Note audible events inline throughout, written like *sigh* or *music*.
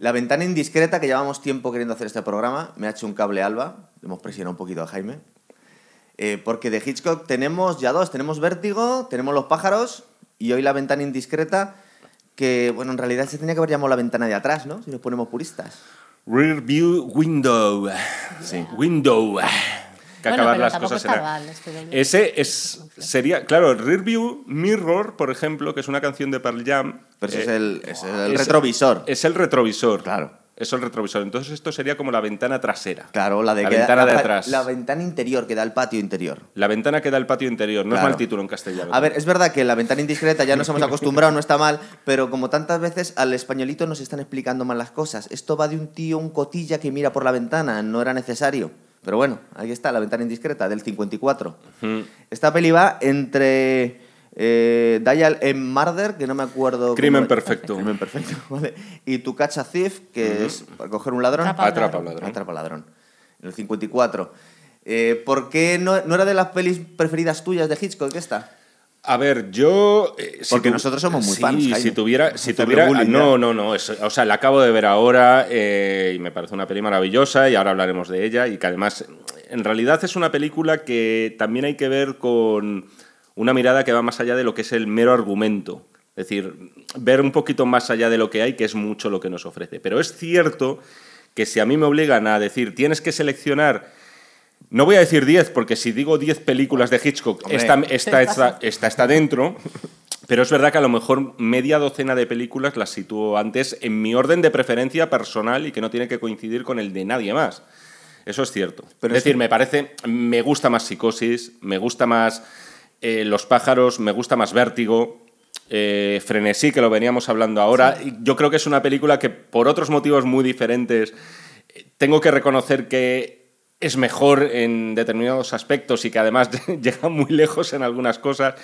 La ventana indiscreta, que llevamos tiempo queriendo hacer este programa, me ha hecho un cable alba. Le hemos presionado un poquito a Jaime. Eh, porque de Hitchcock tenemos ya dos. Tenemos Vértigo, tenemos Los pájaros y hoy la ventana indiscreta, que, bueno, en realidad se tenía que haber llamado la ventana de atrás, ¿no? Si nos ponemos puristas. Rear View Window. Sí. Window. Que Bueno, acabar pero las cosas en- mal. Ese es, sería, claro, Rear View Mirror, por ejemplo, que es una canción de Pearl Jam. Pero eh, es el, ese es el es- retrovisor. Es el retrovisor. Claro. Es el retrovisor. Entonces esto sería como la ventana trasera. Claro, la de La que da- ventana de atrás. La ventana interior que da al patio interior. La ventana que da al patio interior. No Claro. es mal título en castellano. A ver, es verdad que la ventana indiscreta ya nos hemos acostumbrado, no está mal, pero como tantas veces al españolito nos están explicando mal las cosas. Esto va de un tío, un cotilla que mira por la ventana, no era necesario. Pero bueno, ahí está, la ventana indiscreta, del 54. Ujú. Esta peli va entre eh, Dial en Murder, que no me acuerdo... Crimen perfecto. Crimen perfecto, *laughs* vale. Y Tu Catch a Thief, que es para coger un ladrón. Atrapa al Atrapa ladrón. ladrón. Atrapa al ladrón. En el 54. Eh, ¿Por qué no, no era de las pelis preferidas tuyas de Hitchcock esta? A ver, yo. eh, Porque nosotros somos muy sí, fans, Jaime. Si tuviera. Si tuviera bullying no, no, no. es- o sea, la acabo de ver ahora eh, y me parece una peli maravillosa y ahora hablaremos de ella. Y que además, en realidad es una película que también hay que ver con una mirada que va más allá de lo que es el mero argumento. Es decir, ver un poquito más allá de lo que hay, que es mucho lo que nos ofrece. Pero es cierto que si a mí me obligan a decir, tienes que seleccionar. No voy a decir 10, porque si digo 10 películas de Hitchcock, Hombre. esta, Se esta, pasa. esta, esta está dentro. Pero es verdad que a lo mejor media docena de películas las sitúo antes en mi orden de preferencia personal y que no tiene que coincidir con el de nadie más. Eso es cierto. Pero es decir, me parece, me gusta más Psicosis, me gusta más eh, Los pájaros, me gusta más Vértigo, eh, Frenesí, que lo veníamos hablando ahora. Y Yo creo que es una película que por otros motivos muy diferentes eh, tengo que reconocer que es mejor en determinados aspectos y que además *laughs* llega muy lejos en algunas cosas.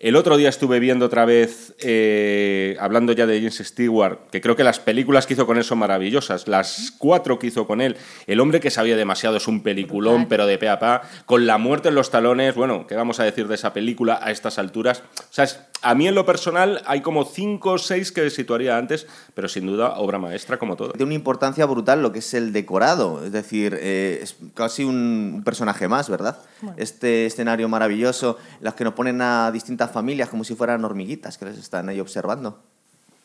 El otro día estuve viendo otra vez, eh, hablando ya de James Stewart, que creo que las películas que hizo con él son maravillosas. Las cuatro que hizo con él, El hombre que sabía demasiado es un peliculón, pero de pe a pa. Con la muerte en los talones, bueno, ¿qué vamos a decir de esa película a estas alturas? O sea, es- a mí en lo personal hay como cinco o seis que situaría antes, pero sin duda obra maestra como todo. Tiene una importancia brutal lo que es el decorado, es decir, eh, es casi un, personaje más, ¿verdad? Bueno. Este escenario maravilloso, las que nos ponen a distintas familias como si fueran hormiguitas que les están ahí observando.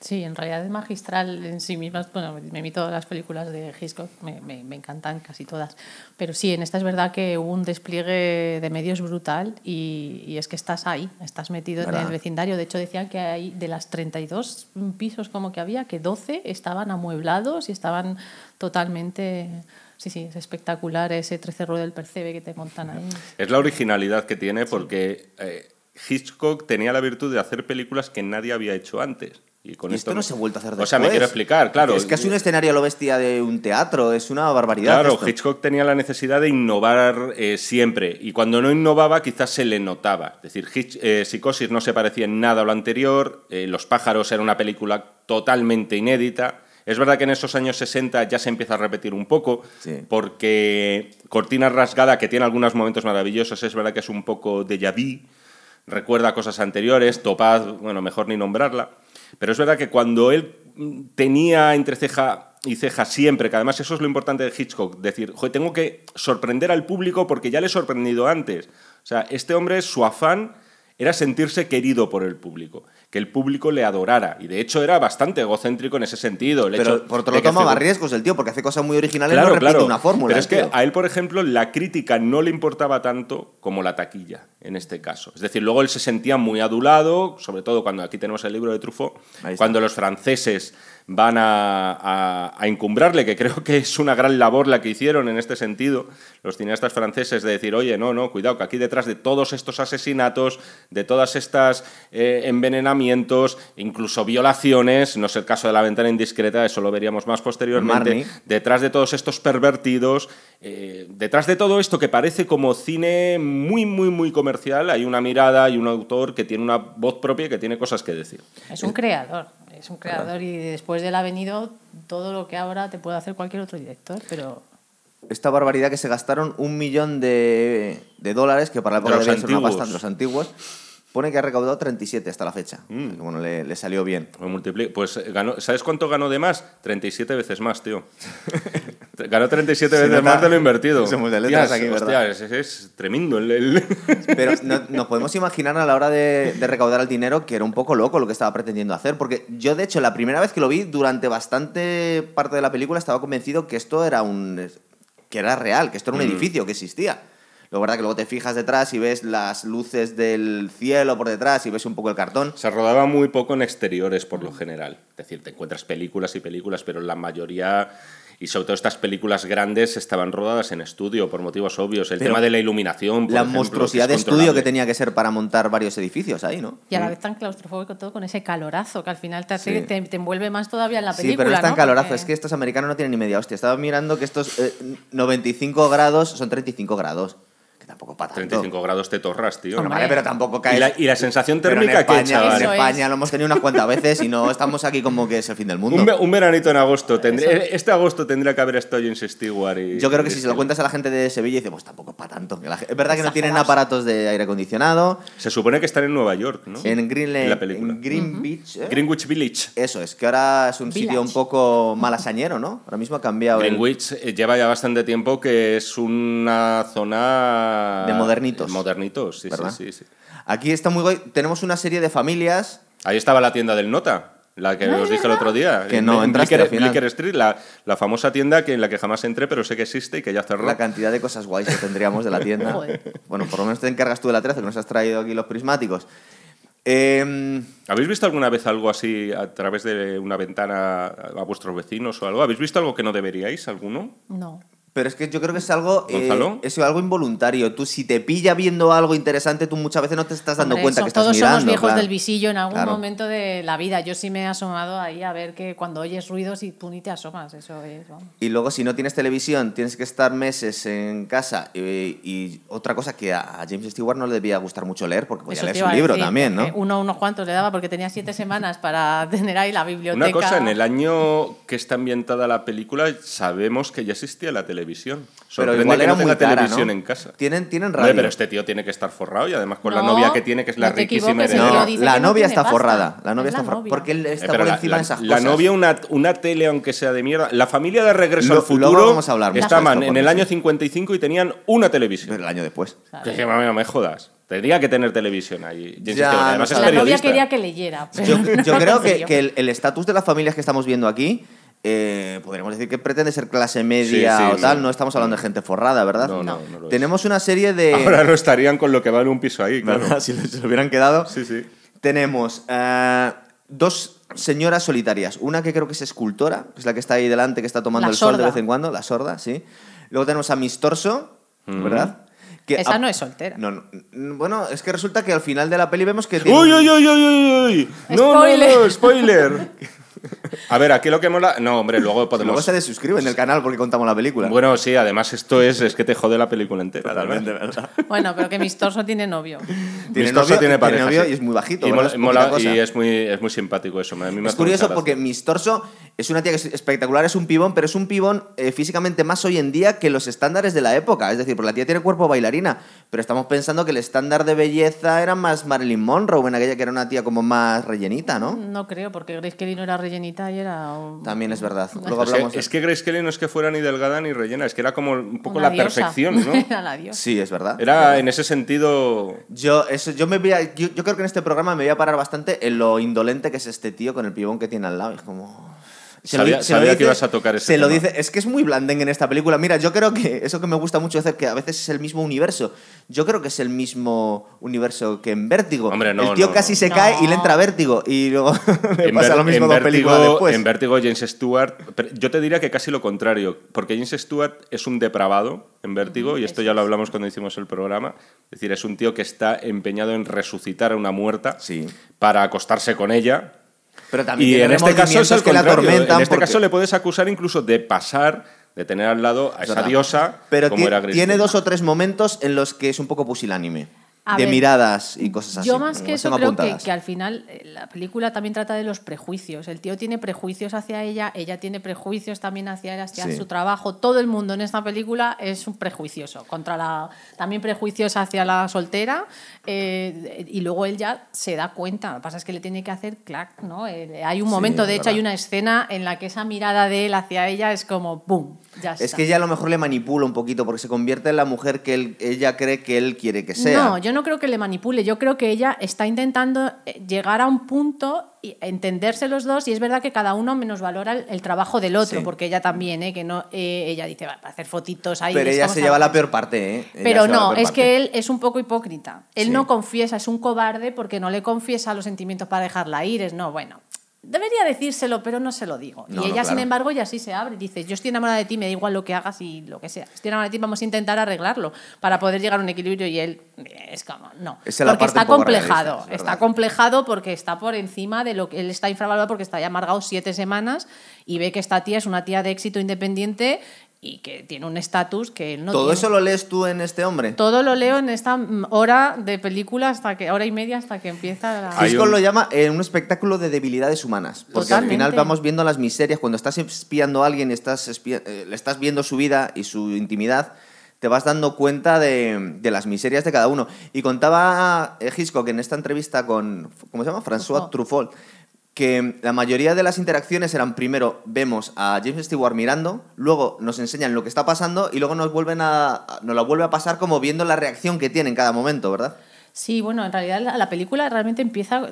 Sí, en realidad es magistral en sí mismas. Bueno, me vi todas las películas de Hitchcock, me, me- me encantan casi todas. Pero sí, en esta es verdad que hubo un despliegue de medios brutal y, y es que estás ahí, estás metido en ¿Verdad? el vecindario. De hecho, decían que hay de las 32 pisos como que había, que 12 estaban amueblados y estaban totalmente... Sí, sí, es espectacular ese 13 ruedo del percebe que te montan ahí. Es la originalidad que tiene porque eh, Hitchcock tenía la virtud de hacer películas que nadie había hecho antes. Y, con y esto no se ha vuelto a hacer O después. sea, me quiero explicar, claro. Es casi un escenario a lo bestia de un teatro, es una barbaridad. Claro, esto. Hitchcock tenía la necesidad de innovar eh, siempre y cuando no innovaba quizás se le notaba. Es decir, Hitch- eh, Psicosis no se parecía en nada a lo anterior, eh, Los pájaros era una película totalmente inédita. Es verdad que en esos años 60 ya se empieza a repetir un poco, Sí. porque Cortina Rasgada, que tiene algunos momentos maravillosos, es verdad que es un poco déjà vu, recuerda cosas anteriores, Topaz, bueno, mejor ni nombrarla. Pero es verdad que cuando él tenía entre ceja y ceja siempre, que además eso es lo importante de Hitchcock, decir, "Joder, tengo que sorprender al público porque ya le he sorprendido antes. O sea, este hombre, su afán era sentirse querido por el público, que el público le adorara. Y de hecho era bastante egocéntrico en ese sentido. El Pero hecho por otro lado tomaba riesgos el tío, porque hace cosas muy originales Claro, no repite claro. una fórmula. Pero es que tío. a él, por ejemplo, la crítica no le importaba tanto como la taquilla, en este caso. Es decir, luego él se sentía muy adulado, sobre todo cuando aquí tenemos el libro de Truffaut, cuando los franceses van a, a- a encumbrarle, que creo que es una gran labor la que hicieron en este sentido, los cineastas franceses, de decir, oye, no, no, cuidado, que aquí detrás de todos estos asesinatos, de todas estas eh, envenenamientos, incluso violaciones, no es el caso de la ventana indiscreta, eso lo veríamos más posteriormente, Marnie. detrás de todos estos pervertidos, eh, detrás de todo esto que parece como cine muy, muy, muy comercial, hay una mirada y un autor que tiene una voz propia y que tiene cosas que decir. Es un creador, es un creador y después de él ha venido todo lo que ahora te puede hacer cualquier otro director, pero Esta barbaridad que se gastaron un millón de, de dólares, que para la De época los ser una antiguos. pasta, de los antiguos, pone que ha recaudado 37 hasta la fecha. Mm. Bueno, le, le salió bien. Pues eh, ganó, ¿sabes cuánto ganó de más? 37 veces más, tío. *laughs* ganó 37 Se veces nota- más de lo invertido. somos de letras Hostias, aquí, ¿verdad? hostia, es, es tremendo el- el... *laughs* Pero no- nos podemos imaginar a la hora de, de recaudar el dinero que era un poco loco lo que estaba pretendiendo hacer. Porque yo, de hecho, la primera vez que lo vi, durante bastante parte de la película, estaba convencido que esto era un. que era real, que esto era un Mm. edificio, que existía. Lo verdad que luego te fijas detrás y ves las luces del cielo por detrás y ves un poco el cartón. Se rodaba muy poco en exteriores por lo general. Es decir, te encuentras películas y películas, pero la mayoría, y sobre todo estas películas grandes, estaban rodadas en estudio por motivos obvios. El Pero tema de la iluminación. por La ejemplo, monstruosidad de es estudio que tenía que ser para montar varios edificios ahí, ¿no? Y a la vez tan claustrofóbico todo con ese calorazo que al final te, hace, Sí. te, te envuelve más todavía en la Sí, película. pero no es tan ¿no? calorazo, Porque- es que estos americanos no tienen ni media hostia. Estaba mirando que estos eh, 95 grados son 35 grados. Que tampoco para tanto. 35 grados te torras, tío. Hombre. Vale, pero tampoco caes. ¿Y la, y la sensación en térmica España, chaval? en Eso es. España lo hemos tenido unas cuantas veces y no estamos aquí como que es el fin del mundo. Un, ve- un veranito en agosto. Tendría- este agosto tendría que haber estado James Stewart. Y, Yo creo que y si se lo este- cuentas a la gente de Sevilla, dice, pues tampoco para tanto. Que la Es verdad que no tienen aparatos de aire acondicionado. Se supone que están en Nueva York, ¿no? En Green, En la película. en Green Beach. ¿eh? Greenwich Village. Eso es, que ahora es un sitio un poco malasañero, ¿no? Ahora mismo ha cambiado. Greenwich eh, lleva ya bastante tiempo que es una zona... De modernitos. Modernitos, sí, ¿Verdad? sí, sí, sí. Aquí está muy guay. Tenemos una serie de familias. Ahí estaba la tienda del Nota, la que os dije el otro día. Que no en entraste Blicker, al final. Blicker Street, la, la famosa tienda que, en la que jamás entré, pero sé que existe y que ya cerró. La cantidad de cosas guays que tendríamos de la tienda. *laughs* Bueno, por lo menos te encargas tú de la 13, que nos has traído aquí los prismáticos. Eh, ¿Habéis visto alguna vez algo así a través de una ventana a vuestros vecinos o algo? ¿Habéis visto algo que no deberíais, alguno? No. Pero es que yo creo que es algo, eh, es algo involuntario. Tú, si te pilla viendo algo interesante, tú muchas veces no te estás dando Hombre, cuenta que estás todos mirando. somos viejos claro. del visillo en algún Claro. momento de la vida. Yo sí me he asomado ahí a ver que cuando oyes ruidos y tú ni te asomas. Eso es. vamos. Y luego, si no tienes televisión, tienes que estar meses en casa. Y, y otra cosa que a a James Stewart no le debía gustar mucho leer, porque podía Eso leer su libro decir, también, ¿no? porque Uno, unos cuantos le daba porque tenía siete semanas para *laughs* tener ahí la biblioteca. Una cosa, en el año que está ambientada la película, sabemos que ya existía la televisión. Pero Sorprende igual que era no tenga muy cara, televisión ¿no? en casa. Tienen, tienen radio. pero este tío tiene que estar forrado y además con la No, novia que tiene, que es la riquísima dice la no novia está pasta. forrada. La novia Es está la forrada. Porque él Eh, está pero por la, encima la- de esas la cosas. novia, una, una tele, aunque sea de mierda. La familia de Regreso Lo- al Futuro vamos a hablar estaban de en el año sí. 55 y tenían una televisión. Pero el año después. Que, no me jodas. Tendría que tener televisión ahí. Ya. Además no es. La novia quería que leyera. pero Yo, *laughs* no yo creo que, el estatus de las familias que estamos viendo aquí, eh, podríamos decir que pretende ser clase media Sí, sí, o tal. sí. No estamos hablando de gente forrada, ¿verdad? No, no, No. no lo es. Tenemos una serie de. Ahora no estarían con lo que vale un piso ahí, claro. ¿verdad? *laughs* Si se lo hubieran quedado. Sí, sí. Tenemos eh, dos señoras solitarias. Una que creo que es escultora, que es la que está ahí delante, que está tomando La el sol de vez en cuando, la sorda, sí. Luego tenemos a Miss Torso, ¿verdad? Que Esa a- no es soltera. No, no, n- bueno, es que resulta que al final de la peli vemos que tiene. ¡Uy, uy, uy, uy, uy, uy! No, Spoiler. no, no, spoiler. *laughs* *laughs* A ver, aquí lo que mola. No, hombre, luego podemos. Luego se desuscriben el canal porque contamos la película. Bueno, sí, además esto es, es que te jode la película entera. totalmente. ¿verdad? Bueno, pero que Mistorso tiene novio. Tiene Mistoso novio, tiene tiene pareja, novio sí. y es muy bajito, Y, mola- Es mola- y es muy, es muy simpático eso. a mí me Es curioso porque Miss Torso es una tía que es espectacular, es un pibón, pero es un pibón eh, físicamente más hoy en día que los estándares de la época. Es decir, porque la tía tiene cuerpo bailarina, pero estamos pensando que el estándar de belleza era más Marilyn Monroe, en aquella que era una tía como más rellenita, ¿no? No creo, porque Grace Kelly no era rellenita y era. un- También es verdad. *laughs* Luego Es que, de- es que Grace Kelly no es que fuera ni delgada ni rellena, es que era como un poco una la diosa. perfección, ¿no? *laughs* era la diosa. Sí, es verdad. Era en ese sentido. Yo, eso, yo, me voy a- yo, yo creo que en este programa me voy a parar bastante en lo indolente que es este tío con el pibón que tiene al lado. Es como... Se Sabía- di- sabía que ibas a tocar ese Se lo dice, es que es muy blandengue en esta película. Mira, yo creo que eso que me gusta mucho hacer, que a veces es el mismo universo. Yo creo que es el mismo universo que en Vértigo. Hombre, no, el tío no, casi no. se cae y le entra Vértigo. Y luego *laughs* le pasa lo mismo en dos películas Vértigo, después. en Vértigo, James Stewart. Yo te diría que casi lo contrario, porque James Stewart es un depravado en Vértigo, y esto ya lo hablamos cuando hicimos el programa. Es decir, es un tío que está empeñado en resucitar a una muerta Sí. para acostarse con ella. Pero también Y en este caso es el que contrario. En este porque- caso le puedes acusar incluso de pasar, de tener al lado a esa diosa Pero como era Grace tiene dos o tres momentos en los que es un poco pusilánime. A de ver, miradas y cosas así. Yo más que eso creo que, que al final eh, la película también trata de los prejuicios. El tío tiene prejuicios hacia ella, ella tiene prejuicios también hacia él, hacia Sí. su trabajo. Todo el mundo en esta película es un prejuicioso. Contra la, también prejuicios hacia la soltera. eh, y luego él ya se da cuenta. Lo que pasa es que le tiene que hacer clac, ¿no? Eh, hay un Sí, momento, de hecho, hay una escena en la que esa mirada de él hacia ella es como ¡boom! Ya está. Es que ella a lo mejor le manipula un poquito porque se convierte en la mujer que él- ella cree que él quiere que sea. No, yo no creo que le manipule. Yo creo que ella está intentando eh, llegar a un punto y entenderse los dos y es verdad que cada uno menos valora el, el trabajo del otro, Sí. porque ella también, ¿eh? que no, eh, ella dice, va, para hacer fotitos ahí. Pero ella se a- lleva la peor parte, ¿eh? Ella Pero no, es parte. que él es un poco hipócrita. Él Sí. no confiesa, es un cobarde porque no le confiesa los sentimientos para dejarla ir. Es no, bueno. Debería decírselo, pero no se lo digo. No, y no, ella, sin embargo, ya sí se abre. Dice, yo estoy enamorada de ti, me da igual lo que hagas y lo que sea. Estoy enamorada de ti, vamos a intentar arreglarlo para poder llegar a un equilibrio. Y él es como, no. Esa porque está complejado. es está complejado porque está por encima de lo que él está infravalorado porque está ya amargado siete semanas y ve que esta tía es una tía de éxito independiente y que tiene un estatus que él no ¿Todo tiene. eso lo lees tú en este hombre? Todo lo leo en esta hora de película hasta que hora y media hasta que empieza la... Hitchcock un- lo llama eh, un espectáculo de debilidades humanas. Porque al Totalmente. final vamos viendo las miserias. Cuando estás espiando a alguien y estás espia- eh, le estás viendo su vida y su intimidad, te vas dando cuenta de, de las miserias de cada uno. Y contaba eh, Hitchcock en esta entrevista con, ¿cómo se llama? François Truffaut, que la mayoría de las interacciones eran primero vemos a James Stewart mirando, luego nos enseñan lo que está pasando y luego nos vuelven a, nos la vuelve a pasar como viendo la reacción que tiene en cada momento, ¿verdad? Sí, bueno, en realidad la, la película realmente empieza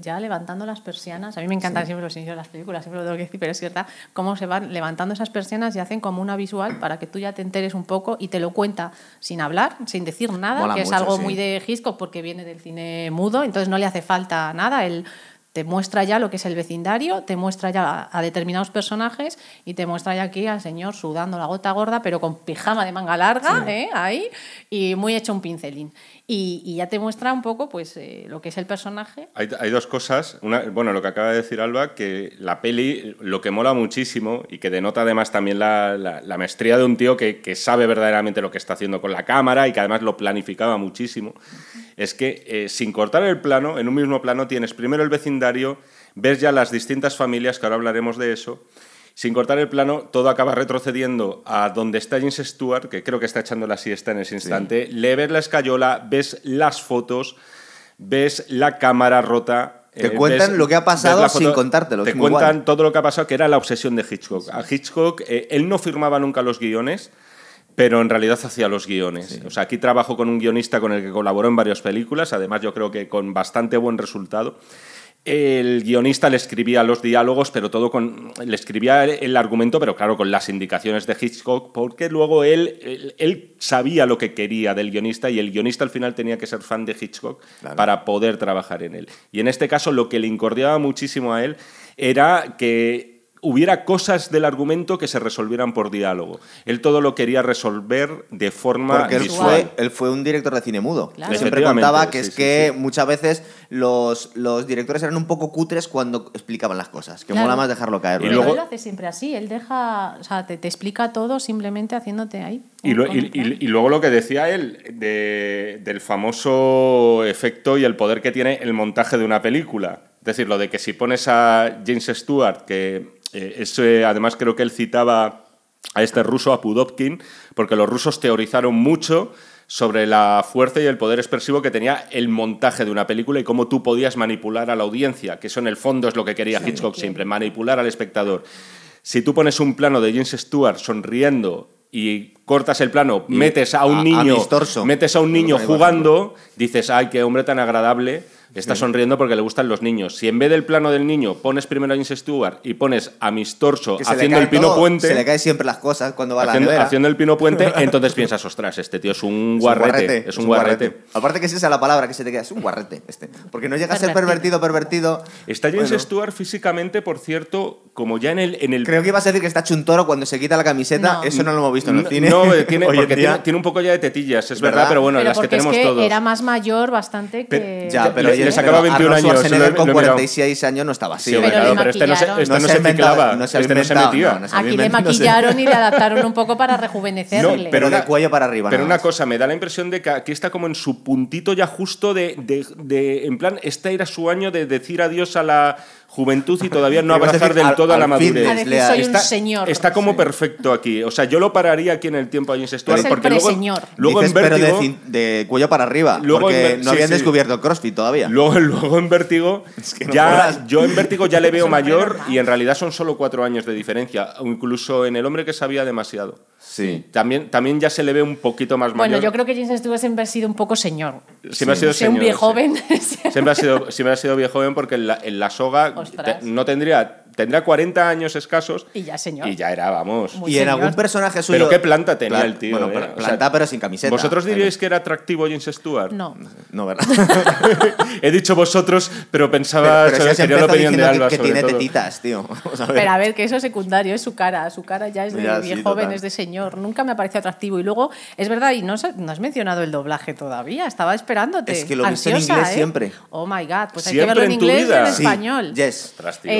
ya levantando las persianas. A mí me encantan siempre los inicios de las películas, siempre lo tengo que decir, pero es cierta, cómo se van levantando esas persianas y hacen como una visual para que tú ya te enteres un poco y te lo cuenta sin hablar, sin decir nada, Mola que es mucho, algo sí. muy de Hitchcock porque viene del cine mudo, entonces no le hace falta nada. Él te muestra ya lo que es el vecindario, te muestra ya a, determinados personajes y te muestra ya aquí al señor sudando la gota gorda, pero con pijama de manga larga, ¿eh? ahí, y muy hecho un pincelín. Y, y ya te muestra un poco pues eh, lo que es el personaje. Hay, hay dos cosas. Una, bueno, lo que acaba de decir Alba, que la peli lo que mola muchísimo y que denota además también la, la- la maestría de un tío que, que sabe verdaderamente lo que está haciendo con la cámara y que además lo planificaba muchísimo, es que eh, sin cortar el plano, en un mismo plano tienes primero el vecindario, ves ya las distintas familias, que ahora hablaremos de eso, sin cortar el plano, todo acaba retrocediendo a donde está James Stewart, que creo que está echando la siesta en ese instante. Le ves la escayola, ves las fotos, ves la cámara rota. Te eh, cuentan ves- lo que ha pasado la sin contártelo, Te cuentan todo lo que ha pasado, que era la obsesión de Hitchcock. A Hitchcock, eh, él no firmaba nunca los guiones, pero en realidad hacía los guiones. O sea, aquí trabajo con un guionista con el que colaboró en varias películas, además yo creo que con bastante buen resultado. El guionista le escribía los diálogos, pero todo con. Le escribía el argumento, pero claro, con las indicaciones de Hitchcock, porque luego él, él, él sabía lo que quería del guionista y el guionista al final tenía que ser fan de Hitchcock Claro. para poder trabajar en él. Y en este caso, lo que le incordiaba muchísimo a él era que hubiera cosas del argumento que se resolvieran por diálogo. Él todo lo quería resolver de forma Porque él visual. fue, él fue un director de cine mudo. Claro. Siempre contaba que sí, es sí, que sí. muchas veces los, los directores eran un poco cutres cuando explicaban las cosas. Que Claro. mola más dejarlo caer. Y Pero luego- él lo hace siempre así, él deja, o sea, te, te explica todo simplemente haciéndote ahí. Y, lo- y- conectar. y- y luego lo que decía él de- del famoso efecto y el poder que tiene el montaje de una película. Es decir, lo de que si pones a James Stewart, que eh, es, además creo que él citaba a este ruso, a Pudovkin, porque los rusos teorizaron mucho sobre la fuerza y el poder expresivo que tenía el montaje de una película y cómo tú podías manipular a la audiencia, que eso en el fondo es lo que quería Hitchcock siempre, manipular al espectador. Si tú pones un plano de James Stewart sonriendo y cortas el plano, Y metes a un a- a niño, metes a un niño jugando, dices, ay, qué hombre tan agradable, está sonriendo porque le gustan los niños. Si en vez del plano del niño pones primero a James Stewart y pones a Mistorso Que se le haciendo cae el pino todo, puente, Se le caen siempre las cosas cuando va a la haciendo, nevera. haciendo el pino puente, *laughs* entonces piensas, ostras, este tío es un Es un guarrete, es un guarrete. Aparte que es esa la palabra que se te queda, es un guarrete este. Porque no llega a ser Pervertido. pervertido. Está James Bueno, Stewart físicamente, por cierto, como ya en el, en el Creo que ibas a decir que está hecho un toro cuando se quita la camiseta. No. Eso no lo hemos visto en el cine. No, eh, *laughs* tiene, hoy en porque día. tiene, tiene un poco ya de tetillas, es verdad, ¿Verdad? pero bueno, pero las que porque tenemos es que todos. era más mayor bastante que... Ya, pero oye, le sacaba pero 21 Arnold años, Schwarzenegger con lo he mirado. 46 años no estaba así. Sí, Pero claro, pero este no se, este No se ciclaba, no se este no se metía. no, no se Aquí le maquillaron y le adaptaron un poco para *laughs* rejuvenecerle. Pero de cuello para arriba. Pero una cosa, me da la impresión de que aquí está como en su puntito ya justo de, de- de- en plan, este era su año de decir adiós a la juventud y todavía *laughs* no abrazar decir del al- todo a la madurez. fitness, A decir, Lea. soy un está, señor. está como perfecto aquí. O sea, yo lo pararía aquí en el tiempo a James Stewart Es el porque luego, luego Dices, en pero de, Vértigo, cin- de cuello para arriba. Luego porque en no habían sí. descubierto el CrossFit todavía. Luego, *laughs* luego en Vértigo, que no ya, jodas. yo en Vértigo ya le *laughs* veo mayor y en realidad son solo cuatro años de diferencia. O incluso en El hombre que sabía demasiado. Sí. También, también ya se le ve un poquito más Bueno, mayor. yo creo que James Stewart siempre ha sido un poco señor. Siempre ha sido un señor, viejo sí. joven. Siempre ha sido, siempre ha sido viejo joven porque en la, en la soga No tendría, tendría 40 años escasos y ya señor. y ya era, vamos. Muy y en señor. algún personaje suyo. Pero qué planta tenía Pla- el tío. Bueno, eh. pla- O sea, planta, pero sin camiseta. ¿Vosotros diríais que era atractivo James Stewart? No. No, ¿verdad? *laughs* He dicho vosotros, pero pero, pensaba, pero si has quería la opinión de Alba que, que sobre tiene todo. tetitas, tío. *laughs* Vamos a ver. Pero a ver, que eso es secundario, es su cara. Su cara ya es de Ya, sí, joven, total. es de señor. Nunca me ha parecido atractivo. Y luego, es verdad, y no, has- no has mencionado el doblaje todavía. Estaba esperándote. Es que lo visto en ansiosa, inglés ¿eh? siempre. Oh my god, pues hay que ¿Siempre verlo en en tu inglés y en español. yes. Ostras, tío.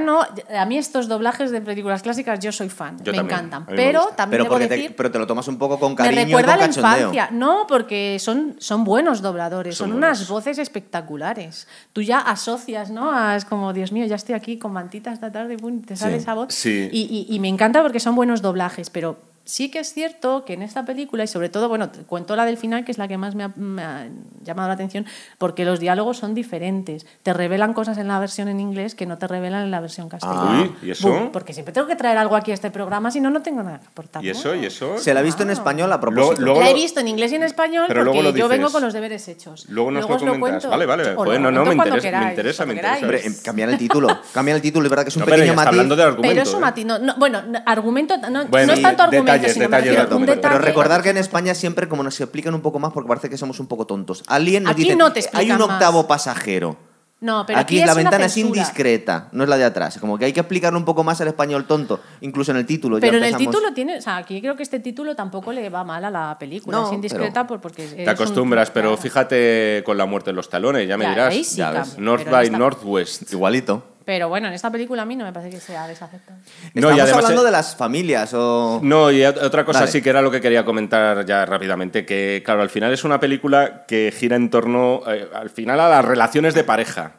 Castellano, a mí estos doblajes de películas clásicas yo soy fan, Yo me también, encantan. me Pero gusta. también Pero, debo porque te, decir, pero te lo tomas un poco con me cariño y recuerda a con la cachondeo. infancia. No, porque son, son buenos dobladores, Son son, buenos. unas voces espectaculares. Tú ya asocias, ¿no? A- es como, Dios mío, ya estoy aquí con mantita esta tarde, pum, te sale Sí, esa voz. sí. Y, y- y me encanta porque son buenos doblajes, pero sí que es cierto que en esta película, y sobre todo, bueno, te cuento la del final, que es la que más me ha, me ha llamado la atención, porque los diálogos son diferentes. Te revelan cosas en la versión en inglés que no te revelan en la versión castellana. Uy, ¿y eso? Bum, porque siempre tengo que traer algo aquí a este programa, si no, no tengo nada que aportar. ¿Y eso? ¿Y eso? Se la ha visto en español a propósito. Luego la he lo- visto en inglés y en español Pero porque luego lo yo vengo con los deberes hechos. Luego nos lo os comentas. cuento. Vale, vale. Lo no, no, me interesa, me interesa, me interesa. Hombre, em, cambian el título. Cambian el título, es verdad que es un No, pequeño matiz. hablando del argumento. Pero es un ¿eh? matiz. No, no, bueno, no, argumento. No, Bueno, no es tanto argumento, detalles, sino me detalles. Pero recordar que en España siempre como nos explican un poco más porque parece que somos un poco tontos. Alguien nos Aquí dice, no te hay un más". octavo pasajero. No, pero aquí aquí, la es una ventana es indiscreta, no es la de atrás. Como que hay que explicarle un poco más al español tonto, incluso en el título. ya Pero en el título tiene. O sea, aquí creo que este título tampoco le va mal a la película. No, es indiscreta pero- por- porque. Te acostumbras, pero fíjate con la muerte en los talones, ya me Ya, dirás. ahí sí Ya ves. North pero by Northwest. Igualito. Pero bueno, en esta película a mí no me parece que sea desaceptable. No, y Estamos además hablando eh, de las familias o... No, y ot- otra cosa Dale. sí que era lo que quería comentar ya rápidamente, que claro, al final es una película que gira en torno, eh, al final, a las relaciones de pareja.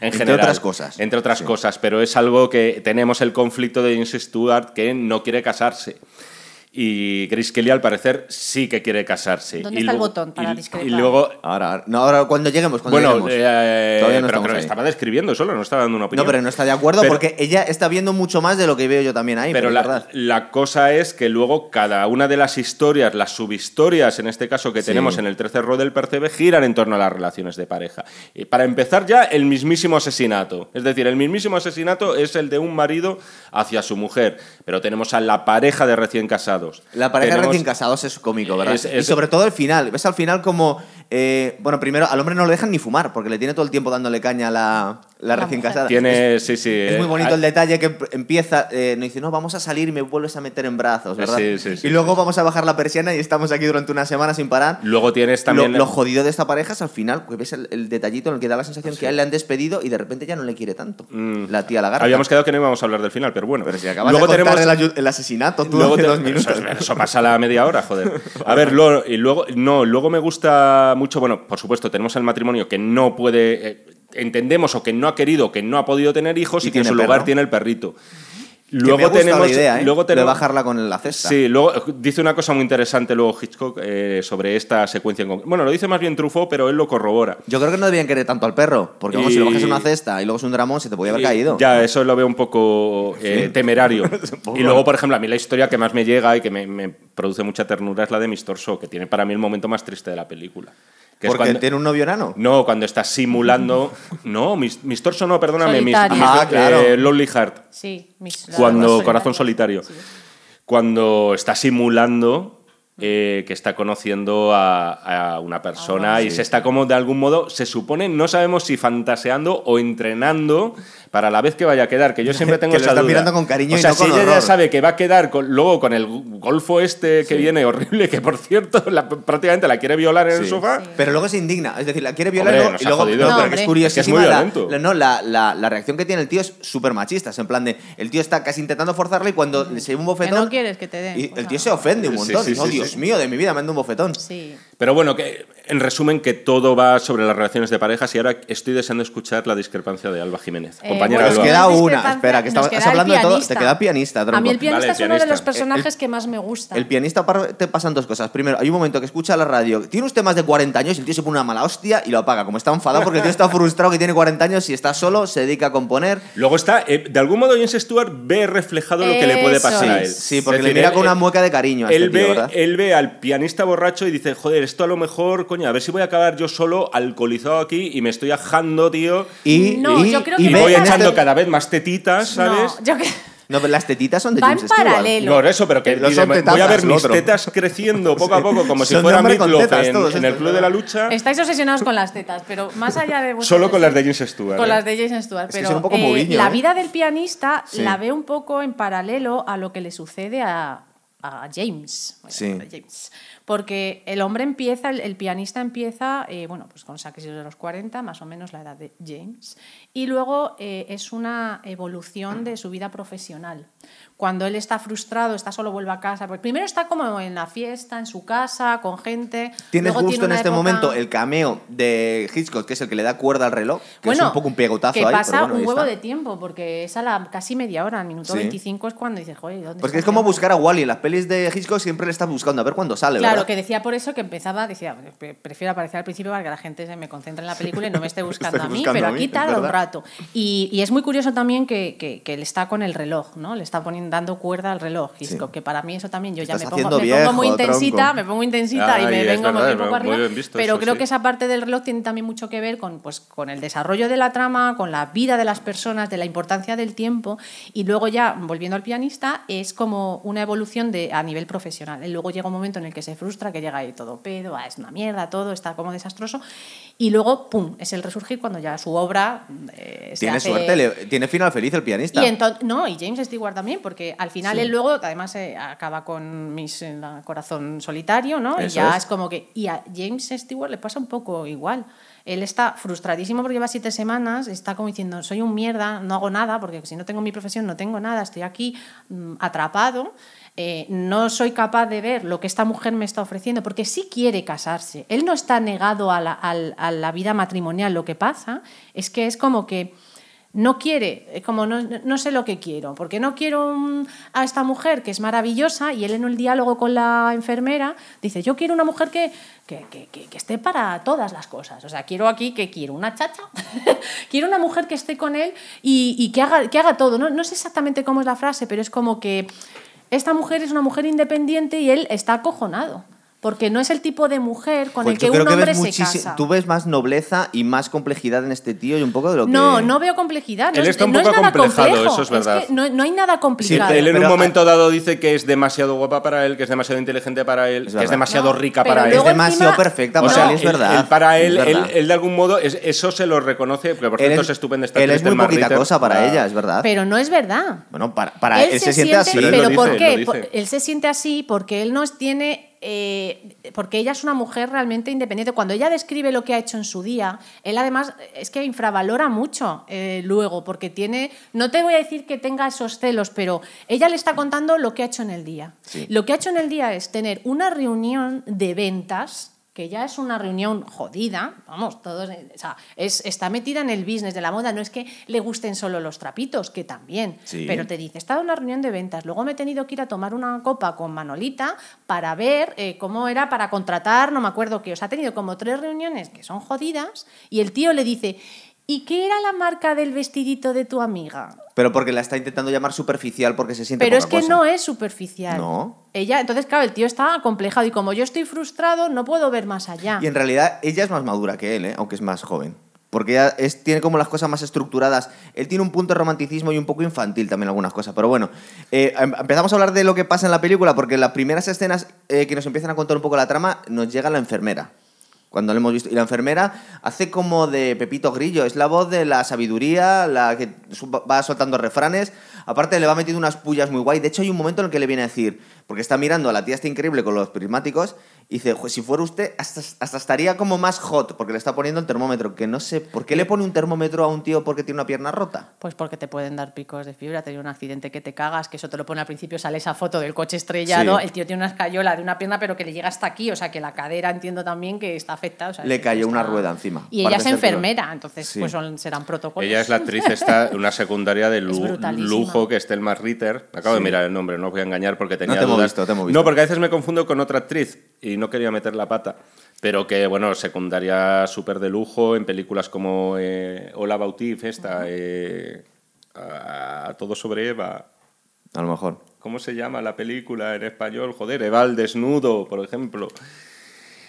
En Entre general. otras cosas. Entre otras Sí. cosas, pero es algo que tenemos el conflicto de James Stewart que no quiere casarse. Y Grace Kelly, al parecer, sí que quiere casarse. ¿Dónde Y está el botón para y- discrepar? Y luego, Ahora, no, ahora cuando lleguemos, cuando bueno, lleguemos. eh, Todavía no pero ahí. estaba describiendo solo, no estaba dando una opinión. No, pero no está de acuerdo Pero- porque ella está viendo mucho más de lo que veo yo también ahí. Pero Pero, la, es verdad. la cosa es que luego cada una de las historias, las subhistorias en este caso que Sí. tenemos en el tercer rol del Percebe, giran en torno a las relaciones de pareja. Y para empezar ya, el mismísimo asesinato. Es decir, el mismísimo asesinato es el de un marido hacia su mujer. Pero tenemos a la pareja de recién casados. La pareja de Tenemos- recién casados es cómico, ¿verdad? Es- y sobre todo el final. Ves al final como. Eh, bueno, primero al hombre no lo dejan ni fumar porque le tiene todo el tiempo dándole caña a la, la La recién mujer. casada. Tiene, sí, sí. Es muy eh, bonito ah, el detalle que empieza, eh, nos dice, no, vamos a salir y me vuelves a meter en brazos, ¿verdad? Sí, sí, sí. y luego vamos a bajar la persiana y estamos aquí durante una semana sin parar. Luego tienes Lo, también. lo jodido de esta pareja es al final, que ves el, el detallito en el que da la sensación que a él le han despedido y de repente ya no le quiere tanto. Mm. La tía lagarta. Habíamos quedado que no íbamos a hablar del final, pero bueno. Pero si acabas luego de contar tenemos el, el asesinato tú Luego hace te- dos minutos. Eso, eso pasa a la media hora, joder. A ver, *laughs* lo- y luego, no, luego me gusta mucho, bueno, por supuesto, tenemos el matrimonio que no puede, eh, entendemos o que no ha querido, que no ha podido tener hijos Y y, que en su lugar perro. tiene el perrito. Que Luego me gusta tenemos, la idea, ¿eh? luego de tenemos, bajarla con la cesta. Sí, luego dice una cosa muy interesante luego Hitchcock eh, sobre esta secuencia en concreto. Bueno, lo dice más bien Truffaut, pero él lo corrobora. Yo creo que no debían querer tanto al perro, porque Y- si lo bajas en una cesta y luego es un dramón, se te podía haber Y caído. Ya, eso lo veo un poco eh, temerario. *laughs* y luego, por ejemplo, a mí la historia que más me llega y que me, me produce mucha ternura es la de Mr. So, que tiene para mí el momento más triste de la película. Que porque cuando- tiene un novio enano. No, cuando está simulando. No, mis torso no, perdóname. Mis, Ah, claro. eh, Lonely Heart. Sí, mis- Cuando solitario. Corazón Solitario. Sí. Cuando está simulando eh, que está conociendo a, a una persona Ah, y se está como de algún modo, se supone, no sabemos si fantaseando o entrenando para la vez que vaya a quedar, que yo siempre *laughs* tengo Que lo esa está duda. mirando con cariño o y sea, no si con ella ya horror. sabe que va a quedar con- luego con el golfo este que viene horrible, que por cierto *laughs* la- prácticamente la quiere violar en el Sí. sofá. Pero luego se indigna, es decir, la quiere violar Hombre, y luego- y no, que es curiosísima. Es que es muy la- no, la, la- la reacción que tiene el tío es súper machista. Es en plan de. El tío está casi intentando forzarle y cuando se lleva un bofetón. no quieres que te den, Y el tío se ofende un Sí, montón. sí, sí, Dios mío, de mi vida dado un bofetón. Sí. Pero bueno, que en resumen que todo va sobre las relaciones de parejas y ahora estoy deseando escuchar la discrepancia de Alba Jiménez. Eh, Compañera bueno, Nos queda Una Espera, que estamos hablando de todo. Te pianista. queda pianista, A mí tronco. el pianista Vale, es uno de los pianista. personajes que más me gusta. El pianista te pasan dos cosas. Primero, hay un momento que escucha la radio, tiene usted más de 40 años y el tío se pone una mala hostia y lo apaga. Como está enfadado porque el tío está *laughs* frustrado que tiene 40 años y está solo, se dedica a componer. Luego está, eh, de algún modo James Stewart ve reflejado lo que le puede pasar a él. Sí, porque le mira él- con una mueca de cariño a este Él tío, ve, ¿verdad? él ve al pianista borracho y dice, joder, esto a lo mejor, coño, a ver si voy a acabar yo solo alcoholizado aquí y me estoy ajando, tío. Y, No, y- yo creo y que Y ve voy echando este- cada vez más tetitas, ¿sabes? No, yo que- No, pero las tetitas son de Va James en Stewart. paralelo. No, eso, pero que No dice, son voy a ver mis tetas creciendo poco a poco, como si fuera tetas en, en el Club de la Lucha. Estáis obsesionados con las tetas, pero más allá de vosotros- Solo con las de James Stewart. Con ¿eh? las de Jason Stewart. Es que Pero son un poco eh, Mourinho, la ¿eh? vida del pianista Sí. la veo un poco en paralelo a lo que le sucede a, a James. Sí. Porque el hombre empieza, el, el pianista empieza, eh, bueno, pues con sacrificios de los 40, más o menos la edad de James. Y luego eh, es una evolución de su vida profesional. Cuando él está frustrado, está solo, vuelve a casa. Porque primero está como en la fiesta, en su casa, con gente. Tienes luego justo tiene en este época- momento el cameo de Hitchcock, que es el que le da cuerda al reloj, que es un poco un pegotazo que ahí. pasa pero bueno, un huevo de tiempo, porque es a la casi media hora, al minuto Sí. 25 es cuando dices, joder, ¿dónde Porque es como el tiempo?". buscar a Wally. En las pelis de Hitchcock siempre le estás buscando a ver cuándo sale, Claro, ¿verdad? que decía por eso que empezaba, decía, "Pre- prefiero aparecer al principio para que la gente se me concentre en la película y no me esté *laughs* buscando a mí, buscando pero a mí, aquí es tarda un verdad. Rato. Y, y es muy curioso también que, que, que él está con el reloj, ¿no? Le está poniendo, dando cuerda al reloj, Hitchcock, que para mí eso también, yo ya me pongo, me muy intensita, tronco. me pongo intensita y me es vengo verdad, muy es poco muy arriba, bien visto pero eso, creo sí. que esa parte del reloj tiene también mucho que ver con, pues, con el desarrollo de la trama, con la vida de las personas, de la importancia del tiempo y luego ya, volviendo al pianista, es como una evolución de, a nivel profesional. Y luego llega un momento en el que se frustra, que llega ahí todo pedo, ah, es una mierda, todo está como desastroso y luego, ¡pum!, es el resurgir cuando ya su obra eh, Tiene hace- suerte, le- tiene final feliz el pianista. y no, y James Stewart también, porque al final Sí. él luego, además, eh, acaba con mis en la corazón solitario, ¿no? y Eso ya es. es. como que. Y a James Stewart le pasa un poco igual. Él está frustradísimo porque lleva siete semanas, está como diciendo, soy un mierda, no hago nada, porque si no tengo mi profesión no tengo nada, estoy aquí mm, atrapado. Eh, no soy capaz de ver lo que esta mujer me está ofreciendo, porque sí quiere casarse. Él no está negado a la, a la vida matrimonial. Lo que pasa es que es como que no quiere, como no, no sé lo que quiero, porque no quiero un- a esta mujer que es maravillosa y él en el diálogo con la enfermera dice, yo quiero una mujer que, que- que- que esté para todas las cosas, o sea, quiero aquí que quiero una chacha, *laughs* quiero una mujer que esté con él y, y que, haga, que haga todo, no, no sé exactamente cómo es la frase, pero es como que esta mujer es una mujer independiente y él está acojonado. Porque no es el tipo de mujer con Pues el que un hombre se casa. Tú ves más nobleza y más complejidad en este tío y un poco de lo que. No, no veo complejidad. No Él es- está un no es poco acomplejado, complejo. eso es verdad. que no, no hay nada complicado. él en Pero- un momento dado dice que es demasiado guapa para él, que es demasiado inteligente para él, Es que es demasiado No, rica para él. Es demasiado encima- perfecta O para sea, él, es verdad. él para es él, él, verdad. él de algún modo, es- eso se lo reconoce, que por cierto es- es estupenda esta Él es muy poquita Ritter. cosa para La- ella, es verdad. Pero no es verdad. bueno, para, para él, se, siente así. Pero ¿por qué? él se siente así porque él no es- tiene. Eh, porque ella es una mujer realmente independiente. Cuando ella describe lo que ha hecho en su día, él además es que infravalora mucho eh, luego, porque tiene. No te voy a decir que tenga esos celos, pero ella le está contando lo que ha hecho en el día. Sí. Lo que ha hecho en el día es tener una reunión de ventas que ya es una reunión jodida, vamos, todos, o sea, es, está metida en el business de la moda, no es que le gusten solo los trapitos, que también, Sí. pero te dice, he estado en una reunión de ventas, luego me he tenido que ir a tomar una copa con Manolita para ver eh, cómo era para contratar, no me acuerdo qué, o sea, ha tenido como tres reuniones que son jodidas y el tío le dice, ¿y qué era la marca del vestidito de tu amiga? Pero porque la está intentando llamar superficial porque se siente Pero es poca que cosa. no es superficial. No. Ella, entonces, claro, el tío está acomplejado y como yo estoy frustrado, no puedo ver más allá. Y en realidad ella es más madura que él, ¿eh? aunque es más joven. porque ya es, tiene como las cosas más estructuradas. Él tiene un punto de romanticismo y un poco infantil también algunas cosas. Pero bueno, eh, em- empezamos a hablar de lo que pasa en la película, porque las primeras escenas eh, que nos empiezan a contar un poco la trama, nos llega la enfermera. Cuando lo hemos visto. Y la enfermera hace como de Pepito Grillo. Es la voz de la sabiduría, la que va soltando refranes. Aparte, le va metiendo unas pullas muy guay. De hecho, hay un momento en el que le viene a decir, porque está mirando a la tía está increíble con los prismáticos, y dice, "Jo, si fuera usted, hasta, hasta estaría como más hot, porque le está poniendo el termómetro. Que no sé, ¿por qué le pone un termómetro a un tío porque tiene una pierna rota? Pues porque te pueden dar picos de fibra, tener un accidente que te cagas, que eso te lo pone al principio, sale esa foto del coche estrellado, Sí. el tío tiene una escayola de una pierna, pero que le llega hasta aquí, o sea que la cadera entiendo también que está afectada. o sea, Le cayó una rueda encima. Y ella es que enfermera, entonces Sí. pues son- serán protocolos. Ella es la actriz, una secundaria de *laughs* lu-. Lujo, que es Thelma Ritter. Acabo de Sí. mirar el nombre, no os voy a engañar porque tenía te hemos dudas. visto, te visto. No, porque a veces me confundo con otra actriz y no quería meter la pata. Pero que, bueno, secundaria súper de lujo en películas como eh, Hola Bautif, esta, eh, a- Todo sobre Eva. A lo mejor. ¿Cómo se llama la película en español? Joder, Eva al desnudo, por ejemplo.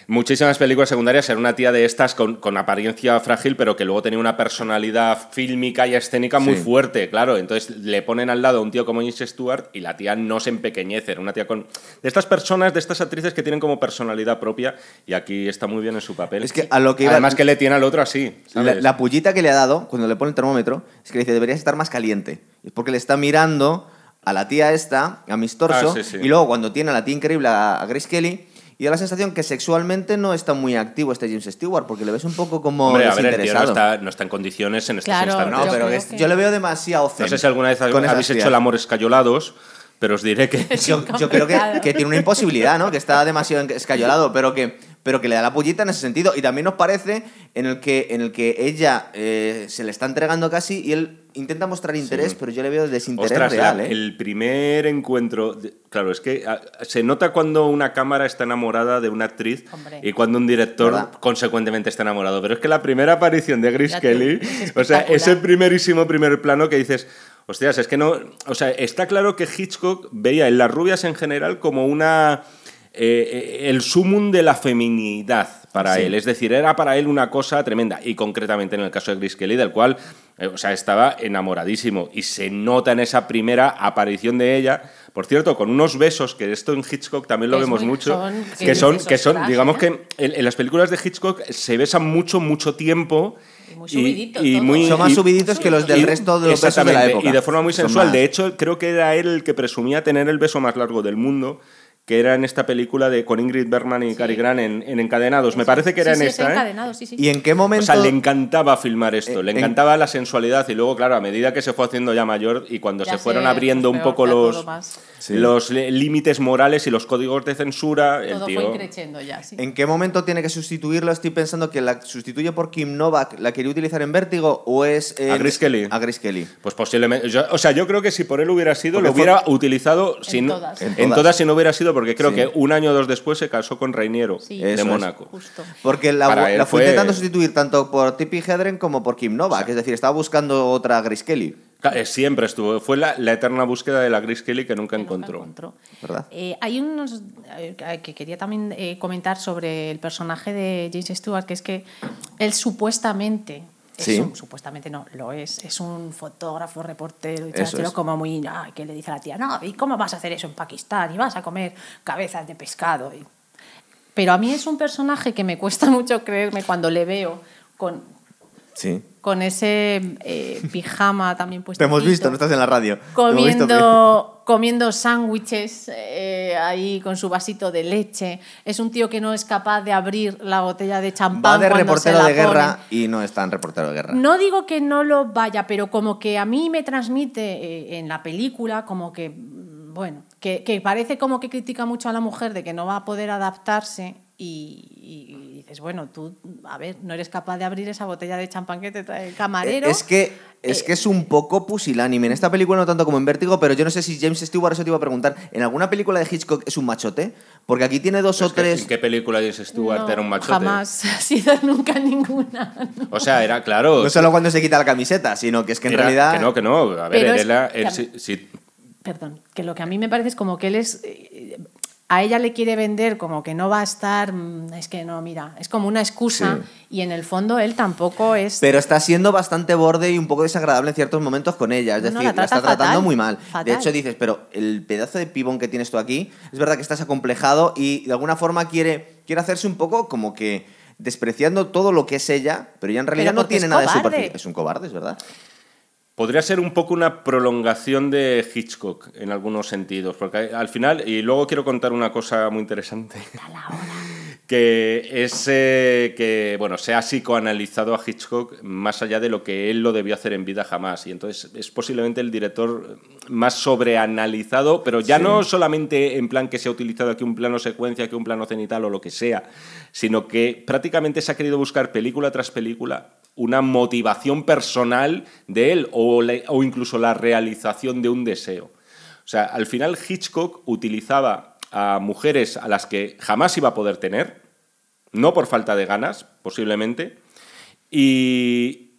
Muchísimas películas secundarias. Era una tía de estas con, con apariencia frágil, pero que luego tenía una personalidad fílmica y escénica muy Sí. fuerte, claro. Entonces le ponen al lado a un tío como James Stewart y la tía no se empequeñece. Era una tía con. De estas personas, de estas actrices que tienen como personalidad propia y aquí está muy bien en su papel. Es que a lo que iba- Además, que le tiene al otro así. La, ¿sabes? la pullita que le ha dado cuando le pone el termómetro es que le dice deberías estar más caliente. Es porque le está mirando a la tía esta, a Miss Torso, Ah, sí, sí. y luego cuando tiene a la tía increíble, a Grace Kelly, y da la sensación que sexualmente no está muy activo este James Stewart, porque le ves un poco como Hombre, a ver, el tío no está, no está en condiciones en estos Claro, instantes. No, Yo pero creo es- que- yo le veo demasiado zen No sé si alguna vez habéis hecho el amor escayolados, pero os diré que *laughs* Yo, yo creo que, que tiene una imposibilidad, ¿no? Que está demasiado escayolado, pero que, pero que le da la pullita en ese sentido. Y también nos parece en el que, en el que ella eh, se le está entregando casi y él intenta mostrar interés, pero yo le veo desinterés Ostras, real, la- ¿eh? el primer encuentro. claro, es que ah, se nota cuando una cámara está enamorada de una actriz Hombre. y cuando un director, ¿Verdad? consecuentemente, está enamorado. Pero es que la primera aparición de Grace te- Kelly, es *laughs* o sea, ese primerísimo primer plano que dices. Hostias, es que no. O sea, está claro que Hitchcock veía en las rubias en general como una. Eh, eh, el sumum de la feminidad para Sí. él. Es decir, era para él una cosa tremenda. Y concretamente en el caso de Grace Kelly, del cual eh, o sea, estaba enamoradísimo. Y se nota en esa primera aparición de ella. Por cierto, con unos besos, que esto en Hitchcock también lo Es vemos muy- mucho. son- que son, que son flash, digamos ¿eh? que en, en las películas de Hitchcock se besan mucho, mucho tiempo. Y muy subiditos y todo. muy- Son más y- subiditos que los del y- resto de los besos de la época. Y de forma muy sensual. De hecho, creo que era él el que presumía tener el beso más largo del mundo, que era en esta película de con Ingrid Bergman y Cary Grant en, en Encadenados. Me parece que era sí, en sí, esta. ¿eh? sí, sí. ¿Y en qué momento...? O sea, le encantaba filmar esto, Eh, le en- encantaba la sensualidad y luego, claro, a medida que se fue haciendo ya mayor y cuando Ya se fueron abriendo un poco los. Sí. los límites morales y los códigos de censura, el Todo tío... fue increciendo ya, sí. ¿En qué momento tiene que sustituirlo? Estoy pensando que la sustituye por Kim Novak. ¿La quería utilizar en Vértigo o es... en- A Grace Kelly. A Grace Kelly. Pues posiblemente. yo- o sea, yo creo que si por él hubiera sido, Porque lo fue- hubiera utilizado En no- todas. En en todas. si no hubiera sido, porque creo Sí. que un año o dos después se casó con Reiniero Sí. de Eso. Mónaco. Justo. Porque la, fue, fue- intentando sustituir tanto por Tippi Hedren como por Kim Novak. es decir, estaba buscando otra Grace Kelly. Eh, Siempre estuvo. Fue la, la eterna búsqueda de la Grace Kelly que nunca que nunca encontró. Eh, hay unos eh, que quería también eh, comentar sobre el personaje de James Stewart, que es que él supuestamente, es Sí. un- supuestamente no, lo es, es un fotógrafo, reportero y es. como muy, ay, que le dice a la tía, no, ¿y cómo vas a hacer eso en Pakistán? Y vas a comer cabezas de pescado. Y- Pero a mí es un personaje que me cuesta *laughs* mucho creerme cuando le veo con, Sí. con ese eh, *laughs* pijama también puesto. Te hemos visto, no estás en la radio. Comiendo, *laughs* comiendo sándwiches eh, ahí con su vasito de leche. Es un tío que no es capaz de abrir la botella de champán. Va de cuando se reportero la de guerra y no es tan reportero de guerra. No digo que no lo vaya, pero como que a mí me transmite eh, en la película como que, mm, bueno, que, que parece como que critica mucho a la mujer de que no va a poder adaptarse y, dices, bueno, tú, a ver, no eres capaz de abrir esa botella de champán que te trae el camarero. Es que, es Eh, que es un poco pusilánime. En esta película no tanto como en Vértigo, pero yo no sé si James Stewart, eso te iba a preguntar, ¿en alguna película de Hitchcock es un machote? Porque aquí tiene dos o que, tres... ¿En qué película James Stewart No, era un machote? Jamás *laughs* ha sido nunca ninguna. O sea, era claro. No solo cuando se quita la camiseta, sino que es que en era- realidad... Que no, que no. A ver, Pero él es- él que a- sí- sí- Perdón, que lo que a mí me parece es como que él es. A ella le quiere vender como que no va a estar, mm, es que no, mira, es como una excusa Sí. y en el fondo él tampoco es... Pero está siendo bastante borde y un poco desagradable en ciertos momentos con ella. Es No, decir, la está tratando muy mal. fatal. De hecho, dices, pero el pedazo de pibón que tienes tú aquí, es verdad que estás acomplejado y de alguna forma quiere, quiere hacerse un poco como que despreciando todo lo que es ella, pero ella en realidad no tiene nada de cobarde. superficie. Es un cobarde, es verdad. Podría ser un poco una prolongación de Hitchcock en algunos sentidos, porque al final, y luego quiero contar una cosa muy interesante, que es eh, que bueno, se ha psicoanalizado a Hitchcock más allá de lo que él lo debió hacer en vida jamás, y entonces es posiblemente el director más sobreanalizado, pero ya no solamente en plan que se ha utilizado aquí un plano secuencia, que un plano cenital o lo que sea, sino que prácticamente se ha querido buscar película tras película una motivación personal de él o, o incluso la realización de un deseo. O sea, al final Hitchcock utilizaba a mujeres a las que jamás iba a poder tener, no por falta de ganas, posiblemente, y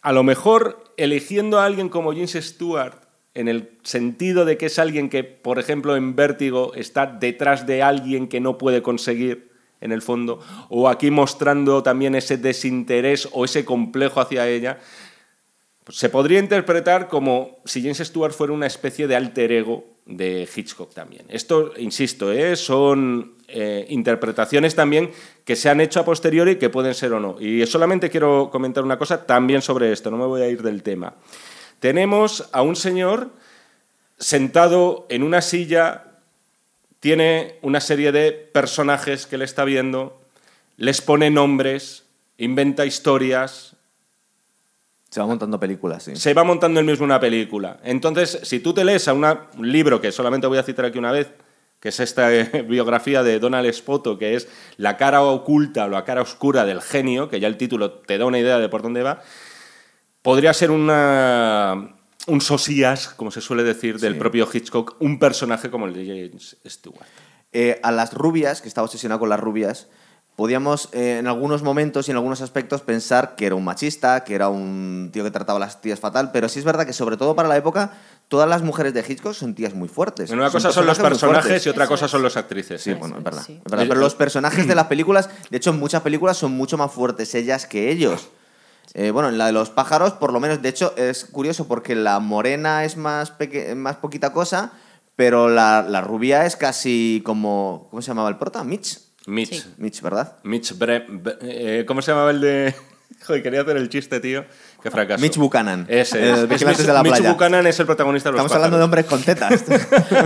a lo mejor eligiendo a alguien como James Stewart, en el sentido de que es alguien que, por ejemplo, en Vértigo está detrás de alguien que no puede conseguir, en el fondo, o aquí mostrando también ese desinterés o ese complejo hacia ella, se podría interpretar como si James Stewart fuera una especie de alter ego de Hitchcock también. Esto, insisto, ¿eh? son eh, interpretaciones también que se han hecho a posteriori que pueden ser o no. Y solamente quiero comentar una cosa también sobre esto, no me voy a ir del tema. Tenemos a un señor sentado en una silla, tiene una serie de personajes que le está viendo, les pone nombres, inventa historias, Se va montando películas, sí. se va montando él mismo una película. Entonces, si tú te lees a una- un libro que solamente voy a citar aquí una vez, que es esta eh, *laughs* biografía de Donald Spoto, que es La cara oculta o la cara oscura del genio, que ya el título te da una idea de por dónde va, podría ser una, un sosías, como se suele decir, del Sí. propio Hitchcock, un personaje como el de James Stewart. Eh, a las rubias, que estaba obsesionado con las rubias, podíamos eh, en algunos momentos y en algunos aspectos pensar que era un machista, que era un tío que trataba a las tías fatal, pero sí es verdad que sobre todo para la época, todas las mujeres de Hitchcock son tías muy fuertes. Una cosa son los personajes y otra Eso cosa es. son las actrices. Sí, ¿eh? bueno, es verdad. Sí. es verdad, El- Pero los personajes de las películas, de hecho, en muchas películas son mucho más fuertes ellas que ellos. Eh, bueno, en la de los pájaros, por lo menos, de hecho, es curioso porque la morena es más, peque- más poquita cosa, pero la, la rubia es casi como. ¿Cómo se llamaba el prota? Mitch. Mitch. Sí. Mitch, ¿verdad? Mitch Bre- Bre- eh, ¿Cómo se llamaba el de...? *laughs* Joder, quería hacer el chiste, tío. Qué fracaso. Mitch Buchanan. Ese. El es. Vigilantes Mitch- de la Mitch Playa. Buchanan es el protagonista de los Estamos hablando de hombres con tetas. *laughs*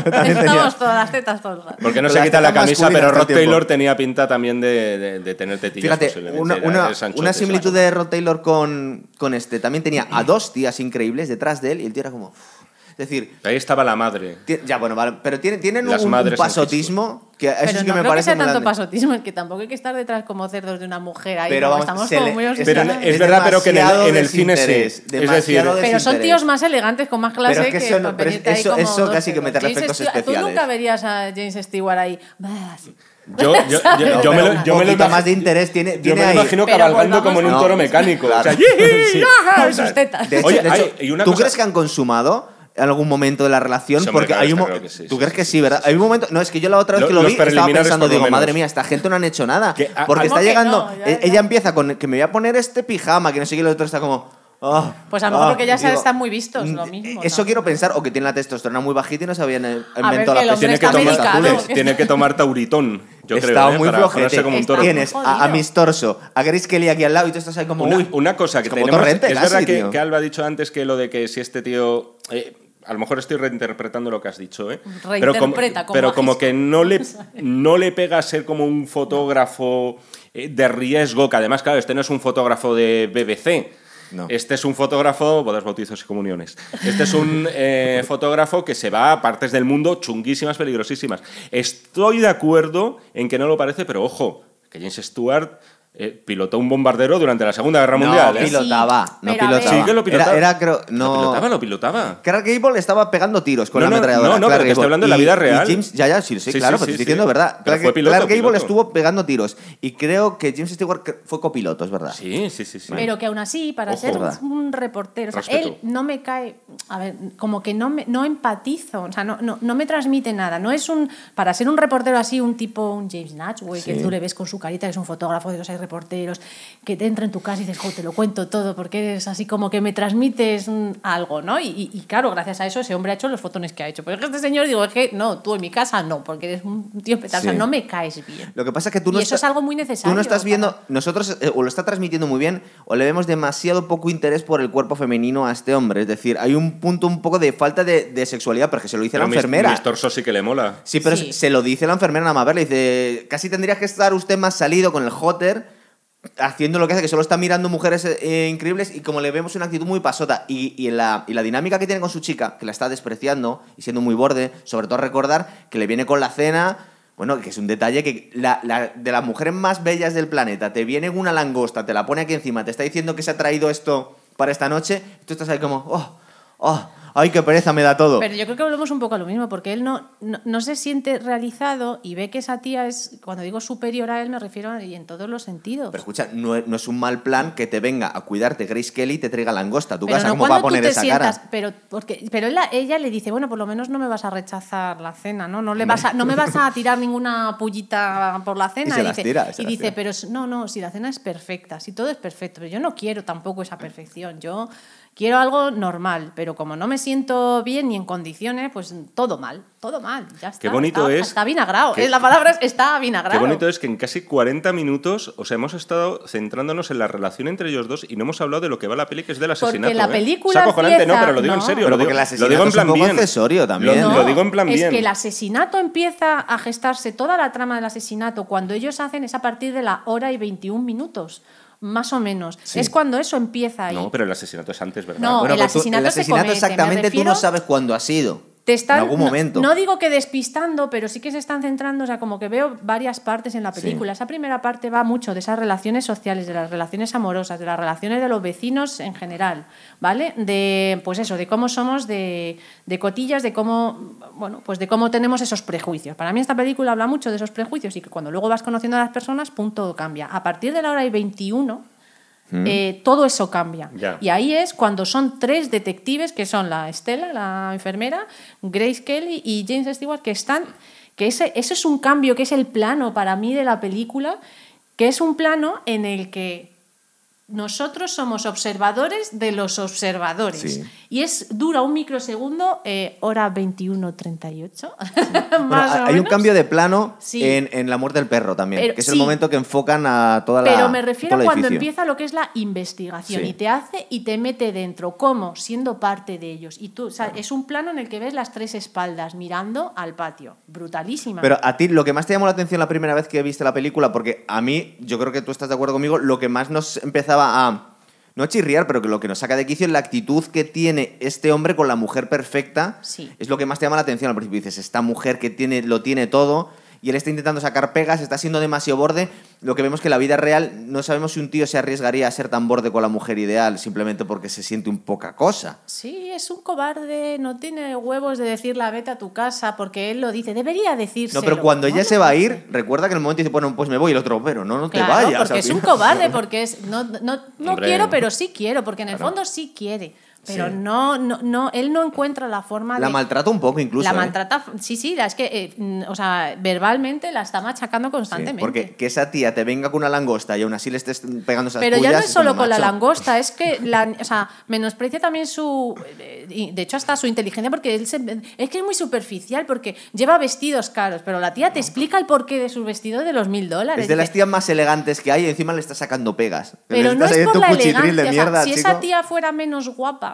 Estamos todas las tetas rato. Porque no se quita la camisa, pero Rod tiempo. Taylor tenía pinta también de, de- de tener tetillas Fíjate, posiblemente. una, similitud de Rod Taylor con, con este. También tenía a dos tías increíbles detrás de él y el tío era como. Es decir, Ahí estaba la madre. ya bueno, vale, pero tienen, tienen Las un, un pasotismo que eso Pero sí que no me creo que parece sea tanto grande. pasotismo, es que tampoco hay que estar detrás como cerdos de una mujer ahí. Pero ¿no? vamos, estamos como le- muy es- Pero obsesionados. es verdad, pero que en el, en el cine sí. Es decir, Pero son tíos más elegantes, con más clase Pero es que eso no- con pero venirte ahí eso- como eso casi que meterle efectos Stewart- especiales. Tú nunca verías a James Stewart ahí. *laughs* Yo, yo, yo, yo me lo, un yo me lo más de interés tiene, yo tiene me lo ahí. imagino Pero cabalgando como en un toro mecánico. claro. O sea, *laughs* ¡yiji! Sí. ¡yaja! Con sus tetas. De hecho, Oye, de hay- hecho, y una ¿tú crees que han consumado en algún momento de la relación? Sí, hombre, Porque claro, hay un claro sí, ¿Tú sí, crees sí, que sí, sí, verdad? sí, sí. Hay un momento... No, es que yo la otra vez que lo vi estaba pensando, lo digo, madre mía, esta gente no han hecho nada. Que Porque está ¿Cómo que llegando... no? Ya, e- ya. Ella empieza con que me voy a poner este pijama, que no sé qué, y el otro está como... "Ah, Pues a lo mejor ah", porque ya digo, están muy vistos, lo mismo, Eso ¿no? quiero pensar, o que tiene la testosterona muy bajita y no eh, ver, inventado la Tiene que, tomar, azules, tiene que tomar tauritón, yo creo, Estaba ¿eh? muy para flojete. ponerse como un toro. Está- Tienes a, a. Miss Torso, a Grace Kelly aquí al lado y tú estás ahí como... Una, uy, una cosa que como tenemos. Torrente, es casi, verdad que, que Alba ha dicho antes que lo de que si este tío. eh, a lo mejor estoy reinterpretando lo que has dicho, ¿eh? Pero como, Reinterpreta como pero como que no le, *laughs* no le pega a ser como un fotógrafo eh, de riesgo, que además, claro, este no es un fotógrafo de BBC. No. Este es un fotógrafo, bodas, bautizos y comuniones. Este es un eh, *laughs* fotógrafo que se va a partes del mundo chunguísimas, peligrosísimas. Estoy de acuerdo en que no lo parece, pero ojo, que James Stewart eh, pilotó un bombardero durante la Segunda Guerra Mundial. No ¿eh? pilotaba, Sí, no pilotaba. Sí que lo pilotaba. Era, era, creo, ¿Lo no... pilotaba? ¿Lo pilotaba? Clark Gable estaba pegando tiros con No, la no, ametralladora. no, no, Clark pero te estoy hablando de la vida y real. James, ya, ya, sí, sí, Sí, claro, sí, estoy diciendo sí. verdad. Pero Clark, fue piloto, Clark Gable piloto. estuvo pegando tiros. Y creo que James Stewart fue copiloto, es verdad. Sí, sí, sí. sí. Pero que aún así, para Ojo. ser ¿Verdad? un reportero, o sea, Respeto. él no me cae, a ver, como que no, me, no empatizo, o sea, no, no, no me transmite nada. No es un, para ser un reportero así, un tipo, un James Natch, güey, que tú le ves con su carita, que es un fotógrafo de los hay reporteros, que te entra en tu casa y dices, jo, te lo cuento todo, porque eres así como que me transmites mm, algo, ¿no? Y, y- y claro, gracias a eso ese hombre ha hecho los fotones que ha hecho. Pero es que este señor, digo, es que no, tú en mi casa no, porque eres un tío petal, o sea, Sí. no me caes bien. Lo que pasa es que tú no Y eso estás- es algo muy necesario Tú no estás para- viendo, nosotros eh, o lo está transmitiendo muy bien o le vemos demasiado poco interés por el cuerpo femenino a este hombre. Es decir, hay un punto un poco de falta de, de sexualidad, pero que se lo dice Pero la mis- enfermera. Mis torsos sí que le mola. Sí, pero Sí. se lo dice la enfermera nada más verle. Dice, casi tendría que estar usted más salido con el hotter haciendo lo que hace, que solo está mirando mujeres eh, increíbles y como le vemos una actitud muy pasota y, y, la, y la dinámica que tiene con su chica, que la está despreciando y siendo muy borde, sobre todo recordar que le viene con la cena, bueno, que es un detalle que la, la- de las mujeres más bellas del planeta, te viene una langosta, te la pone aquí encima, te está diciendo que se ha traído esto para esta noche, y tú estás ahí como, oh, oh, ay, qué pereza me da todo. Pero yo creo que volvemos un poco a lo mismo, porque él no, no, no se siente realizado y ve que esa tía es, cuando digo superior a él, me refiero a, y en todos los sentidos. Pero escucha, no es, no es un mal plan que te venga a cuidarte Grace Kelly y te traiga langosta Pero casa. no ¿Cómo va a poner tú te esa sientas, cara? pero porque pero él- ella le dice, bueno, por lo menos no me vas a rechazar la cena, ¿no? No le vas a, no me vas a *laughs* tirar ninguna pullita por la cena. Y se las dice, tira, se y las dice, tira. pero no, no, si la cena es perfecta, si todo es perfecto, pero yo no quiero tampoco esa perfección. Yo quiero algo normal, pero como no me siento bien ni en condiciones, pues todo mal, todo mal. Ya está. Qué bonito está, es Está vinagrado. que- eh, la palabra es está vinagrado. Qué bonito es que en casi 40 minutos, o sea, hemos estado centrándonos en la relación entre ellos dos y no hemos hablado de lo que va la peli, que es del Porque asesinato. la ¿eh? película Es acojonante, no, empieza- pero lo digo en no. serio. Pero lo digo, porque el lo asesinato digo en es un plan poco bien. accesorio también. Lo, No, lo digo en plan es bien. que el asesinato empieza a gestarse, toda la trama del asesinato, cuando ellos hacen es a partir de la hora y 21 minutos, más o menos. Es cuando eso empieza ahí. No, pero el asesinato es antes, ¿verdad? No, Bueno, el pero tú- asesinato el se asesinato comete, exactamente tú no refiero- sabes cuándo ha sido. Te están, en algún no- momento. No, digo que despistando, pero sí que se están centrando, o sea, como que veo varias partes en la película. Esa primera parte va mucho de esas relaciones sociales, de las relaciones amorosas, de las relaciones de los vecinos en general, ¿vale? De, pues eso, de cómo somos, de, de cotillas, de cómo, bueno, pues de cómo tenemos esos prejuicios. Para mí esta película habla mucho de esos prejuicios y que cuando luego vas conociendo a las personas, punto, cambia. A partir de la hora y 21, eh, todo eso cambia. Y ahí es cuando son tres detectives, que son la Estela, la enfermera, Grace Kelly y James Stewart, que están. que ese, ese es un cambio, que es el plano para mí de la película, que es un plano en el que nosotros somos observadores de los observadores. Sí. Y es dura un microsegundo, eh, hora 21.38. Bueno, *laughs* más o hay un cambio de plano Sí. en, en La muerte del perro también, Pero- que es sí. el momento que enfocan a toda la Pero me refiero el cuando empieza lo que es la investigación Sí. y te hace y te mete dentro, como siendo parte de ellos. Y tú, o sea, es un plano en el que ves las tres espaldas mirando al patio. Brutalísima. Pero a ti, lo que más te llamó la atención la primera vez que viste la película, porque a mí, yo creo que tú estás de acuerdo conmigo, lo que más nos empezaba a. No a chirriar, pero que lo que nos saca de quicio es la actitud que tiene este hombre con la mujer perfecta. Sí. Es lo que más te llama la atención al principio. Dices, esta mujer que tiene, lo tiene todo y él está intentando sacar pegas, está siendo demasiado borde. Lo que vemos que en la vida real no sabemos si un tío se arriesgaría a ser tan borde con la mujer ideal simplemente porque se siente un poca cosa. Sí, es un cobarde, no tiene huevos de decirle vete a tu casa porque él lo dice. Debería decirse. No, pero cuando ella se va a ir, recuerda que en el momento dice, bueno, pues me voy, y el otro, pero no, no te Claro, vayas. porque es un final". cobarde, *laughs* porque es no, no, no quiero, pero sí quiero, porque en el fondo sí quiere. Pero Sí. no, no, no, él no encuentra la forma La de. maltrata un poco incluso. la ¿eh? maltrata, sí, sí, es que, eh, mm, o sea, verbalmente la está machacando Sí, constantemente. porque que esa tía te venga con una langosta y aún así le estés pegando esas Pero ya no es solo con la langosta, es que *laughs* la, o sea, menosprecia también su. eh, De hecho, hasta su inteligencia, porque él se- es que es muy superficial, porque lleva vestidos caros, pero la tía te explica el porqué de sus vestidos de los mil dólares. Es de las tías más elegantes que hay y encima le está sacando pegas. Pero no es por la elegancia. de o sea, mierda, si chico. esa tía fuera menos guapa,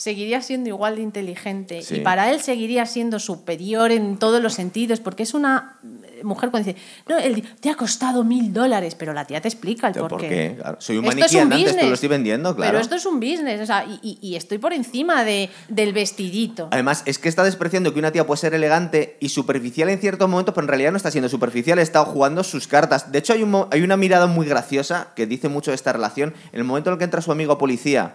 seguiría siendo igual de inteligente. Sí. Y para él seguiría siendo superior en todos los sentidos, porque es una eh, mujer cuando dice, no, él dice, te ha costado mil dólares, pero la tía te explica el por ¿por qué. qué? Claro, soy un Esto maniquí es un andante, esto business. lo estoy vendiendo, claro. Pero esto es un business, o sea, y, estoy por encima de, del vestidito. Además, es que está despreciando que una tía puede ser elegante y superficial en ciertos momentos, pero en realidad no está siendo superficial, está jugando sus cartas. De hecho, hay, un hay una mirada muy graciosa que dice mucho de esta relación. En el momento en el que entra su amigo policía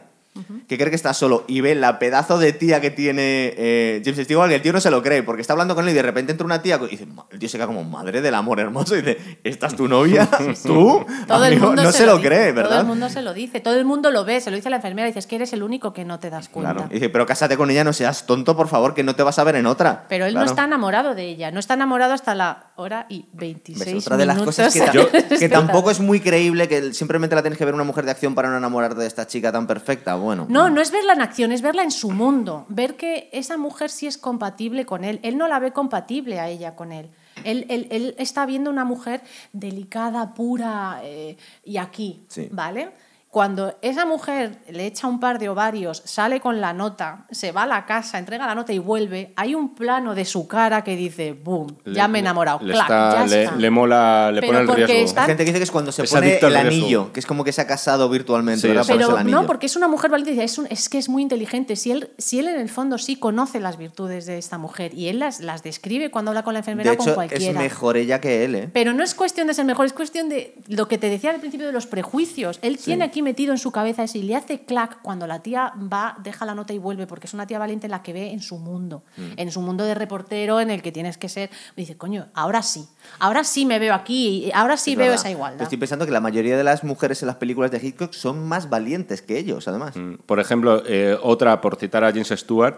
que cree que está solo y ve la pedazo de tía que tiene eh, James Stewart, que el tío no se lo cree, porque está hablando con él y de repente entra una tía y dice, el tío se queda como madre del amor hermoso y dice, ¿esta es tu novia? *laughs* ¿Tú? Todo el Amigo, mundo no se, lo dice, cree, Todo ¿verdad? el mundo se lo dice, todo el mundo lo ve, se lo dice a la enfermera, dices que eres el único que no te das cuenta. Claro. Y dice, pero cásate con ella, no seas tonto, por favor, que no te vas a ver en otra. Pero él Claro. no está enamorado de ella, no está enamorado hasta la hora y 26 ¿Ves? Otra de las cosas que, Yo- *laughs* que tampoco es muy creíble que simplemente la tienes que ver una mujer de acción para no enamorarte de esta chica tan perfecta. Bueno. No, no es verla en acción, es verla en su mundo. Ver que esa mujer sí es compatible con él. Él no la ve compatible a ella con él. Él, él- él está viendo una mujer delicada, pura eh, y aquí, Sí. ¿vale? Cuando esa mujer le echa un par de ovarios, sale con la nota, se va a la casa, entrega la nota y vuelve, hay un plano de su cara que dice, boom, ya me he enamorado. Le, clac, está- ya le- está. le mola, le Pero pone el riesgo. está- Hay gente que dice que es cuando se Es pone el anillo, que es como que se ha casado virtualmente. Pero el no, porque es una mujer valiente, es, un- es que es muy inteligente. Si él, si él en el fondo sí conoce las virtudes de esta mujer y él las, las describe cuando habla con la enfermera De o con hecho, es cualquiera. mejor ella que él, ¿eh? Pero no es cuestión de ser mejor, es cuestión de lo que te decía al principio de los prejuicios. Él tiene aquí metido en su cabeza eso y le hace clac cuando la tía va, deja la nota y vuelve, porque es una tía valiente la que ve en su mundo, Mm. en su mundo de reportero en el que tienes que ser. Y dice, coño, ahora sí, ahora sí me veo aquí, ahora sí Es veo verdad. esa igualdad. Estoy pensando que la mayoría de las mujeres en las películas de Hitchcock son más valientes que ellos, además. Mm, Por ejemplo, eh, otra, por citar a James Stewart,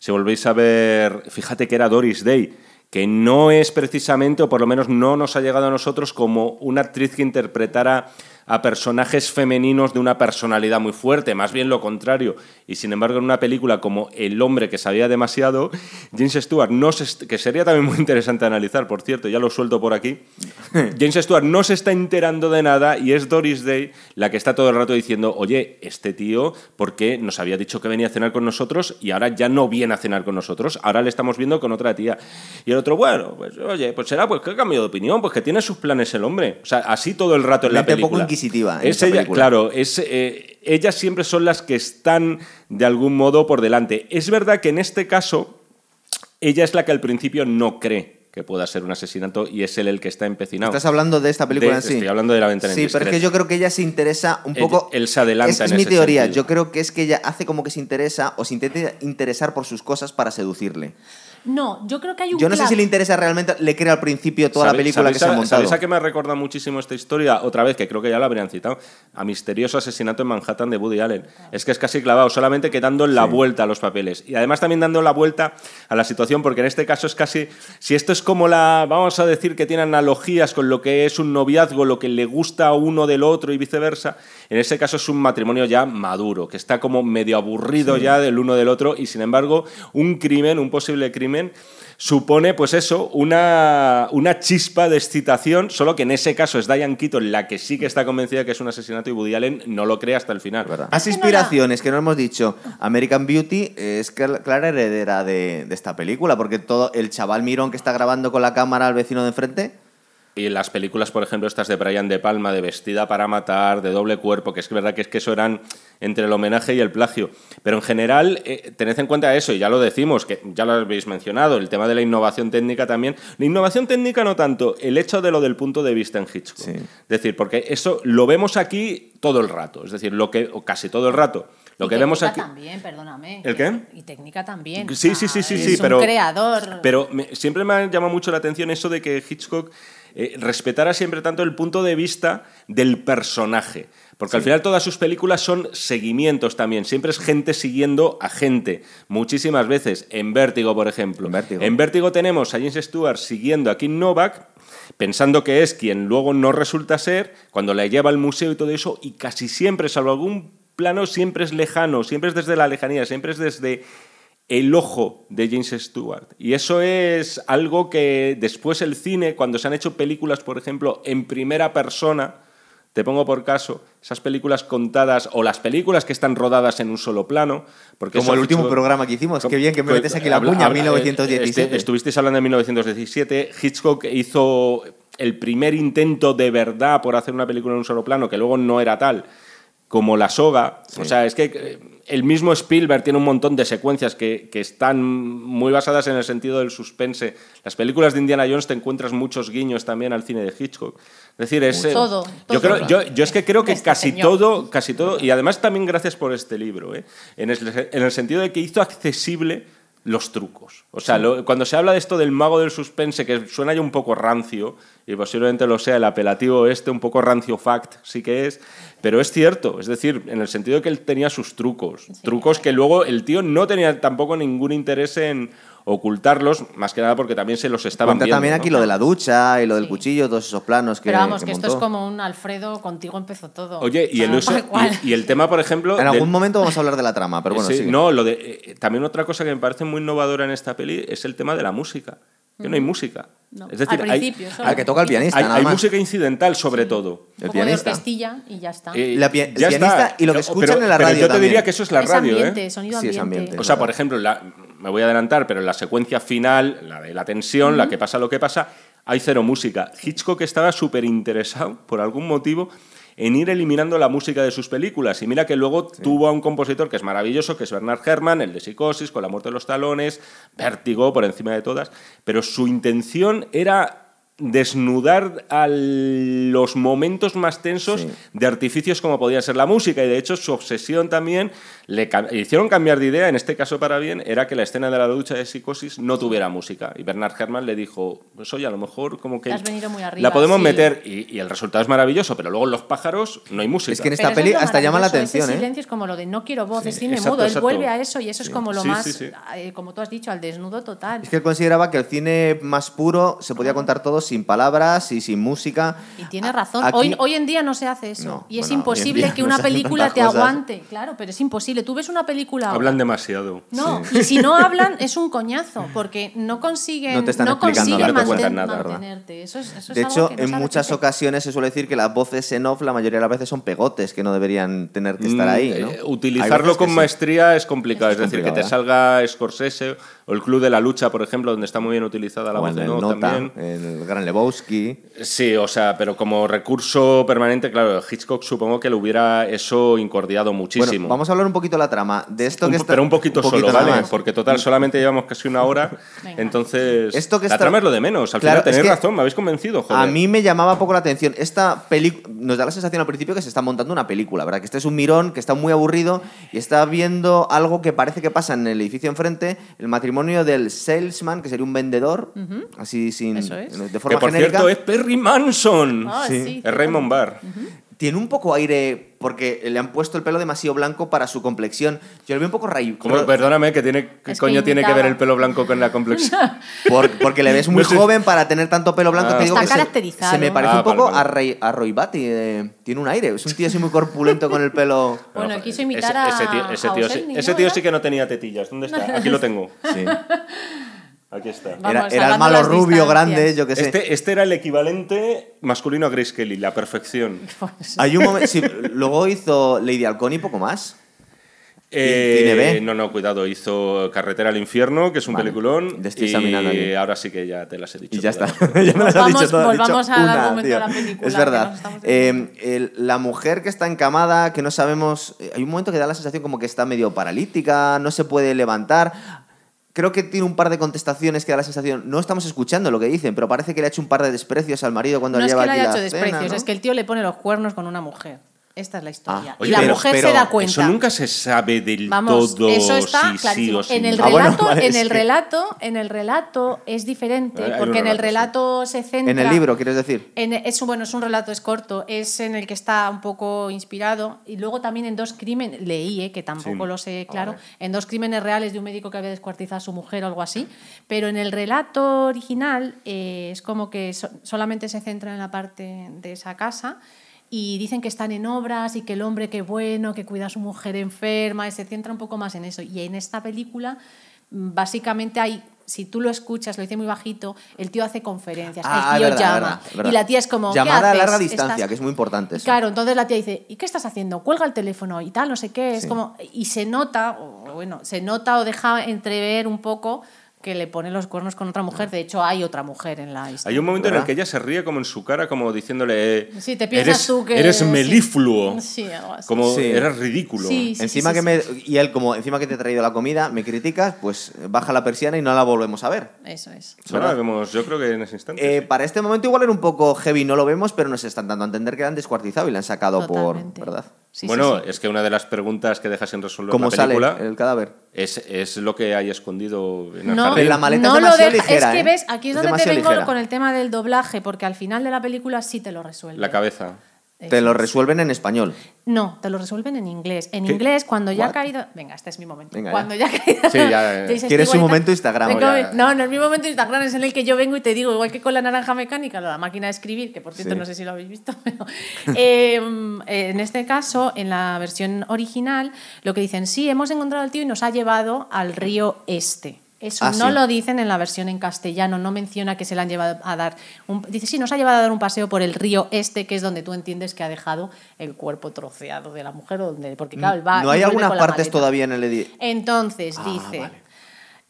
si volvéis a ver, fíjate que era Doris Day, que no es precisamente, o por lo menos no nos ha llegado a nosotros como una actriz que interpretara a personajes femeninos de una personalidad muy fuerte, más bien lo contrario. Y sin embargo, en una película como El hombre que sabía demasiado, James Stewart, no se que sería también muy interesante analizar, por cierto, ya lo suelto por aquí, *laughs* James Stewart no se está enterando de nada y es Doris Day la que está todo el rato diciendo, oye, este tío, ¿por qué nos había dicho que venía a cenar con nosotros y ahora ya no viene a cenar con nosotros? Ahora le estamos viendo con otra tía. Y el otro, bueno, pues oye, pues será pues que ha cambiado de opinión, pues que tiene sus planes el hombre. O sea, así todo el rato en la película. Inquisitiva en Es esta ella, película. claro, es, eh, ellas siempre son las que están de algún modo por delante. Es verdad que en este caso ella es la que al principio no cree que pueda ser un asesinato y es él el que está empecinado. Estás hablando de esta película De- en sí. estoy hablando de La ventana Sí, pero es que yo creo que ella se interesa un poco. él se adelanta Es, en es mi teoría. sentido. Yo creo que es que ella hace como que se interesa o se intenta interesar por sus cosas para seducirle. No, yo creo que hay un Yo no sé si le interesa realmente, le crea al principio toda la ¿Sabe- película que se ha montado. ¿Sabéis a qué me recuerda muchísimo esta historia? Otra vez, que creo que ya la habrían citado. A Misterioso Asesinato en Manhattan de Woody Allen. Es que es casi clavado, solamente que dando la vuelta a los papeles. Y además también dando la vuelta a la situación, porque en este caso es casi. Si esto es como la. Vamos a decir que tiene analogías con lo que es un noviazgo, lo que le gusta a uno del otro y viceversa. En este caso es un matrimonio ya maduro, que está como medio aburrido ya del uno del otro. Y sin embargo, un crimen, un posible crimen supone, pues eso, una, una chispa de excitación, solo que en ese caso es Diane Keaton la que sí que está convencida que es un asesinato y Woody Allen no lo cree hasta el final. ¿verdad? Más inspiraciones que no hemos dicho. American Beauty es cl- clara heredera de, de esta película, porque todo el chaval mirón que está grabando con la cámara al vecino de enfrente. Y las películas, por ejemplo, estas de Brian De Palma, de Vestida para Matar, de Doble Cuerpo, que es verdad que es que eso eran entre el homenaje y el plagio. Pero en general, eh, tened en cuenta eso, y ya lo decimos, que ya lo habéis mencionado, el tema de la innovación técnica también. La innovación técnica no tanto, el hecho de lo del punto de vista en Hitchcock. Sí. Es decir, porque eso lo vemos aquí todo el rato, es decir, lo que, o casi todo el rato. Lo Y que vemos técnica aquí. también, perdóname. ¿El qué? Y técnica también. Sí, sí, sí, sea, sí, es sí, un pero. creador. Pero me- siempre me ha llamado mucho la atención eso de que Hitchcock eh, respetara siempre tanto el punto de vista del personaje. Porque al final todas sus películas son seguimientos también. Siempre es gente siguiendo a gente. Muchísimas veces. En Vértigo, por ejemplo. En Vértigo. tenemos a James Stewart siguiendo a Kim Novak, pensando que es quien luego no resulta ser, cuando la lleva al museo y todo eso, y casi siempre, salvo algún plano, siempre es lejano, siempre es desde la lejanía, siempre es desde el ojo de James Stewart. Y eso es algo que después el cine, cuando se han hecho películas, por ejemplo, en primera persona, te pongo por caso, esas películas contadas o las películas que están rodadas en un solo plano, porque Como el último programa que hicimos. Qué bien que me metes aquí la habla- habla- 1917. este- estuvisteis hablando de 1917. Hitchcock hizo el primer intento de verdad por hacer una película en un solo plano, que luego no era tal, como La Soga. O sea, es que eh, el mismo Spielberg tiene un montón de secuencias que, que, están muy basadas en el sentido del suspense. Las películas de Indiana Jones te encuentras muchos guiños también al cine de Hitchcock. Es decir, es... Todo, yo, creo, yo, yo, es que creo que este casi señor. todo, casi todo, y además también gracias por este libro, ¿eh? en, el, en el sentido de que hizo accesible los trucos. O sea, lo, cuando se habla de esto del mago del suspense, que suena ya un poco rancio, y posiblemente lo sea el apelativo este, un poco rancio fact, sí que es, pero es cierto, es decir, en el sentido de que él tenía sus trucos, trucos que luego el tío no tenía tampoco ningún interés en ocultarlos, más que nada porque también se los estaban Cuenta viendo. también ¿no? aquí lo de la ducha y lo del Sí. cuchillo, todos esos planos que Pero vamos, que, que esto es como un Alfredo, contigo empezó todo. Oye, y el, uso- y, y el tema, por ejemplo... En del- algún momento vamos a hablar de la trama, pero *laughs* bueno, Sí, sigue. no, lo de, eh, también otra cosa que me parece muy innovadora en esta peli es el tema de la música. Que no hay música. No, Es decir, al hay. Al que toca el pianista, hay, nada hay más. música incidental sobre todo. El pianista. de y ya está. Eh, La pi- el ya pianista está. y lo que Pero- escuchan pero- en la pero radio yo te también. diría que eso es la es radio, ambiente, ¿eh? sonido Sí, es ambiente. ambiente. O sea, por ejemplo, la- me voy a adelantar, pero en la secuencia final, la de la tensión, la que pasa lo que pasa, hay cero música. Hitchcock estaba súper interesado, por algún motivo, en ir eliminando la música de sus películas. Y mira que luego tuvo a un compositor que es maravilloso, que es Bernard Herrmann, el de Psicosis, con La muerte de los talones, Vértigo, por encima de todas. Pero su intención era desnudar a los momentos más tensos Sí. de artificios como podía ser la música y de hecho su obsesión también le cam- hicieron cambiar de idea, en este caso para bien, era que la escena de la ducha de psicosis no tuviera música y Bernard Herrmann le dijo, pues oye, a lo mejor como que Te has venido muy arriba, la podemos sí. meter y, y el resultado es maravilloso, pero luego en los pájaros no hay música. Es que en Pero esta es peli lo hasta llama la atención, Ese ¿eh? silencio es como lo de no quiero voz, es cine exacto, mudo. Él exacto. vuelve a eso y eso es como lo Sí, más, sí, sí. eh, como tú has dicho, al desnudo total. Es que él consideraba que el cine más puro se podía contar todo sin palabras y sin música. Y tiene razón. aquí- Hoy, hoy en día no se hace eso. No, y es bueno, imposible *laughs* que no una película te cosas. aguante. Claro, pero es imposible. Tú ves una película ahora. Hablan demasiado. No, y si no *laughs* hablan es un coñazo, porque no consiguen, No te están explicando consiguen nada. No te manten- cuentan nada. Eso es, eso es De algo hecho, que no en muchas ocasiones se suele decir que las voces en off la mayoría de las veces son pegotes que no deberían tener que estar Mm, ahí. ¿no? eh, utilizarlo con sí. maestría es complicado. Es, Es decir, que te complicado, salga Scorsese o el Club de la Lucha, por ejemplo, donde está muy bien utilizada la O voz de no Nota, también. el Gran Lebowski. Sí, o sea, pero como recurso permanente, claro, Hitchcock supongo que lo hubiera eso incordiado muchísimo. Bueno, vamos a hablar un poquito de la trama. De esto Un que está- pero un poquito, solo, ¿vale? más. Porque total, solamente llevamos casi una hora. *laughs* Entonces, Esto que la está- trama es lo de menos. Al Claro, final es tenéis que razón, me habéis convencido, joder. A mí me llamaba poco la atención. Esta película nos da la sensación al principio que se está montando una película, ¿verdad? Que este es un mirón, que está muy aburrido y está viendo algo que parece que pasa en el edificio enfrente, el matrimonio del salesman, que sería un vendedor, así sin Eso es. de que forma por genérica. cierto es Perry Manson. Ah, Sí. sí, es Raymond Barr. Tiene un poco aire porque le han puesto el pelo demasiado blanco para su complexión. Yo lo veo un poco ray. Pero- Perdóname, que tiene, ¿qué Es que coño tiene que ver el pelo blanco con la complexión? *laughs* por- porque le ves *laughs* muy No sé. joven para tener tanto pelo blanco. Ah. te digo Está que caracterizado. Se, me parece Ah, un poco vale, vale. a, Roy, a Roy Batty. eh, tiene un aire. Es un tío así muy corpulento con el pelo. *laughs* Bueno, quiso ese- imitar a- ese tío, ese a tío, Oselny, ese tío sí que no tenía tetillas. ¿Dónde está? Aquí lo tengo. Sí. Aquí está. Vamos, era, era el malo rubio distancias. grande, yo qué sé. Este, este era el equivalente masculino a Grace Kelly, la perfección. *laughs* Pues, Hay un momento. sí, luego hizo Lady Halcón y poco más. Eh? No, no, cuidado. Hizo Carretera al Infierno, que es un Vale. peliculón. Te estoy y ahora sí que ya te las he dicho. Y ya está. *laughs* ya me las ha dicho Volvamos- todas. Volvamos al argumento de la película, Es que verdad. Eh, el- la mujer que está encamada, que no sabemos. eh, Hay un momento que da la sensación como que está medio paralítica, no se puede levantar. Creo que tiene un par de contestaciones que da la sensación. No estamos escuchando lo que dicen, pero parece que le ha hecho un par de desprecios al marido cuando no le es lleva que le haya hecho cena, desprecios, ¿no? es que el tío le pone los cuernos con una mujer. Esta es la historia. Ah, y oye, la pero- mujer pero se da cuenta. Eso nunca se sabe del Vamos, todo eso está si sí clarísimo. o sí. En el Ah, relato, bueno, *laughs* vale, en el sí. relato, en el relato es diferente, porque en el relato, se centra. En el libro, quieres decir. En- es, un- bueno, es un relato, es corto, es en el que está un poco inspirado. Y luego también en dos crímenes, leí, eh, que tampoco Sí. lo sé claro, en dos crímenes reales de un médico que había descuartizado a su mujer o algo así. Pero en el relato original eh, es como que so- solamente se centra en la parte de esa casa. Y dicen que están en obras y que el hombre que bueno, que cuida a su mujer enferma, y se centra un poco más en eso. Y en esta película, mm, básicamente hay, si tú lo escuchas, lo dice muy bajito, el tío hace conferencias, Ah, el tío verdad, llama. verdad, verdad. Y la tía es como. ¿qué Llamada a larga distancia, Estás- que es muy importante. eso. Claro, entonces la tía dice, ¿y qué estás haciendo? Cuelga el teléfono y tal, no sé qué. Es como, y se nota, o bueno, se nota o deja entrever un poco que le pone los cuernos con otra mujer. De hecho, hay otra mujer en la historia. Hay un momento en el que ella se ríe como en su cara, como diciéndole. eh, Sí, te piensas eres, tú que- Eres sí. melífluo. Sí, algo así. Como Sí. eres ridículo. Sí, sí, encima sí, que sí. me y él como encima que te he traído la comida, me criticas, pues baja la persiana y no la volvemos a ver. Eso es. Bueno, la vemos, yo creo que en ese instante. Eh, para este momento igual era un poco heavy, no lo vemos, pero nos están dando a entender que la han descuartizado y la han sacado Totalmente. por, ¿verdad? Sí, bueno, sí. es que una de las preguntas que deja sin resolver ¿Cómo la sale película el cadáver? es, es lo que hay escondido en el No, jardín. la maleta no es lo demasiado deja. ligera, es que ¿eh? ves, aquí es, Es donde te vengo ligera. con el tema del doblaje, porque al final de la película sí te lo resuelve. La cabeza. Te lo es. resuelven en español. No, te lo resuelven en inglés. En ¿Qué? inglés, cuando ya What? ha caído. Venga, este es mi momento. Venga, ya. cuando ya, ha caído. Sí, ya, *laughs* ¿Quieres un momento Instagram? Ya. No, no es mi momento Instagram, es en el que yo vengo y te digo, igual que con la naranja mecánica, la máquina de escribir, que por cierto Sí. no sé si lo habéis visto, *laughs* pero. eh, en este caso, en la versión original, lo que dicen, sí, hemos encontrado al tío y nos ha llevado al río Este. Eso Ah, no sí. lo dicen en la versión en castellano, no menciona que se le han llevado a dar. Un, dice, sí, nos ha llevado a dar un paseo por el río este, que es donde tú entiendes que ha dejado el cuerpo troceado de la mujer, donde, porque claro, él va. no hay algunas la partes todavía en el edi- Entonces Ah, dice. vale.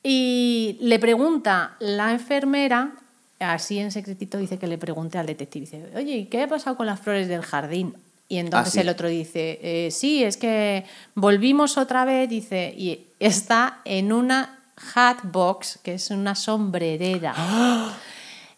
Y le pregunta la enfermera, así en secretito dice que le pregunte al detective, dice, oye, ¿y qué ha pasado con las flores del jardín? Y entonces Ah, sí. el otro dice, "Eh, sí, es que volvimos otra vez, dice, y está en una hat box, que es una sombrerera. *gasps*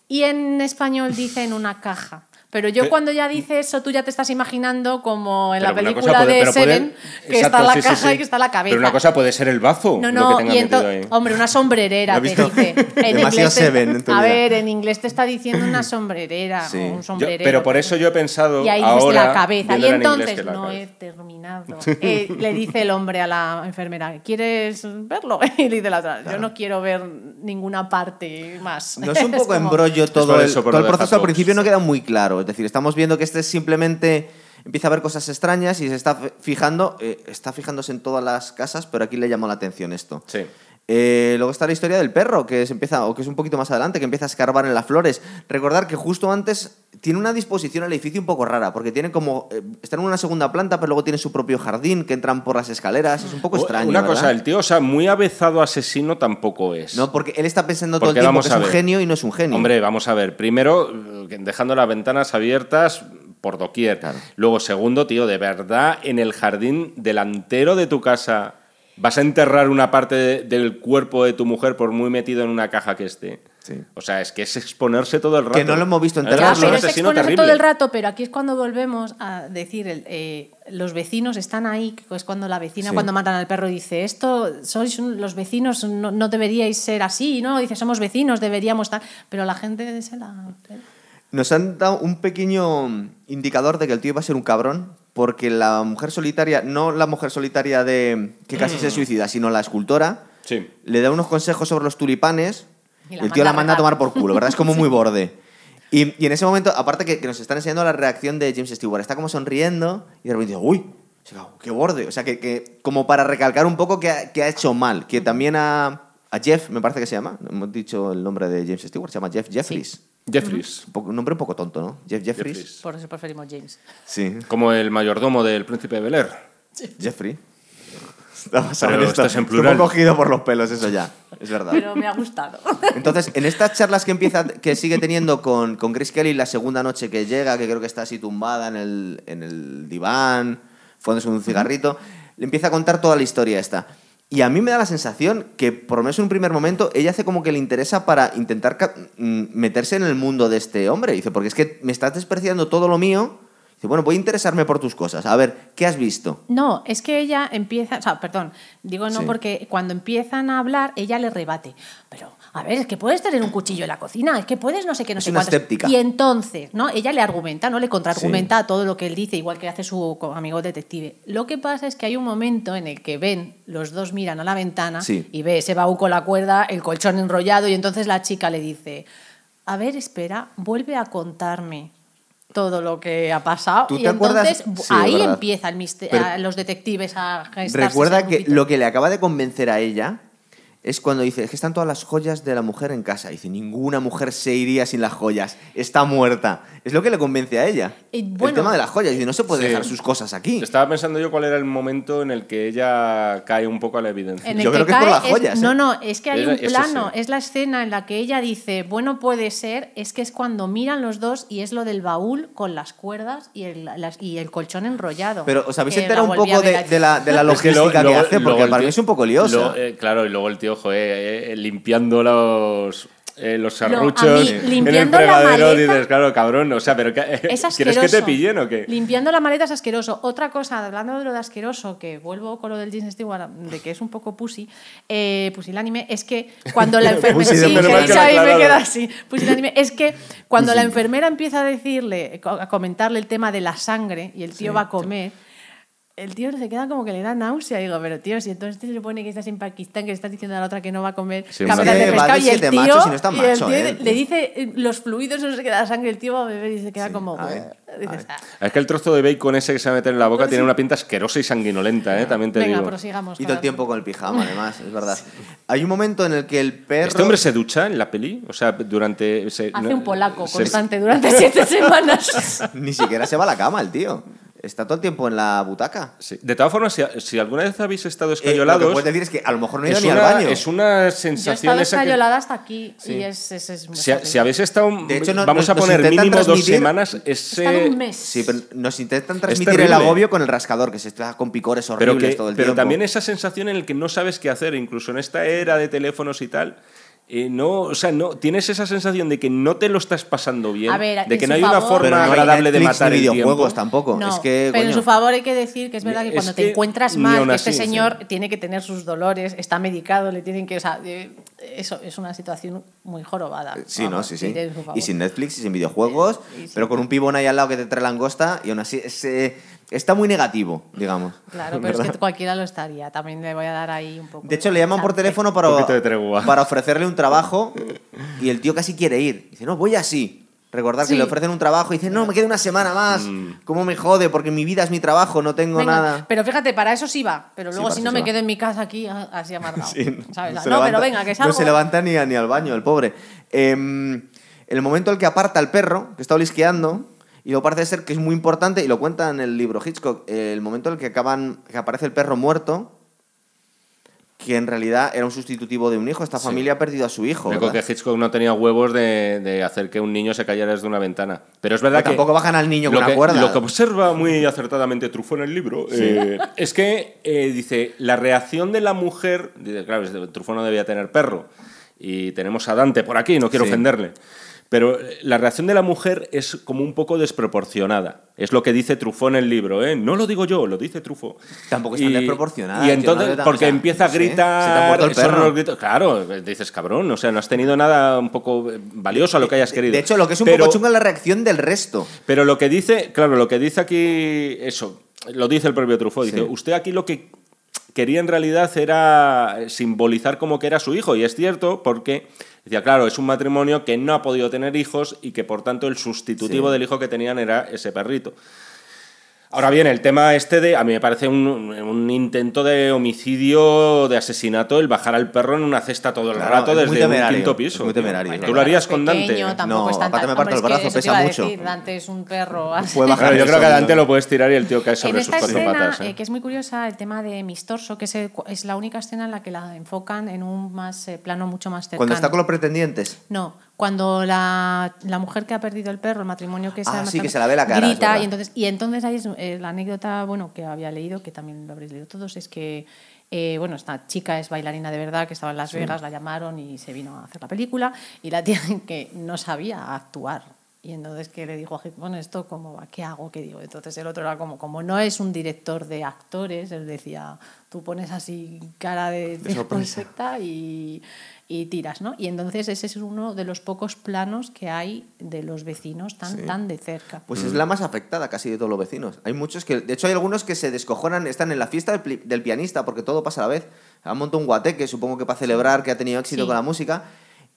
Y en español dice en una caja. Pero yo cuando ya dice eso, tú ya te estás imaginando como en la película puede- de puede- Seven, que Exacto, está la sí, sí, caja sí. y que está la cabeza. Pero una cosa puede ser el bazo. No, lo no, que tenga y metido ento- ahí. hombre, una sombrerera *laughs* ¿Lo te dice. En *laughs* Demasiado inglés te- Seven en tu a ver, en inglés te está diciendo una *laughs* sombrerera Sí. o un Yo- sombrerero. pero por eso yo he pensado Y ahí dices ahora, la cabeza. Y en entonces, no cabeza. he terminado. Eh, le dice el hombre a la enfermera, ¿quieres verlo? Y le dice la otra, yo no quiero ver ninguna parte más. No es un poco como- embrollo todo, el, eso, por todo el proceso al principio no queda muy claro. Es decir, estamos viendo que este simplemente empieza a ver cosas extrañas y se está fi- fijando, eh, está fijándose en todas las casas, pero aquí le llamó la atención esto. Sí. Eh, luego está la historia del perro, que se empieza, o que es un poquito más adelante, que empieza a escarbar en las flores. Recordar que justo antes tiene una disposición al edificio un poco rara, porque tiene como. eh, está en una segunda planta, pero luego tiene su propio jardín, que entran por las escaleras. Es un poco extraño. Una ¿verdad? cosa, el tío, o sea, muy avezado asesino tampoco es. No, porque él está pensando todo el Porque tiempo que es un genio y no es un genio. Hombre, vamos a ver. Primero, eh, dejando las ventanas abiertas por doquier. Claro. Luego, segundo, tío, de verdad, en el jardín delantero de tu casa, ¿vas a enterrar una parte de- del cuerpo de tu mujer por muy metido en una caja que esté? Sí. O sea, es que es exponerse todo el rato. Que no lo hemos visto Es enterrarlo. Ya, pero es exponerse terrible. todo el rato, pero aquí es cuando volvemos a decir, el, eh, los vecinos están ahí, que es cuando la vecina Sí. cuando matan al perro dice, esto, sois un- los vecinos, no, no deberíais ser así, ¿no? Dice, somos vecinos, deberíamos estar... Pero la gente se la... Nos han dado un pequeño indicador de que el tío iba a ser un cabrón, porque la mujer solitaria, no la mujer solitaria de que casi se suicida, sino la escultora, Sí. le da unos consejos sobre los tulipanes Y el tío la manda a tomar por culo, ¿verdad? Es como *laughs* muy borde. Y, y en ese momento, aparte que, que nos están enseñando la reacción de James Stewart, está como sonriendo y de repente dice, uy, qué borde. O sea, que, que como para recalcar un poco que ha, que ha hecho mal, que también a, a Jeff, me parece que se llama, hemos dicho el nombre de James Stewart, se llama Jeff Jeffries. Jeffries. Un, nombre un poco tonto, ¿no? Jeff Jeffries. Jeffries. Por eso preferimos James. Sí, Como el mayordomo del príncipe de Bel Air. Jeffrey. Vamos a Pero ver esto. estás en plural. he cogido por los pelos, eso ya. Es verdad. Pero me ha gustado. *laughs* Entonces, en estas charlas que empieza, que sigue teniendo con, con Chris Kelly, la segunda noche que llega, que creo que está así tumbada en el, en el diván, fumándose un cigarrito, le empieza a contar toda la historia esta. Y a mí me da la sensación que, por lo menos en un primer momento, ella hace como que le interesa para intentar mm, meterse en el mundo de este hombre. Dice, porque es que me estás despreciando todo lo mío. Dice, bueno, voy a interesarme por tus cosas. A ver, ¿qué has visto? No, es que ella empieza, o sea, perdón, digo no Sí. porque cuando empiezan a hablar, ella le rebate. Pero, a ver, es que puedes tener un cuchillo en la cocina, es que puedes no sé qué, no Es sé una escéptica. Y entonces, ¿no? Ella le argumenta, ¿no? Le contraargumenta a todo lo que él dice, igual que hace su amigo detective. Lo que pasa es que hay un momento en el que ven, los dos miran a la ventana Sí. y ve ese baúl con la cuerda, el colchón enrollado, y entonces la chica le dice, a ver, espera, vuelve a contarme todo lo que ha pasado. ¿Tú y te acuerdas? entonces Sí, ahí es verdad. empieza el misterio, Pero- los detectives a gestarse Recuerda que grupito. lo que le acaba de convencer a ella es cuando dice, es que están todas las joyas de la mujer en casa. dice, ninguna mujer se iría sin las joyas, está muerta. Es lo que le convence a ella. Y el bueno- tema de las joyas. Dice, no se puede Sí. dejar sus cosas aquí. Estaba pensando yo cuál era el momento en el que ella cae un poco a la evidencia. En el Yo creo que es por las joyas, No, ¿eh? no, es que hay Era- un plano, sí. es la escena en la que ella dice, bueno, puede ser, es que es cuando miran los dos y es lo del baúl con las cuerdas y el, las- y el colchón enrollado. Pero os habéis enterado un poco de, de la, de la *laughs* Es que lo- logística que, hace, porque luego el para mí es un poco liosa. lo- eh, claro, y luego el tío, joder, eh, limpiando los, eh, los serruchos en el fregadero, maleta- dices, claro, cabrón, o sea, pero ¿qué- Es *laughs* ¿quieres que te pillen o qué? Limpiando la maleta es asqueroso. Otra cosa, hablando de lo de asqueroso, que vuelvo con lo del James Stewart, de que es un poco pussy, eh, pusilánime, es que cuando la *laughs* enfermera... Sí, me queda así. Pusilánime. Es que cuando la enfermera empieza a decirle, a comentarle el tema de la sangre y el tío va a comer... El tío se queda como que le da náusea. Digo, pero tío, si entonces te supone que estás en Pakistán, que le estás diciendo a la otra que no va a comer Sí, cabezas hombre. de pescado, y el tío, machos y no está y el macho, tío ¿eh? le dice los fluidos, no sé qué, la sangre, el tío va a beber y se queda Sí, como... a ver, dices, a. "Ah". Es que el trozo de bacon ese que se va a meter en la boca tiene una pinta asquerosa y sanguinolenta, ¿eh? También te Venga, digo. prosigamos. Y todo el tiempo con el pijama, además, es verdad. *laughs* Hay un momento en el que el perro... ¿Este hombre se ducha en la peli? O sea, durante... se- Hace no- un polaco se- constante durante siete *laughs* semanas. Ni siquiera se va a la cama el tío. Está todo el tiempo en la butaca. Sí. De todas formas, si, si alguna vez habéis estado Eh, lo que escayolados... puedes decir es que a lo mejor no he ido es, ni al una, baño. es una Yo he sensación estado que- escayolada hasta aquí Sí. y es, es, es muy Si, si habéis estado... De hecho, no- vamos nos- a poner mínimo dos semanas He ese... estado un mes. Sí, pero nos intentan transmitir el agobio con el rascador, que se está con picores Pero, horribles que, todo el pero tiempo. también esa sensación en la que no sabes qué hacer, incluso en esta era de teléfonos y tal, eh, no, o sea, no, tienes esa sensación de que no te lo estás pasando bien, A ver, de que no hay una forma no agradable de matar ni videojuegos tampoco. No, es que, pero en su favor hay que decir que es verdad que Es cuando que te encuentras mal, que este así, señor sí. tiene que tener sus dolores, está medicado, le tienen que. O sea, eh, eso es una situación muy jorobada. Sí, ¿no? Sí, sí. Y sin Netflix y sin videojuegos, pero con un pibón ahí al lado que te trae langosta y aún así es, eh, está muy negativo, digamos. Claro, pero es ¿Verdad? que cualquiera lo estaría. También le voy a dar ahí un poco. De hecho, le llaman por teléfono *laughs* para, para ofrecerle un trabajo y el tío casi quiere ir. Dice, no, voy así. Recordar Sí. que le ofrecen un trabajo y dice, no, me queda una semana más. Mm. ¿Cómo me jode? Porque mi vida es mi trabajo, no tengo Venga, nada. Pero fíjate, para eso sí va. Pero luego si no me va. quedo en mi casa aquí ah, así amargado. Sí, ¿sabes? No, levanta- pero venga, que salgo. No se levanta ni, a- ni al baño, el pobre. En el momento en el que aparta al perro, que está olisqueando, y lo parece ser que es muy importante, y lo cuenta en el libro Hitchcock, el momento en el que, acaban, que aparece el perro muerto, que en realidad era un sustitutivo de un hijo. Esta Sí. familia ha perdido a su hijo. Único que. Hitchcock no tenía huevos de, de hacer que un niño se cayera desde una ventana. Pero es verdad Pero que. tampoco bajan al niño con una cuerda. Lo que observa muy acertadamente Truffaut en el libro eh, es que eh, dice: la reacción de la mujer. Dice, claro, Truffaut no debía tener perro. Y tenemos a Dante por aquí, no quiero Sí. ofenderle. Pero eh, la reacción de la mujer es como un poco desproporcionada. Es lo que dice Truffaut en el libro, ¿eh? No lo digo yo, lo dice Truffaut. Tampoco es tan desproporcionada, Y entonces, no porque o sea, empieza a no sé, se te ha gritar. el perro. los gritos- Claro, dices, cabrón, o sea, no has tenido nada un poco eh, valioso a lo que hayas querido. De hecho, lo que es un Pero- poco chungo es la reacción del resto. Pero lo que dice, claro, lo que dice aquí, eso, lo dice el propio Truffaut, dice, Sí. usted aquí lo que quería en realidad era simbolizar como que era su hijo, y es cierto porque, decía, claro, es un matrimonio que no ha podido tener hijos y que por tanto el sustitutivo Sí. del hijo que tenían era ese perrito. Ahora bien, el tema este de, a mí me parece un, un intento de homicidio, de asesinato, el bajar al perro en una cesta todo el Claro, rato desde un quinto es piso. muy temerario. ¿Tú lo harías con Dante? No, aparte me parto el Hombre, es que brazo, pesa mucho. decir, Dante es un perro. *laughs* Puede bajar Claro, yo eso, creo que a ¿no? Dante lo puedes tirar y el tío cae En sobre sus esta cuatro escena, patas. ¿eh? eh, que es muy curiosa, el tema de Mistorso, que es, el- es la única escena en la que la enfocan en un más eh, plano mucho más cercano. Cuando está con los pretendientes. No, cuando la, la mujer que ha perdido el perro, el matrimonio que es Ah, sí, que se la ve la cara, grita y entonces y entonces ahí es eh, la anécdota bueno que había leído que también lo habréis leído todos es que eh, bueno esta chica es bailarina de verdad que estaba en Las Vegas la llamaron y se vino a hacer la película y la *laughs* tía que no sabía actuar y entonces que le dijo a bueno, esto cómo va, ¿qué hago? ¿Qué digo? Entonces el otro era como, como no es un director de actores, él decía, tú pones así cara de, de sorpresa. perfecta y, y tiras, ¿no? Y entonces ese es uno de los pocos planos que hay de los vecinos tan, Sí. tan de cerca. Pues es la más afectada casi de todos los vecinos. Hay muchos que, de hecho hay algunos que se descojonan, están en la fiesta del, del pianista porque todo pasa a la vez. Han montado un guateque, supongo que para celebrar que ha tenido éxito Sí. con la música.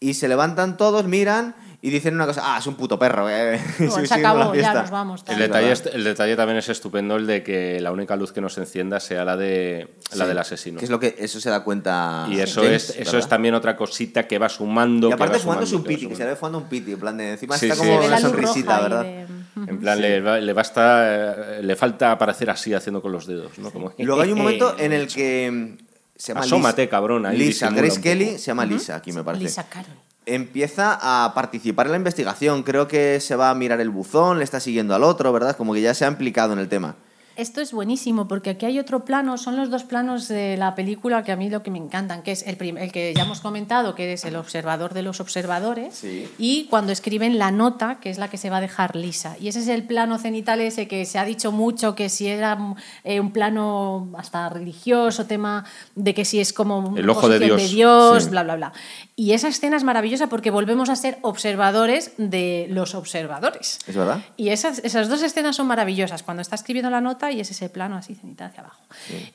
y se levantan todos, miran y dicen una cosa, ah, es un puto perro. eh". *laughs* Se acabó, ya nos vamos. El detalle, ¿verdad? es- el detalle también es estupendo, el de que la única luz que nos encienda sea la, de, la Sí. del asesino. Que es lo que eso se da cuenta. Y eso, James, es, eso ¿verdad? es también otra cosita que va sumando. Y aparte va fumándose un sumando, que piti, que se ve fumando un piti, en plan de encima Sí, está sí. como una sonrisita, ¿verdad? de- En plan, le, va- le basta, eh, le falta aparecer así haciendo con los dedos, ¿no? Como, Y luego hay un *laughs* momento en el que mm, se llama Asómate, Lisa, cabrón, ahí Lisa Grace Kelly se llama Lisa aquí me parece. Lisa Carol. Empieza a participar en la investigación, creo que se va a mirar el buzón, le está siguiendo al otro, ¿verdad? Como que ya se ha implicado en el tema. Esto es buenísimo porque aquí hay otro plano, son los dos planos de la película que a mí lo que me encantan, que es el, el que ya hemos comentado, que es el observador de los observadores, Sí. y cuando escriben la nota, que es la que se va a dejar lisa. Y ese es el plano cenital ese que se ha dicho mucho, que si era eh, un plano hasta religioso, tema de que si es como El ojo de Dios. Dios, Sí. bla, bla, bla. Y esa escena es maravillosa porque volvemos a ser observadores de los observadores. ¿Es verdad? Y esas, esas dos escenas son maravillosas, cuando está escribiendo la nota y es ese plano así cenital hacia abajo.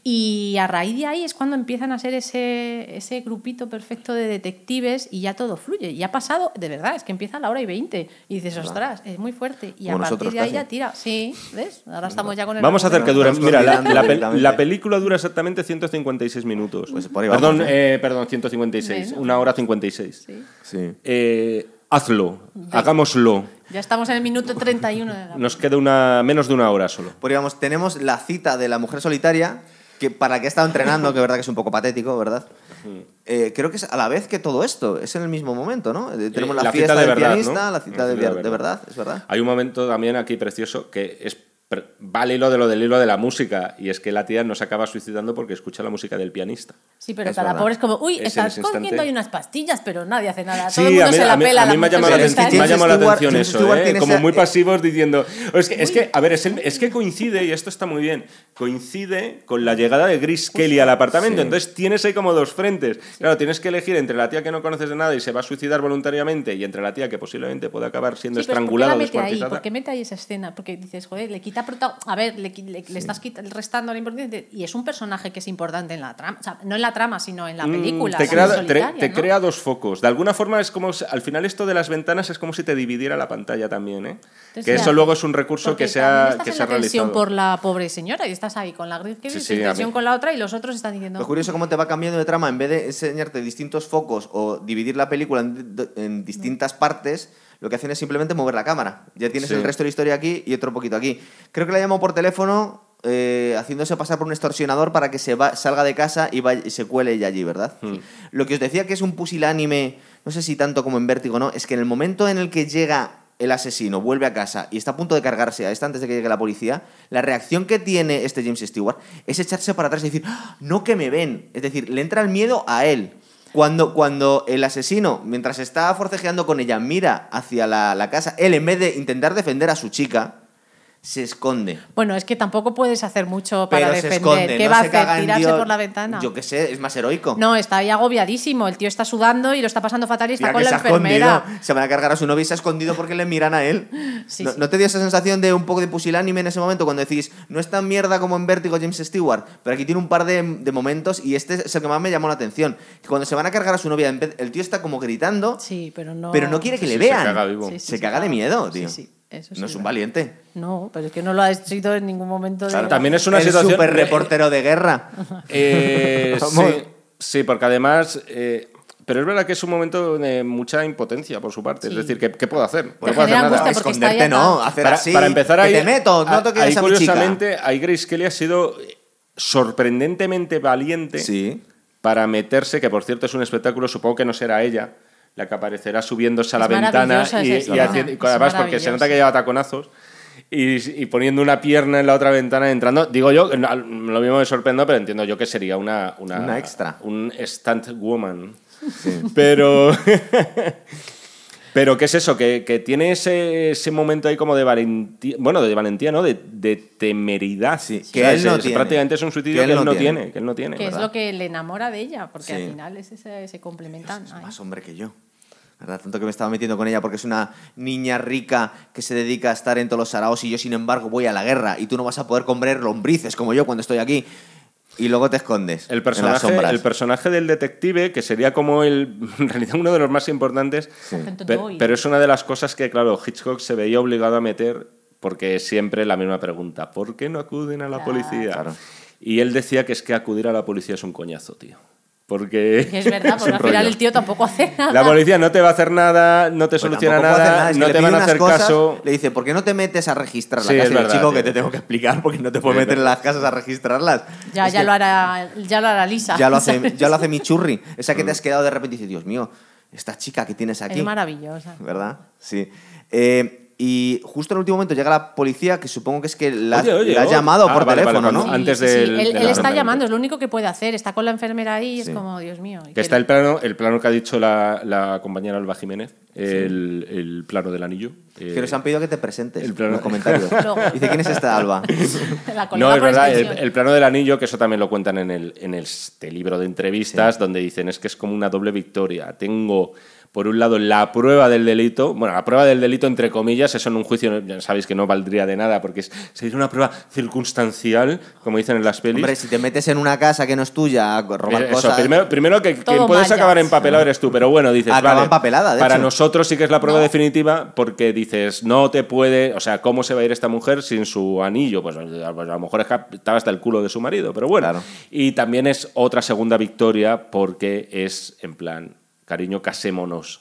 Y a raíz de ahí es cuando empiezan a ser ese, ese grupito perfecto de detectives y ya todo fluye. Y ha pasado, de verdad, es que empieza a la hora y 20 y dices, ostras, es muy fuerte. Y Como a partir de ahí casi. ya tira. Sí, ¿ves? Ahora estamos ya con el... Vamos a hacer que dure. Mira, la, la pel- la película dura exactamente 156 minutos. Pues por ahí perdón, vamos, eh, perdón, 156. Bueno. Una hora 56. Sí. Sí. Eh, hazlo, hagámoslo. Ya estamos en el minuto 31 de la... Nos queda una, menos de una hora solo. Pues digamos, tenemos la cita de la mujer solitaria, que para la que ha estado entrenando, que es verdad que es un poco patético, ¿verdad? Eh, creo que es a la vez que todo esto, es en el mismo momento, ¿no? Eh, Tenemos la, la fiesta cita de del verdad, pianista, ¿no? la cita La de, cita de de verdad. verdad, es verdad. Hay un momento también aquí precioso que es pre- va al hilo de lo del hilo de la música y es que la tía no se acaba suicidando porque escucha la música del pianista. Sí, pero Es cada verdad. pobre es como, uy, Es estás cogiendo ahí unas pastillas, pero nadie hace nada. Sí, Todo el mundo a mí, se la a mí- pela. a mí me ha llamado la, atención- me ha llamado la atención eso, ¿eh? como muy pasivos diciendo... Es que, es que, a ver, es, el- es que coincide, y esto está muy bien, coincide con la llegada de Grace Kelly al apartamento. sí. Entonces tienes ahí como dos frentes. Claro, tienes que elegir entre la tía que no conoces de nada y se va a suicidar voluntariamente y entre la tía que posiblemente puede acabar siendo Sí, pero ¿por qué estrangulada o mete ahí? ¿Por qué mete ahí esa escena? Porque dices, joder, le quita prota- A ver, le, estás restando la importancia. Y es un personaje que es importante en la trama. O sea, no en la trama, sino en la Mm, película. te crea, solitaria, te- te ¿no? crea dos focos. De alguna forma es como al final esto de las ventanas es como si te dividiera la pantalla también, ¿eh? Entonces, que ya, eso luego es un recurso que se ha, que en se ha realizado. por la pobre señora y estás ahí con la Grace Kelly, Sí, tensión con la otra y los otros están diciendo... Lo curioso cómo te va cambiando de trama, en vez de enseñarte distintos focos o dividir la película en, en distintas partes, lo que hacen es simplemente mover la cámara. Ya tienes Sí. el resto de la historia aquí y otro poquito aquí. Creo que la llamó por teléfono eh, haciéndose pasar por un extorsionador para que se va- salga de casa y, vaya- y se cuele ella allí, ¿verdad? Hmm. Lo que os decía que es un pusilánime, no sé si tanto como en Vértigo, ¿no? Es que en el momento en el que llega el asesino, vuelve a casa y está a punto de cargarse a esta antes de que llegue la policía, la reacción que tiene este James Stewart es echarse para atrás y decir, "¡Ah! no que me ven. Es decir, le entra el miedo a él. Cuando, cuando el asesino, mientras está forcejeando con ella, mira hacia la, la casa, él en vez de intentar defender a su chica, se esconde. Bueno, es que tampoco puedes hacer mucho para Pero se defender. esconde. ¿Qué no va a se hacer? ¿Tirarse Dios. por la ventana? Yo qué sé, es más heroico. No, está ahí agobiadísimo. El tío está sudando y lo está pasando fatal y está Mira con que la se escondido. enfermera. Se van a cargar a su novia y se ha escondido porque le miran a él. *laughs* Sí, ¿No, sí. ¿no te dio esa sensación de un poco de pusilánime en ese momento cuando decís, no es tan mierda como en Vértigo James Stewart, pero aquí tiene un par de, de momentos y este es el que más me llamó la atención. Que Cuando se van a cargar a su novia, el tío está como gritando, Sí, pero no. pero no quiere que Sí, le se vean. caga vivo. Se caga de miedo, Sí, tío. sí, eso sí no es un verdad. valiente. No, pero es que no lo ha sido en ningún momento de. Claro. También es una el situación... super reportero de guerra. Eh, *laughs* sí, sí, porque además... eh, pero es verdad que es un momento de mucha impotencia por su parte. Sí. Es decir, ¿qué, qué puedo hacer? No Te puedo hacer nada. Esconderte no, hacer para, así. para empezar que ahí, te meto, no a- toques ahí a mi chica. curiosamente, ahí Grace Kelly ha sido sorprendentemente valiente Sí. para meterse, que por cierto es un espectáculo, supongo que no será ella, la que aparecerá subiéndose a la Es ventana y, y haciendo, y es además porque se nota que lleva taconazos y, y poniendo una pierna en la otra ventana entrando. Digo yo, lo mismo me sorprendo, pero entiendo yo que sería una, una, Una extra. Un stunt woman. Pero. *laughs* Pero, ¿qué es eso? Que, que tiene ese, ese momento ahí como de valentía. Bueno, de valentía, ¿no? De, de temeridad. Sí, que él es- no es- tiene. Prácticamente es un suicidio que, él no tiene. Que él no tiene. Que es lo que le enamora de ella, porque Sí. al final es ese, se complementan. Ay. más hombre que yo. ¿Verdad? Tanto que me estaba metiendo con ella porque es una niña rica que se dedica a estar en todos los saraos y yo, sin embargo, voy a la guerra y tú no vas a poder comer lombrices como yo cuando estoy aquí. Y luego te escondes. El en las personaje, el personaje del detective, que sería como el, *laughs* en realidad uno de los más importantes, pero es una de las cosas que, claro, Hitchcock se veía obligado a meter porque siempre la misma pregunta, ¿por qué no acuden a la policía? Claro. Y él decía que es que acudir a la policía es un coñazo, tío. Porque Que es verdad, *laughs* porque al final el tío tampoco hace nada. La policía no te va a hacer nada, no te Pues soluciona nada, es que no te van a hacer cosas, caso. Le dice, ¿por qué no te metes a registrar la Sí, casa? es Y el verdad, chico tío. que te tengo que explicar porque no te puedo meter en las casas a registrarlas. Ya, Es ya, que lo hará, ya lo hará Lisa. ya lo hace, ¿sabes? *laughs* ya lo hace mi churri. Esa Mm. que te has quedado de repente y dices, Dios mío, esta chica que tienes aquí. Es maravillosa. ¿Verdad? Sí. Eh, y justo en el último momento llega la policía, que supongo que es que la, Oye, oye, la ha lado Ah, por vale, vale, teléfono, ¿no? antes Sí, del- Él, del él está llamando, es lo único que puede hacer. Está con la enfermera ahí y es como, Dios mío. Que está el plano, el plano que ha dicho la, la compañera Alba Jiménez, el, el plano del anillo. eh, Que nos han pedido que te presentes el plano- en los comentarios. *laughs* Dice, ¿quién es esta Alba? *laughs* la No, es verdad, el, el plano del anillo, que eso también lo cuentan en, el, en este libro de entrevistas, donde dicen es que es como una doble victoria. Tengo, por un lado, la prueba del delito, bueno, la prueba del delito, entre comillas, eso en un juicio, ya sabéis que no valdría de nada, porque es, sería una prueba circunstancial, como dicen en las pelis. Hombre, si te metes en una casa que no es tuya a robar Eh, Eso, cosas... primero, primero que quien puedes acabar empapelado eres tú, pero bueno, dices, Acaba vale, empapelada, de para hecho. nosotros sí que es la prueba No. definitiva porque dices, no te puede, o sea, ¿cómo se va a ir esta mujer sin su anillo? Pues, pues, a lo mejor estaba hasta el culo de su marido, pero bueno. Claro. Y también es otra segunda victoria porque es en plan, cariño, casémonos.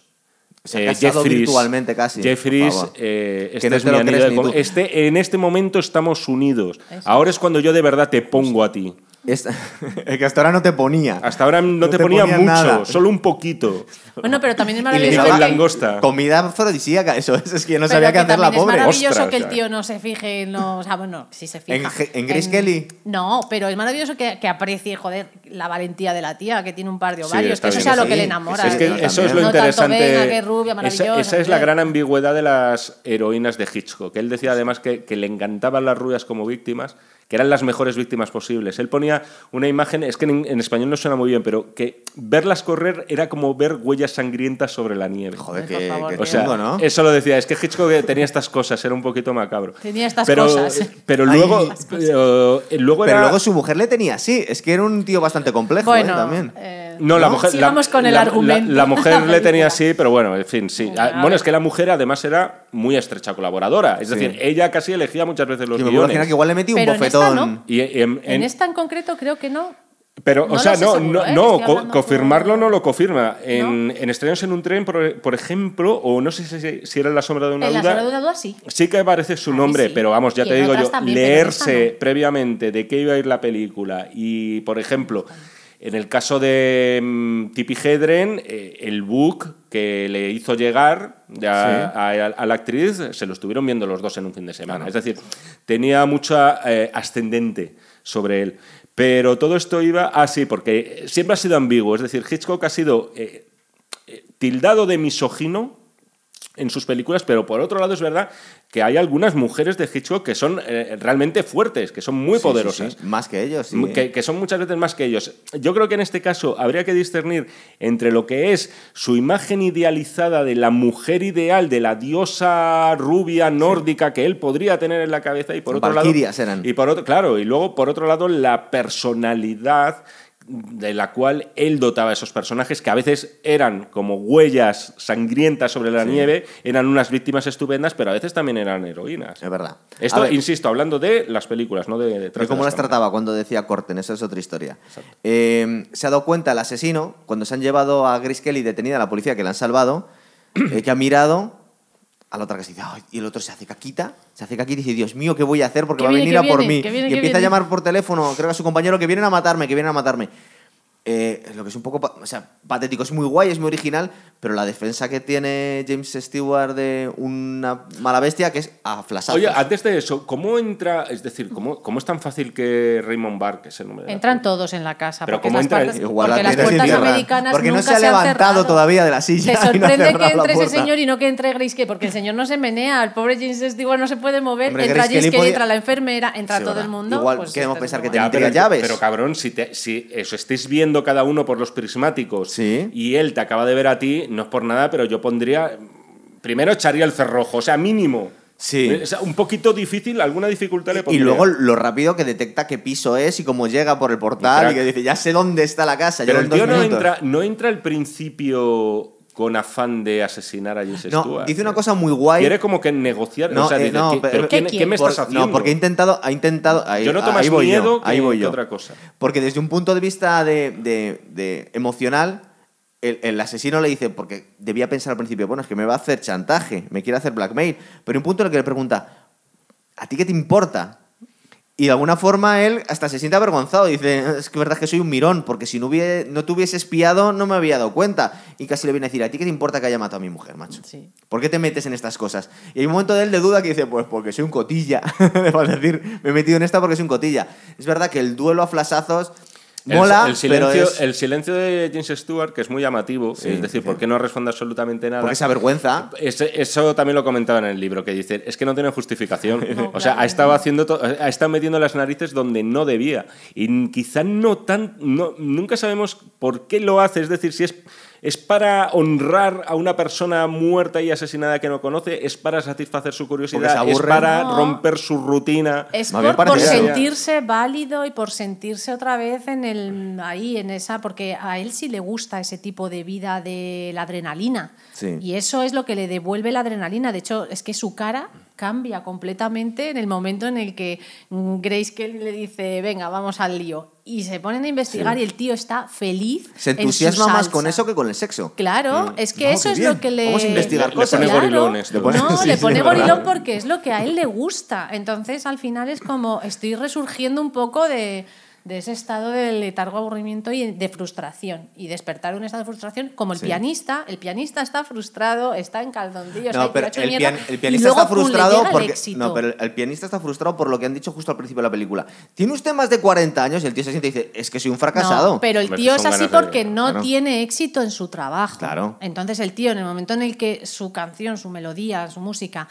Se ha casado Jeffries- virtualmente casi, Jeffries, eh, Que este no es mi anillo de este, En este momento estamos unidos. Eso. Ahora es cuando yo de verdad te pongo a ti. Esta- *laughs* es que hasta ahora no te ponía. Hasta ahora no, No te, te ponía mucho, solo un poquito. Bueno, pero también es Y le maravilloso. que- langosta. comida afrodisíaca, *laughs* eso es, es que no pero sabía qué que hacer la pobre. Es maravilloso Ostras, que el tío no se fije en los. O sea, bueno, sí se fija. ¿En en Grace Kelly? No, pero es maravilloso que, que aprecie, joder, la valentía de la tía, que tiene un par de ovarios. que eso bien, sea lo que le enamora. es que también. eso es lo No tanto, qué rubia, esa, maravillosa, esa es la gran ambigüedad de las heroínas de Hitchcock. Él decía además que, que le encantaban las rubias como víctimas, que eran las mejores víctimas posibles. Él ponía una imagen, es que en, en español no suena muy bien, pero que verlas correr era como ver huellas sangrientas sobre la nieve. Joder, qué, favor, qué tío. O sea, ¿no? eso lo decía, es que Hitchcock tenía estas cosas, era un poquito macabro. Tenía estas pero, cosas. Pero luego, pero, eh, luego Pero era- luego su mujer le tenía así. Es que era un tío bastante complejo Bueno, ¿eh? también. eh, No, la ¿No? mujer. Sigamos la, con el la- argumento. La, *laughs* la mujer le tenía así, pero bueno, en fin, sí. Ah, bueno, es que la mujer además era muy estrecha colaboradora. Es Sí. decir, ella casi elegía muchas veces los me imaginar guiones. que igual le metí un Pero en esta bofetón. no. Y, en- En en- esta en concreto creo que no. pero, no o sea, no, seguro, no, ¿eh? no, co- confirmarlo no lo confirma. En, en Estrenos en un tren, por, por ejemplo, o no sé si, si era en La sombra de una en la sombra de una duda sí. Sí que aparece su Ahí nombre, sí. pero vamos, ya Y te digo yo, también, leerse no. previamente de qué iba a ir la película y, por ejemplo, en el caso de mm, Tippi Hedren, eh, el book que le hizo llegar a, a- a la actriz se lo estuvieron viendo los dos en un fin de semana. Es decir, tenía mucha eh, ascendente sobre él. Pero todo esto iba así, porque siempre ha sido ambiguo. Es decir, Hitchcock ha sido eh, tildado de misógino en sus películas, pero por otro lado es verdad que hay algunas mujeres de Hitchcock que son eh, realmente fuertes, que son muy Sí, poderosas. sí. Más que ellos, sí. Que, que son muchas veces más que ellos. Yo creo que en este caso habría que discernir entre lo que es su imagen idealizada de la mujer ideal, de la diosa rubia nórdica que él podría tener en la cabeza y por otro lado eran. y por otro claro y luego por otro lado la personalidad de la cual él dotaba a esos personajes que a veces eran como huellas sangrientas sobre la nieve, eran unas víctimas estupendas, pero a veces también eran heroínas. Es verdad. Esto, ver, insisto, hablando de las películas, no de detrás ¿Y cómo de las cámaras. trataba cuando decía corten? Eso es otra historia. Eh, se ha dado cuenta el asesino, cuando se han llevado a Grace Kelly detenida a la policía, que la han salvado, *clears throat* eh, que ha mirado a la otra que se dice, "Ay", y el otro se hace caquita, se hace caquita y dice, Dios mío, ¿qué voy a hacer? Porque Que va a venir a por mí. viene, y empieza a llamar por teléfono, creo que a su compañero, que vienen a matarme, que vienen a matarme. Eh, lo que es un poco o sea, patético, es muy guay, es muy original, pero la defensa que tiene James Stewart de una mala bestia que es a flasazos. Oye, antes de eso, ¿cómo entra? Es decir, ¿cómo, cómo es tan fácil que Raymond Barr, que es el nombre de la Entran todos en la casa. Pero porque ¿cómo las, entra? puertas- Igual la porque las puertas americanas Porque no nunca se ha levantado cerrado. todavía de la silla. Te y no ha sorprende que entre ese señor y no que entre Grace Kelly, porque el señor no se menea. El pobre James Stewart no se puede mover. Hombre, entra Grace James Kelly podía- entra la enfermera, entra Sí, todo verdad. el mundo. Igual pues queremos pensar que muy Ya, pero, llaves. pero cabrón, si, te, si os estáis viendo cada uno por los prismáticos Sí. y él te acaba de ver a ti, no es por nada, pero yo pondría. Primero echaría el cerrojo, o sea, mínimo. Sí. O sea, un poquito difícil, alguna dificultad le Y pondría. luego lo rápido que detecta qué piso es y cómo llega por el portal Y y que dice, ya sé dónde está la casa. Pero el tío no minutos". entra, no entra al principio con afán de asesinar a James No, Stewart. dice una cosa muy guay. Quiere como que negociar. No, o sea, eh, dice, no, ¿qué, pero- ¿Qué me Por- estás haciendo? No, porque ha intentado, ha intentado. Ahí, Yo noto más ahí voy miedo yo, que- ahí voy que yo. otra cosa. Porque desde un punto de vista de, de- de emocional, el, el asesino le dice, porque debía pensar al principio, bueno, es que me va a hacer chantaje, me quiere hacer blackmail. Pero un punto en el que le pregunta, ¿a ti qué te importa? Y de alguna forma él hasta se siente avergonzado. Dice, es que verdad que soy un mirón, porque si no, hubie- no te hubiese espiado no me había dado cuenta. Y casi le viene a decir, ¿a ti qué te importa que haya matado a mi mujer, macho? Sí. ¿Por qué te metes en estas cosas? Y hay un momento de él de duda que dice, pues porque soy un cotilla. *laughs* Le va a decir, me he metido en esta porque soy un cotilla. Es verdad que el duelo a flasazos mola, el, silencio, pero es... el silencio de James Stewart, que es muy llamativo, Sí, es decir, sí. ¿por qué no responde absolutamente nada? Porque esa vergüenza... Ese- eso también lo comentaba en el libro, que dice, es que no tiene justificación. *laughs* No, o sea, claro. ha estado haciendo ha estado metiendo las narices donde no debía. Y quizá no tan no, nunca sabemos por qué lo hace, es decir, si es es para honrar a una persona muerta y asesinada que no conoce, es para satisfacer su curiosidad, es para No. romper su rutina. Es por, por sentirse válido y por sentirse otra vez en el ahí en esa porque a él sí le gusta ese tipo de vida de la adrenalina Sí. y eso es lo que le devuelve la adrenalina de hecho es que su cara cambia completamente en el momento en el que Grace Kelly le dice venga vamos al lío y se ponen a investigar Sí. y el tío está feliz Se en su entusiasma más con eso que con el sexo. Claro, Mm. es que No, eso es bien. lo que le. Vamos a investigar Le- le pone Claro. gorilones, Le pone- No, *laughs* sí, le sí, pone verdad. gorilón porque es lo que a él le gusta. Entonces, al final es como estoy resurgiendo un poco de, de ese estado de letargo, aburrimiento y de frustración. Y despertar un estado de frustración, como el Sí. pianista. El pianista está frustrado, está en calzoncillos, No, pero el, mierda, pian- el pianista está frustrado porque no, pero el, pianista está frustrado por lo que han dicho justo al principio de la película. Tiene usted más de 40 años y el tío se siente y dice, es que soy un fracasado. No, pero el tío es así porque no claro. tiene éxito en su trabajo. Claro. Entonces el tío, en el momento en el que su canción, su melodía, su música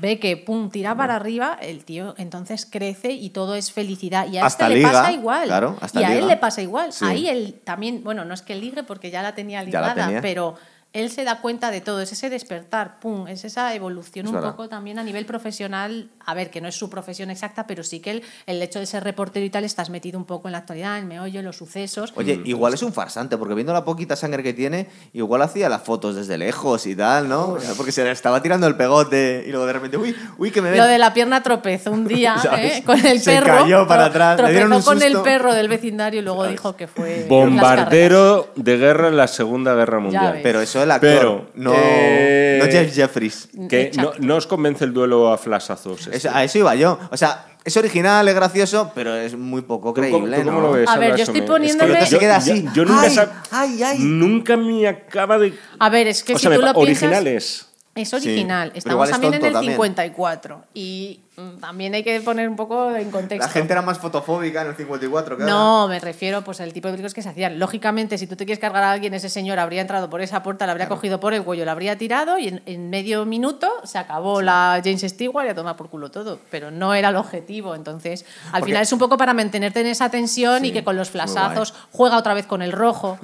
ve que pum, tira para arriba, el tío entonces crece y todo es felicidad. Y a Hasta este le pasa igual. claro, hasta y a liga. él le pasa igual. Sí. Ahí él también, bueno, no es que ligue porque ya la tenía la ligada, tenía. pero él se da cuenta de todo, es ese despertar, pum, es esa evolución Es un verdad. poco también a nivel profesional, a ver, que no es su profesión exacta, pero sí que el, el hecho de ser reportero y tal estás metido un poco en la actualidad, en el meollo, en los sucesos. Oye, igual es un farsante, porque viendo la poquita sangre que tiene, igual hacía las fotos desde lejos y tal, ¿no? Porque se le estaba tirando el pegote y luego de repente, uy, uy, que me ven. Lo de la pierna tropezó un día. *laughs* ¿eh? con el Se perro. cayó para atrás, le dieron Tropezó un con el perro del vecindario y luego dijo que fue. *laughs* Bombardero de guerra en la Segunda Guerra Mundial. Pero eso el actor, Pero, no, eh, no Jeff Jeffries. Que no, no os convence el duelo a flasazos. este. Es- a eso iba yo. O sea, es original, es gracioso, pero es muy poco ¿Tú cómo- creíble, tú cómo ¿no? lo ves, A ver, yo estoy poniéndome- Es que Se yo- queda yo- así. Yo, nunca, Ay, sab- ay, ay. nunca me acaba de... A ver, es que o si sea, tú me lo piensas. originales. Es Sí, original. Estamos es también en el también. 54. Y también hay que poner un poco en contexto. La gente era más fotofóbica en el 54 que ahora. No, me refiero pues al tipo de películas que se hacían. Lógicamente, si tú te quieres cargar a alguien, ese señor habría entrado por esa puerta, la habría cogido por el cuello, la habría tirado y en, en medio minuto se acabó la James Stewart y a tomar por culo todo. Pero no era el objetivo. Entonces, al Porque- final es un poco para mantenerte en esa tensión Sí, y que con los flasazos juega otra vez con el rojo.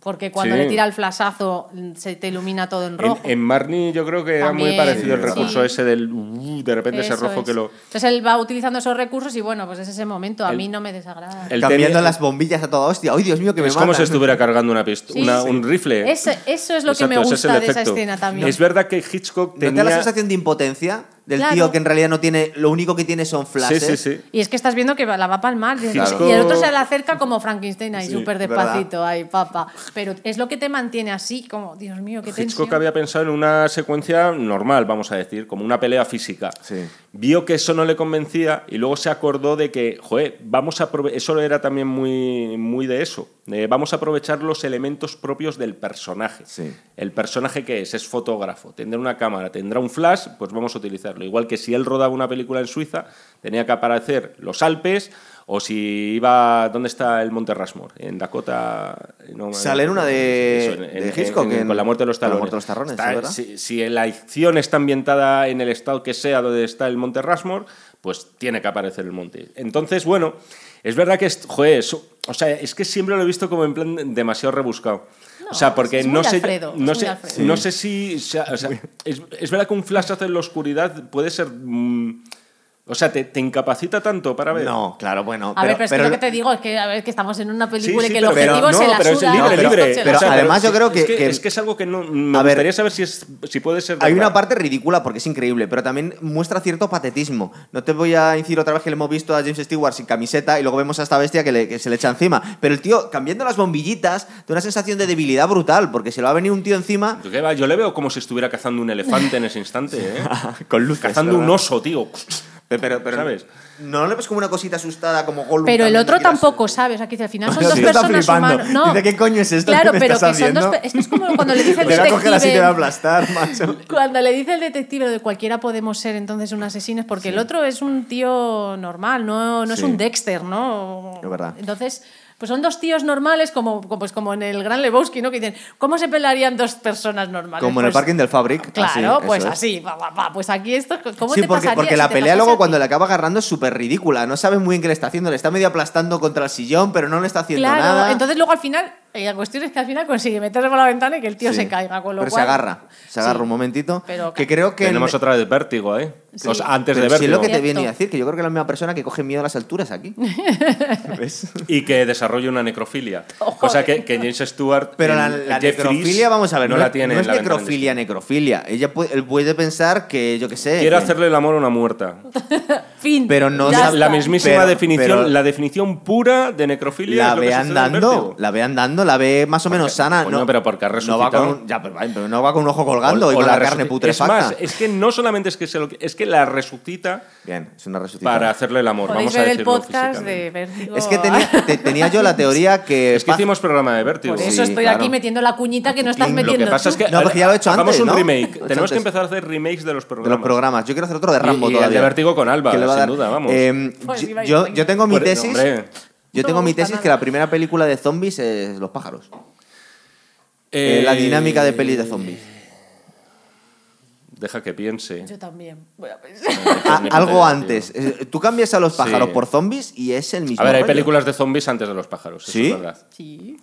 Porque cuando Sí. le tira el flasazo mm, se te ilumina todo en En, rojo. en Marnie yo creo que era muy parecido el sí. recurso ese del... uh, de repente ese rojo es. que lo... Entonces él va utilizando esos recursos y bueno, pues es ese momento. A El- mí no me desagrada. el Cambiando tenía- las bombillas a toda hostia. ¡Ay, Dios mío, que me Es como si estuviera cargando una pist- Sí, una- sí. un rifle. Ese- eso es lo que me Exacto, ese es gusta de esa escena también. Es verdad que Hitchcock ¿No te da tenía... la sensación de impotencia del Claro. tío que en realidad no tiene... Lo único que tiene son Sí, flashes? sí, sí. Y es que estás viendo que la va a palmar. Y Claro. el otro se le acerca como Frankenstein ahí, Sí, súper ¿verdad? despacito, ahí, papá. Pero es lo que te mantiene así, como, Dios mío, qué tensión. Hitchcock había pensado en una secuencia normal, vamos a decir, como una pelea física. Sí. Vio que eso no le convencía y luego se acordó de que, joder, vamos a eso era también muy, muy de eso. de vamos a aprovechar los elementos propios del personaje. Sí. El personaje que es, es fotógrafo, tendrá una cámara, tendrá un flash, pues vamos a utilizarlo. Igual que si él rodaba una película en Suiza, tenía que aparecer los Alpes, o si iba. ¿Dónde está el Monte Rushmore? En Dakota. no, Sale en una de- eso, de Hitchcock, en- con la muerte de los con la muerte de los tarrones, Está- ¿es verdad? si, si la acción está ambientada en el estado que sea donde está el Monte Rushmore, pues tiene que aparecer el monte. Entonces, bueno, es verdad que, es, joder, eso- o sea, es que siempre lo he visto como en plan demasiado rebuscado. O sea, porque es muy no sé, Alfredo, no muy sé, no sé si, o sea, o sea, es, es verdad que un flash en la oscuridad puede ser, mm, o sea, te, te incapacita tanto para ver. No, claro, bueno. A ver, pero es que lo que te digo es que, a ver, que estamos en una película Sí, y que el pero- objetivo pero- se no, la pero es libre, el libre. Pero además yo creo es que- que- es que es algo que no, me A ver, gustaría saber si, es, si puede ser Hay verdad. una parte ridícula porque es increíble, pero también muestra cierto patetismo. No te voy a decir otra vez que le hemos visto a James Stewart sin camiseta y luego vemos a esta bestia que, le- que se le echa encima. Pero el tío, cambiando las bombillitas, da una sensación de debilidad brutal, porque se le va a venir un tío encima Yo, qué va, yo le veo como si estuviera cazando un elefante en ese instante, ¿eh? *laughs* con luces. cazando un oso, tío. Pero, pero, ¿Sabes? No le ves como una cosita asustada, como Gollum. Pero el otro tampoco sabe, o sea, que al final *laughs* son dos sí está personas flipando. humanas. No. Dice, ¿qué coño es esto Claro, que me pero estás que son dos. pe- Es es como cuando le *laughs* dice el Te voy a coger así te voy a detective. aplastar, macho. *laughs* Cuando le dice el detective lo de cualquiera podemos ser entonces un asesino, es porque el otro es un tío normal, no, no es Sí. un Dexter, ¿no? Es verdad. Entonces, pues son dos tíos normales, como, como- pues como en el Gran Lebowski, ¿no? Que dicen, ¿cómo se pelearían dos personas normales? Como en el Pues, parking del Fabric. Claro, así, pues así, va, va, va, pues aquí esto, ¿cómo Sí, te porque, pasaría porque si la te pelea luego cuando le acaba agarrando es súper ridícula. No sabe muy bien qué le está haciendo. Le está medio aplastando contra el sillón, pero no le está haciendo Claro, nada. entonces luego al final, eh, la cuestión es que al final consigue meterse por la ventana y que el tío Sí. se caiga, con lo pero cual... se agarra. Se agarra Sí. un momentito. Pero- que creo que. Tenemos el- otra vez vértigo, ¿eh? Sí. O sea, antes pero de si es vértigo. lo que te viene a decir, que yo creo que es la misma persona que coge miedo a las alturas aquí. *laughs* ¿Ves? Y que desarrolle una necrofilia. Oh, Cosa joder. que, que James Stewart. Pero la, la necrofilia, vamos a ver, no, la tiene no en es la ventana necrofilia, necrofilia. Ella puede, él puede pensar que, yo qué sé. Quiero que- hacerle el amor a una muerta. *laughs* Fin. Pero no Ya la- La, está. la mismísima Pero- definición, pero- la definición pura de necrofilia. La es lo que ve sucede la ve más o menos sana. coño, no, pero porque ha no va con un, ya, pero, pero no va con un ojo colgando y O- con la, carne putrefacta. Es más, es que no solamente es que se lo, es que la resucita Bien, es una resucitación. para hacerle el amor. Vamos a ver el decirlo podcast de Vértigo. Es que tenía, te- tenía yo la teoría *laughs* que. Es que hicimos programa de vértigo. Por eso Sí, estoy claro. aquí metiendo la cuñita que no estás Lo Lo metiendo que pasa es que. No, porque ya lo he hecho hagamos antes, un ¿no? remake. Tenemos que empezar a hacer remakes de los de programas. los programas. Yo quiero hacer otro de Rambo y el todavía. de Vértigo con Alba, a sin duda, vamos. Pues yo- a tengo mi tesis. Yo No tengo mi tesis nada. que la primera película de zombies es Los pájaros. Eh, Eh, la dinámica de pelis de zombies. Deja que piense. Yo también. Voy a pensar. Ah, ni puta algo antes. Eh, Tú cambias a los pájaros Sí. por zombies y es el mismo. A ver, hay rollo. películas de zombies antes de los pájaros. eso ¿Sí? es verdad. Sí.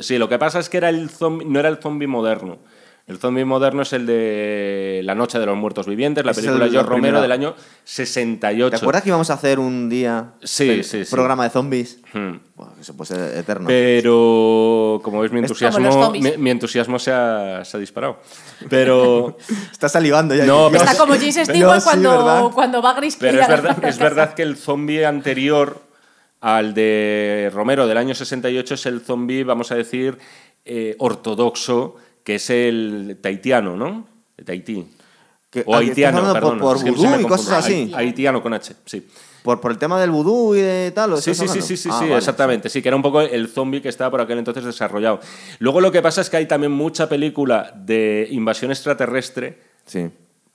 Sí, lo que pasa es que era el zombi- no era el zombie moderno. El zombie moderno es el de La Noche de los Muertos Vivientes, la es película de George Romero primera. del año 68. ¿Te acuerdas que íbamos a hacer un día Sí, el sí, sí. programa de zombies? Hmm. Buah, eso puede ser eterno. Pero, como ves, mi Es como los entusiasmo, zombies. mi, mi entusiasmo se ha, se ha disparado. Pero, *laughs* Está salivando ya. No, pero- Está como James Stewart sí, cuando, cuando va a Gris pero es, verdad, es verdad que el zombie anterior al de Romero del año 68 es el zombie, vamos a decir, eh, ortodoxo, que es el taitiano, ¿no? El Tahití. Que- o ah, haitiano, por- perdón. por que vudú y cosas así. Hai- Haitiano con H, sí. ¿Por, por el tema del vudú y de tal. ¿o Sí, sí, sí, sí, sí, Ah, sí, vale. exactamente. Sí, que era un poco el zombie que estaba por aquel entonces desarrollado. Luego lo que pasa es que hay también mucha película de invasión extraterrestre Sí.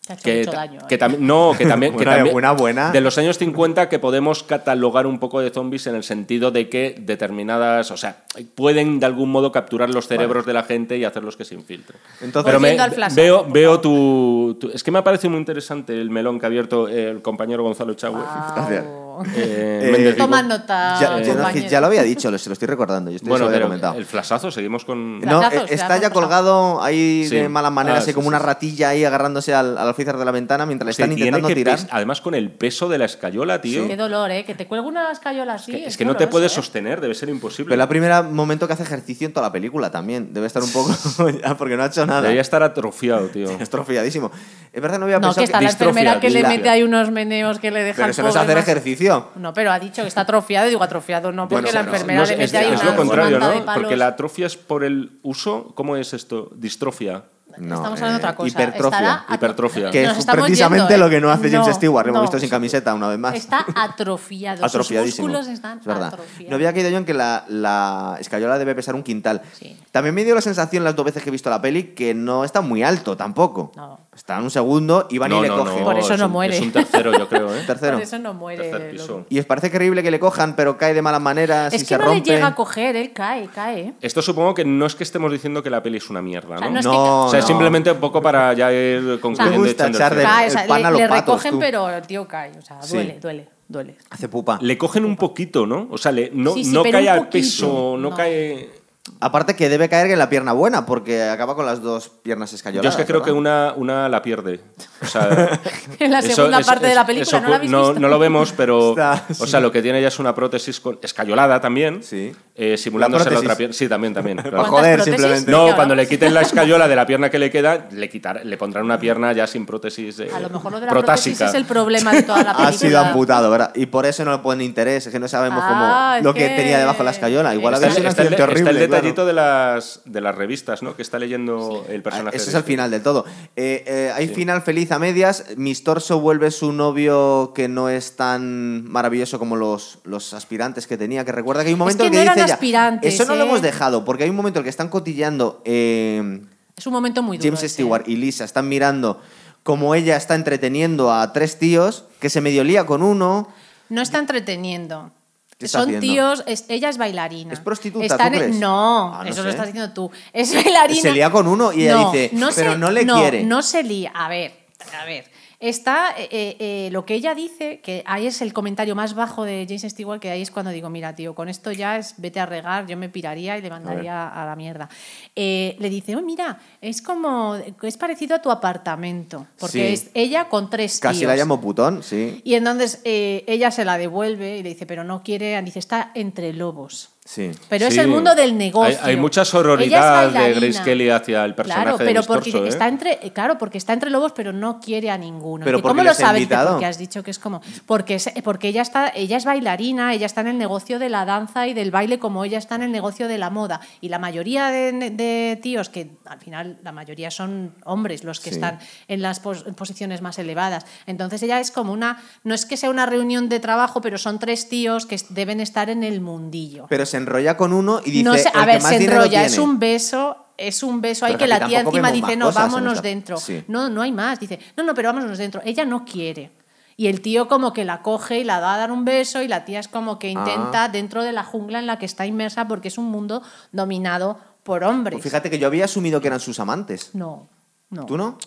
Te ha hecho que, mucho ta- daño. que ¿eh? también no que *laughs* también, que Buena- también- buena, buena. de los años 50 que podemos catalogar un poco de zombies en el sentido de que determinadas o sea pueden de algún modo capturar los cerebros de la gente y hacerlos que se infiltren Entonces- pero me, flash, veo veo tu, tu- es que me ha parecido muy interesante el melón que ha abierto el compañero Gonzalo Chagüe Gracias. Eh, Eh. Toma nota, Ya, ya- compañero. ya lo había dicho, lo- se lo estoy recordando. Yo estoy bueno pero comentado. el flasazo seguimos con. No, Flashazos, eh, está ya colgado ahí Sí. de malas maneras, Ah, así sí, como sí, una sí. ratilla ahí agarrándose al, al alféizar de la ventana mientras le están intentando tirar. además con el peso de la escayola tío Qué dolor, ¿eh? Que te cuelga una escayola así. que- es que no te puedes ¿eh? sostener debe ser imposible Pero es la primera momento que hace ejercicio en toda la película también. Debe estar un poco *laughs* porque no ha hecho nada. Debería estar atrofiado, tío. *laughs* Estrofiadísimo. Es verdad, no había No, pensado que está la enfermera que le mete ahí unos meneos que le deja Pero eso no es hacer más- No, pero ha dicho que está atrofiado. Digo, atrofiado no, porque Bueno, la pero enfermera No, le es, mete es- ahí es una lo contrario, ¿no? Porque la atrofia es por el uso. ¿Cómo es esto? Distrofia. No, Estamos hablando de eh, otra cosa. hipertrofia. Hipertrofia. Que es precisamente yendo, lo ¿eh? que no hace James No, Stewart. Lo hemos no. visto sin camiseta una vez más. Está atrofiado. Atrofiadísimo. Sus músculos están es verdad. atrofiados. No había caído yo en que la, la escayola debe pesar un quintal. Sí. También me dio la sensación las dos veces que he visto la peli que no está muy alto tampoco. No. Está en un segundo y van y le cogen. Por eso es no un- muere. Es un tercero, yo creo, ¿eh? *laughs* Tercero. Por eso no muere. Piso. Y os parece terrible que le cojan, pero cae de malas maneras Es y que se no rompe. le llega a coger, él cae, cae. Esto supongo que no es que estemos diciendo que la peli es una mierda, O sea, ¿no? no es que- No, o sea, es no. simplemente un poco para ya ir concluyendo gusta echar de- cierre. Cae, o el sea, pan le, a los le patos, recogen, pero el tío cae. O sea, Sí. duele, duele, duele. Hace pupa. Le cogen un poquito, ¿no? O sea, le- no, Sí, sí, no cae al peso, no, No. cae... Aparte que debe caer en la pierna buena, porque acaba con las dos piernas Yo escayoladas. es que creo ¿verdad? que una, una la pierde. O sea, *laughs* En la eso- segunda eso- parte de la película, eso ¿no la habéis no, visto? no lo vemos, pero. *laughs* Está, O sí. sea, lo que tiene ya es una prótesis con, escayolada también. Sí. eh, simulándose la, prótesis. otra pierna. Sí, también, también. *laughs* claro. Para ¿Cuántas joder, simplemente. ¿De qué No, cuando le quiten la escayola de la pierna que le queda, le, quitar, le pondrán una pierna ya sin prótesis. eh, A lo mejor lo de la prótesis protásica. es el problema de toda la película. Ha sido amputado, ¿verdad? Y por eso no le ponen interés, es que no sabemos Ah, cómo es lo que, que- tenía debajo de la escayola. Igual había sido un está el, accidente horrible. Detallito de, las, de las revistas, ¿no? Que está leyendo el Ah, personaje. Ese de- es el final del todo. Eh, eh, hay final feliz a medias. Miss Torso vuelve su novio que no es tan maravilloso como los, los aspirantes que tenía. Que recuerda que hay un momento que en que no dice eran ella, aspirantes, Eso no lo ¿eh? hemos dejado, porque hay un momento en el que están cotilleando eh, Es un momento muy duro. James ese. Stewart y Lisa. Están mirando cómo ella está entreteniendo a tres tíos que se medio lía con uno. No está entreteniendo. ¿Qué está Son haciendo? tíos, es- ella es bailarina. ¿Es prostituta, Están tú en- crees? No, Ah, no eso sé. lo estás diciendo tú. Es bailarina. Se lía con uno y ella dice, pero no le quiere. No se lía. A ver, a ver. Está eh, eh, eh, lo que ella dice, que ahí es el comentario más bajo de James Stewart, que ahí es cuando digo, mira, tío, con esto ya es vete a regar, yo me piraría y le mandaría a, la mierda. Eh, le dice, "Oh, mira, es como, es parecido a tu apartamento, porque Sí. es ella con tres Casi tíos. la llamo putón, sí. Y entonces ella se la devuelve y le dice, pero no quiere, dice, está entre lobos. Sí. Pero es el mundo del negocio. Hay, hay mucha sororidad de. Grace Kelly hacia el personaje Claro, pero porque Torso, ¿eh? está entre, eh, claro, porque está entre lobos, pero no quiere a ninguno. Pero ¿Y ¿por ¿Cómo lo sabes? Porque has dicho que es como porque es- porque ella está, ella es bailarina, ella está en el negocio de la danza y del baile, como ella está en el negocio de la moda. Y la mayoría de, de tíos que al final la mayoría son hombres los que Sí. están en las pos- posiciones más elevadas. Entonces ella es como una, no es que sea una reunión de trabajo, pero son tres tíos que deben estar en el mundillo. Pero se enrolla con uno y dice, no sé, a "El que ver, se enrolla, es tiene". un beso, es un beso, hay Pero que la tía encima dice, no, vámonos dentro. Sí. No, no hay más, dice, no, no, pero vámonos dentro. Ella no quiere. Y el tío como que la coge y la da a dar un beso y la tía es como que intenta Ah. dentro de la jungla en la que está inmersa porque es un mundo dominado por hombres. Pues fíjate que yo había asumido que eran sus amantes. No, no. ¿Tú no?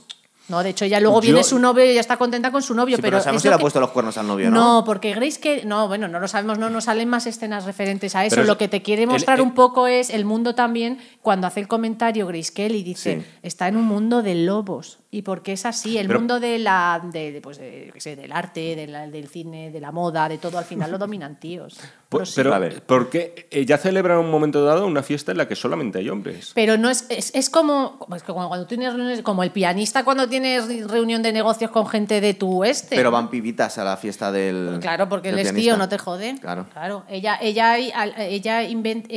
No, de hecho ella luego Yo- viene su novio y ella está contenta con su novio, Sí, pero pero no sabemos es si lo le ha que- puesto los cuernos al novio, ¿no? no, porque Grace que no, bueno, no lo sabemos, no nos salen más escenas referentes a eso. Pero es- lo que te quiere el- mostrar el- un poco es el mundo también cuando hace el comentario Grace Kelly dice, Sí. está en un mundo de lobos y porque es así, el Pero- mundo de la de, de, pues de, qué sé, del arte, de la- del cine, de la moda, de todo al final lo dominan tíos. Pu- Pero sí. Pero, A ver. ¿por qué ella celebra en un momento dado una fiesta en la que solamente hay hombres? Pero no es, es, es como, es como cuando tienes reuniones, como el pianista cuando tienes reunión de negocios con gente de tu este. Pero van pibitas a la fiesta del. Pues Claro, porque él del es pianista. tío, no te jode. Claro. Ella, ella, ella inventa.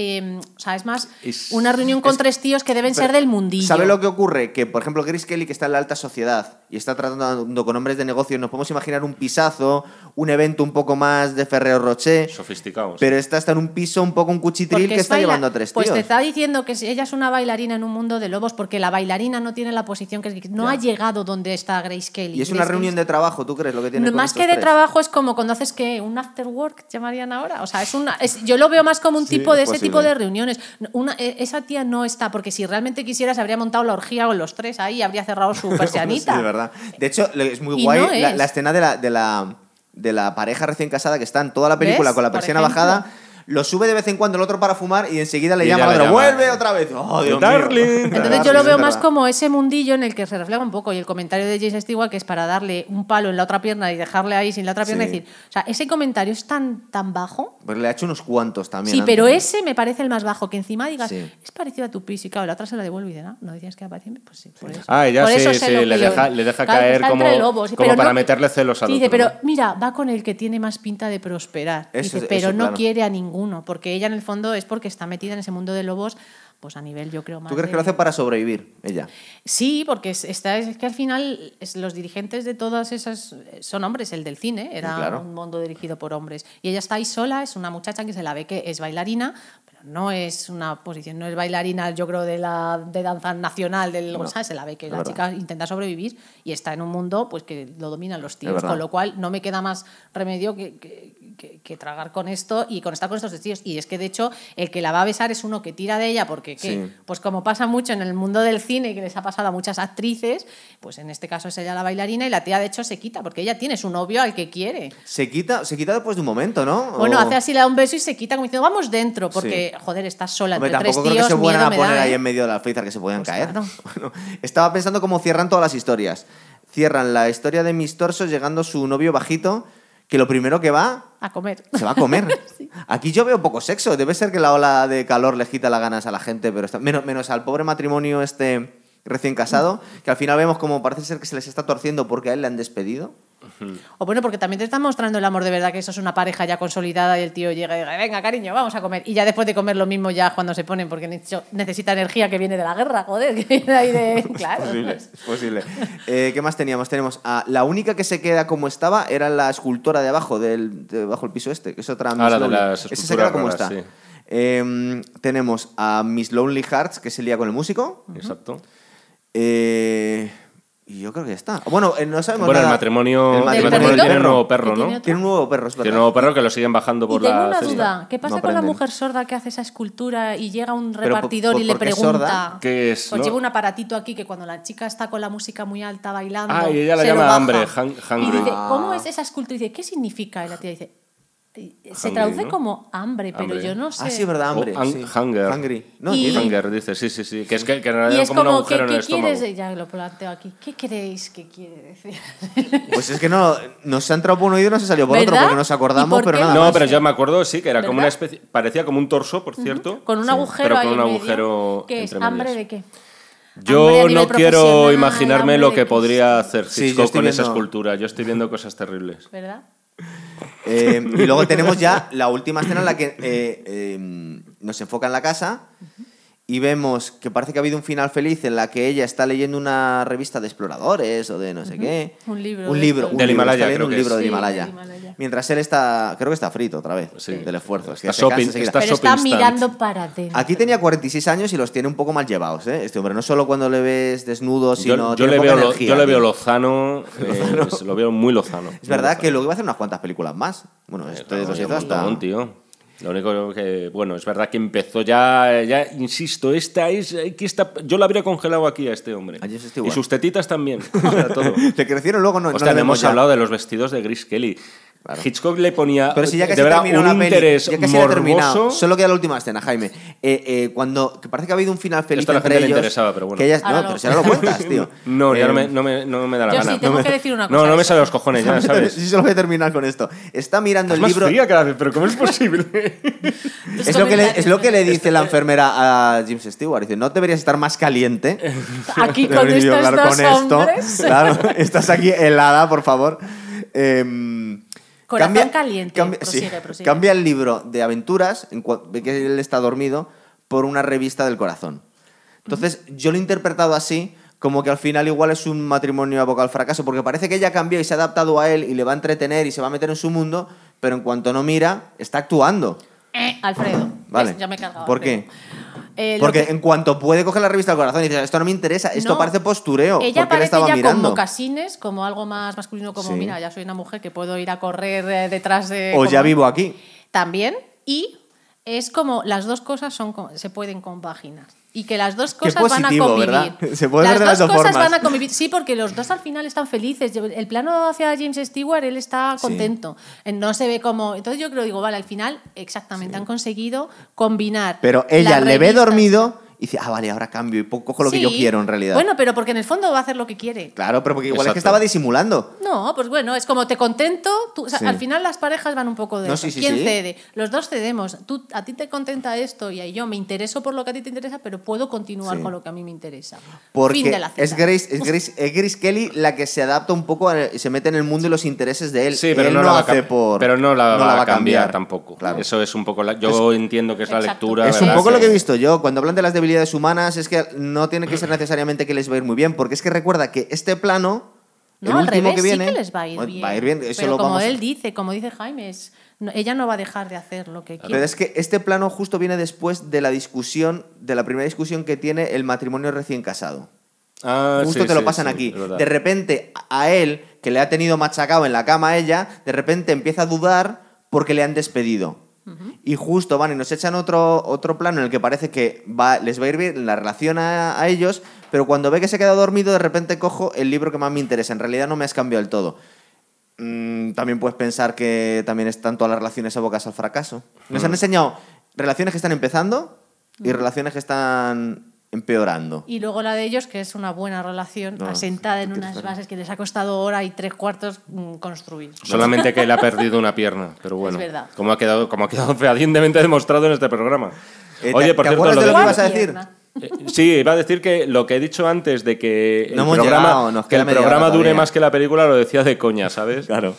o sea, es más, Es- una reunión con es- tres tíos que deben ser Pero, del mundillo. ¿Sabe lo que ocurre? Que, por ejemplo, Grace Kelly, que está en la alta sociedad y está tratando con hombres de negocios, nos podemos imaginar un pisazo, un evento un poco más de Ferrero Rocher. Sofisticados. Pero esta está en un piso un poco un cuchitril Porque que es está baila- llevando a tres Pues tíos. te está diciendo que ella es una bailarina en un mundo de lobos, porque la bailarina no tiene la posición que no Ya. ha llegado donde está Grace Kelly. Y es una Grace reunión de trabajo, ¿tú crees lo que tiene No, con más que de tres? trabajo es como cuando haces que un after work llamarían ahora o sea es una es- yo lo veo más como un Sí, tipo de es ese tipo de reuniones una, e- esa tía no está porque si realmente quisiera se habría montado la orgía con los tres ahí habría cerrado su *laughs* persianita Sí, de verdad. De hecho, es muy Y guay no la, es. la escena de la, de, la, de la pareja recién casada que está en toda la película ¿Ves? con la persiana bajada. Lo sube de vez en cuando el otro para fumar y enseguida le Y llama al la otro. llama. ¡Vuelve otra vez! ¡Oh, Dios Darling. mío! *laughs* entonces yo lo veo más como ese mundillo en el que se refleja un poco y el comentario de James Stewart que es para darle un palo en la otra pierna y dejarle ahí sin la otra pierna Sí. y decir o sea ese comentario es tan tan bajo Pues le ha hecho unos cuantos también. Sí, antes, pero ese me parece el más bajo, que encima digas, Sí. es parecido a tu pis y claro, la otra se la devuelve y dice, no, no decías que era parecido, pues sí, por eso. Ah, ella Por sí, eso sí, lo le deja- le deja Claro, caer como- entre lobos, como pero para no- meterle celos al Sí, dice, otro, pero ¿no? mira, va con el que tiene más pinta de prosperar. Eso- Dice, pero eso, no claro. quiere a ninguno, porque ella en el fondo es porque está metida en ese mundo de lobos, pues a nivel yo creo más ¿Tú crees de- que lo hace para sobrevivir ella? Sí, porque es, está, es que al final es- los dirigentes de todas esas eh, son hombres. El del cine era Claro. un mundo dirigido por hombres. Y ella está ahí sola, es una muchacha que se la ve que es bailarina, no es una posición, no es bailarina, yo creo, de la de danza nacional, del, ¿sabes? se la ve que la verdad. chica intenta sobrevivir y está en un mundo pues que lo dominan los tíos. Con lo cual no me queda más remedio que, que- que- que tragar con esto y con estar con estos tíos. Y es que de hecho el que la va a besar es uno que tira de ella porque ¿qué? Sí. pues como pasa mucho en el mundo del cine y que les ha pasado a muchas actrices, pues en este caso es ella la bailarina y la tía de hecho se quita porque ella tiene su novio al que quiere. Se quita, se quita después de un momento, ¿no? Bueno, O- hace así, le da un beso y se quita como diciendo, vamos dentro, porque porque, joder, estás sola Hombre, entre tres tampoco creo que se fueran a poner da, ahí ¿eh? en medio de la alféizar que se podían Pues caer. claro. *laughs* Bueno, estaba pensando cómo cierran todas las historias. Cierran la historia de Miss Torso llegando su novio bajito, que lo primero que va, A comer. se va a comer. *laughs* Aquí yo veo poco sexo. Debe ser que la ola de calor le quita las ganas a la gente, pero está... menos, menos al pobre matrimonio este recién casado, que al final vemos como parece ser que se les está torciendo porque a él le han despedido. O bueno, porque también te están mostrando el amor de verdad, que eso es una pareja ya consolidada y el tío llega y dice, venga, cariño, vamos a comer. Y ya después de comer lo mismo ya cuando se ponen, porque neces- necesita energía que viene de la guerra, joder, que viene ahí de... *laughs* Claro. posible, es posible. Eh, ¿Qué más teníamos? Tenemos a la única que se queda como estaba era la escultora de abajo, del, de bajo el piso este, que es otra Ah, la de las Esa se queda como raras, está. sí. Eh, tenemos a Miss Lonely Hearts, que se lía con el músico. Exacto. Eh, y yo creo que ya está. Bueno, eh, no sabemos Bueno, el nada. matrimonio, El matrimonio tiene un nuevo perro, ¿no? tiene un nuevo perro, es verdad. Tiene un nuevo perro que lo siguen bajando Y por tengo la una cesta. duda, ¿qué pasa No con la aprenden. mujer sorda que hace esa escultura y llega un repartidor por- y le ¿por qué es pregunta? sorda? ¿Qué es, Pues no? lleva un aparatito aquí que cuando la chica está con la música muy alta bailando. Ah, y ella la se lo llama baja. hambre, hungry. Y dice. ¿cómo es esa escultura? Y dice, ¿qué significa? Y la tía dice, se traduce ¿no? como hambre, pero Hambre. yo no sé. Ah, sí, verdad, hambre. O un- sí. hunger. Hungry. No, Y- Hunger, dice, sí, sí, sí. Que es que, que en Y realidad es como, un como, agujero ¿qué, en el qué quieres? Ya lo planteo aquí. ¿Qué creéis que quiere decir? *laughs* Pues es que no, nos ha entrado por un oído y no se salió por otro porque nos ¿Y acordamos, por pero nada No, más. pero yo me acuerdo, sí, que era como una especie. Parecía como un torso, por cierto. Con un Sí. agujero Pero con un agujero. ¿Qué es? ¿Hambre de qué? Yo Hambre no quiero imaginarme hambre lo que podría hacer Hitchcock con esa escultura. Yo estoy viendo cosas terribles. ¿Verdad? Eh, y luego tenemos ya la última escena en la que eh, eh, nos enfoca en la casa y vemos que parece que ha habido un final feliz en la que ella está leyendo una revista de exploradores o de no sé qué. Un libro Un de libro. estos. un Del libro, Himalaya, creo un que libro es. del Sí, Himalaya. Mientras él está, creo que está frito otra vez Sí. del esfuerzo. Es que Está cansa shopping- enseguida. está Pero está mirando para adentro. Aquí tenía 46 años y los tiene un poco mal llevados, ¿eh? Este hombre, no solo cuando le ves desnudo, sino Yo, yo tiene le poca veo lo, energía, yo le veo *laughs* lozano, eh, es- lo veo muy lozano. Es verdad que luego iba a hacer unas cuantas películas más. Bueno, esto lo hay siento un hasta... tío. Lo único que, bueno, es verdad que empezó ya, ya insisto, esta es, aquí está, yo la habría congelado aquí a este hombre. A James y sus tetitas también. *laughs* todo. Le crecieron luego, no, Hostia, no hemos ya. hablado de los vestidos de Grace Kelly. Claro. Hitchcock le ponía Pero si ya que de verdad un la peli, interés ya terminado, solo queda la última escena, Jaime. Eh, eh, cuando que parece que ha habido un final feliz Esto a la entre gente le ellos, interesaba, pero bueno. no, no. pero si ahora lo cuentas, *laughs* tío. No, ya Eh, no me, no, me, no me da la Yo gana. sí tengo no, me- que decir una no, cosa. no me eso. sale los cojones, ya *laughs* sabes. Sí, solo voy a terminar con esto. Está mirando Es el más libro. fría cada vez, pero ¿cómo es posible? *laughs* Es lo, que le, es lo que le ¿no? dice la enfermera a James Stewart. Dice, no deberías estar más caliente. Aquí De con haber ido a estos hablar dos con esto. hombres. Claro, estás aquí helada, por favor. Em, Corazón caliente. Cambia, Prosigue, sí, prosigue. cambia el libro de aventuras, en que él está dormido, por una revista del corazón. Entonces, yo lo he interpretado así, como que al final igual es un matrimonio abocado al fracaso, porque parece que ella cambió y se ha adaptado a él y le va a entretener y se va a meter en su mundo, pero en cuanto no mira, está actuando. Eh, Alfredo. Vale. Ya me he cargado. ¿Por Alfredo. qué? Eh, Porque que- en cuanto puede coger la revista del corazón y dice, esto no me interesa, esto No. parece postureo, Ella parece estaba ya con mirando. mocasines, como algo más masculino, como Sí. mira, ya soy una mujer que puedo ir a correr eh, detrás de. O como- ya vivo aquí. También. Y es como las dos cosas son se pueden compaginar. Y que las dos cosas van a convivir. ¿verdad? *laughs* Se puede las ver de las dos dos cosas formas. van a convivir. Sí, porque los dos al final están felices. El plano hacia James Stewart, él está Sí. contento. Eh, No se ve como. Entonces yo creo, digo, vale, al final, exactamente, han conseguido combinar. Pero ella le ve dormido y dice, ah, vale, ahora cambio y cojo lo que yo quiero en realidad. Bueno, pero porque en el fondo va a hacer lo que quiere. claro, pero porque igual es que estaba disimulando. No, pues bueno, es como te contento. tú- o sea, Sí. Al final las parejas van un poco de No, eso. sí, sí, ¿Quién sí. cede? Los dos cedemos. Tú, a ti te contenta esto y a yo me intereso por lo que a ti te interesa, pero puedo continuar Sí. con lo que a mí me interesa. Porque fin de la cita. es, Grace, es, Grace, es Grace Kelly la que se adapta un poco, a- se mete en el mundo y los intereses de él. Sí, pero Él no, la va a hace por. pero no la no va a cambiar, tampoco. Claro. Eso es un poco la, yo entiendo que es la lectura. Es un poco lo que he visto yo. Cuando hablan de las debilidades humanas, es que no tiene que ser necesariamente que les va a ir muy bien, porque es que recuerda que este plano. No, el al último revés, que viene, sí que les va a ir bueno, bien. Va a ir bien, eso pero lo como vamos a- él dice, como dice Jaime, es- no- ella no va a dejar de hacer lo que quiere. Pero es que este plano justo viene después de la discusión, de la primera discusión que tiene el matrimonio recién casado. Ah, Justo sí, te lo sí, pasan sí, aquí. De repente, a él, que le ha tenido machacado en la cama a ella, de repente empieza a dudar porque le han despedido. Y justo van y nos echan otro, otro plano en el que parece que va, les va a ir bien la relación a, a ellos, pero cuando ve que se queda dormido, de repente cojo el libro que más me interesa. En realidad no me has cambiado del todo. Mm, también puedes pensar que también están todas las relaciones abocadas al fracaso. Nos han enseñado relaciones que están empezando y relaciones que están empeorando. Y luego la de ellos, que es una buena relación, No, asentada en unas bases que les ha costado hora y tres cuartos mm, construir. Solamente que él ha *laughs* perdido una pierna, pero bueno. verdad. Como ha quedado, como ha quedado *laughs* fehacientemente demostrado en este programa. Eh, Oye, ¿te- por te cierto, acuerdas lo de lo que ibas a ¿Cuál decir? pierna? Eh, Sí, iba a decir que lo que he dicho antes de que el No hemos programa, llegado, nos que el programa dure más que la película lo decía de coña, ¿sabes? Claro.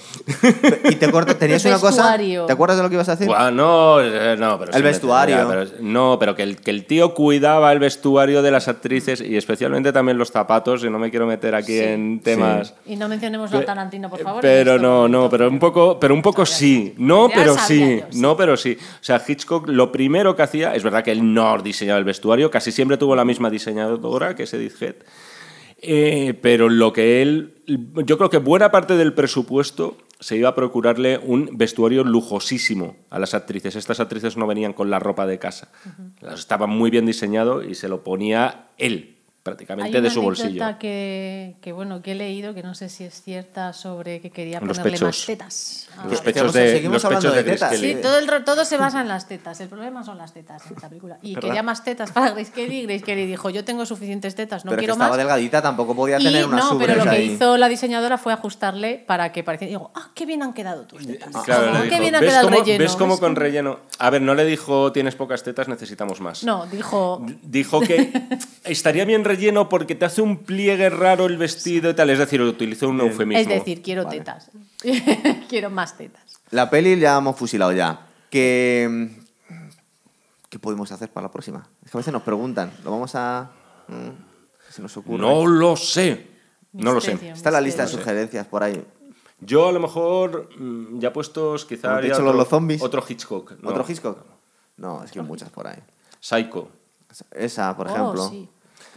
y te corto, tenías una cosa. ¿Te acuerdas de lo que ibas a decir? Buah, no, eh, no, pero El sí me- vestuario. ya, pero- no, pero que el, que el tío cuidaba el vestuario de las actrices y especialmente también los zapatos, y no me quiero meter aquí Sí. en temas. Y no mencionemos a Tarantino, por favor. Pero no, no, pero un poco, pero un poco sí. No, pero sí. yo, sí. No, pero sí. O sea, Hitchcock lo primero que hacía, es verdad que él no diseñaba el vestuario, casi siempre tuvo la misma diseñadora, que es Edith Head. Eh, pero lo que él, yo creo que buena parte del presupuesto se iba a procurarle un vestuario lujosísimo a las actrices. Estas actrices no venían con la ropa de casa. Estaba muy bien diseñado y se lo ponía él, prácticamente Hay de una su bolsillo. Que, que, bueno, que he leído, que no sé si es cierta, sobre que quería Los ponerle más pechos. tetas. a- Los Que- pechos que de, los pechos de de tetas. Sí, todo, el, todo se basa en las tetas. El problema son las tetas en esta película. Y ¿Verdad? quería más tetas para Grace Kelly. Grace Kelly dijo, yo tengo suficientes tetas, no pero que quiero estaba más. delgadita, tampoco podía Y tener una no, pero lo que ahí. hizo la diseñadora fue ajustarle para que pareciera. Digo, ah, qué bien han quedado tus tetas. Claro, Ah, qué dijo, bien ha ¿ves quedado el cómo, relleno. ¿Ves cómo ¿Ves con cómo-?" relleno? A ver, no le dijo tienes pocas tetas, necesitamos más. No, dijo. Dijo que *laughs* estaría bien relleno porque te hace un pliegue raro el vestido y tal. Es decir, utilizó un eufemismo. Es decir, quiero tetas. *laughs* quiero más tetas. La peli ya hemos fusilado ya. ¿Qué, ¿Qué podemos hacer para la próxima? Es que a veces nos preguntan. ¿Lo vamos a...? mm, Se nos ocurre. no lo sé. No lo sé. Está la lista de sugerencias por ahí. Yo a lo mejor, mm, ya puestos, quizá haría otro, los zombies. otro Hitchcock. no. ¿Otro Hitchcock? No, es que hay muchas por ahí. Psycho. Esa, por Oh, ejemplo. sí.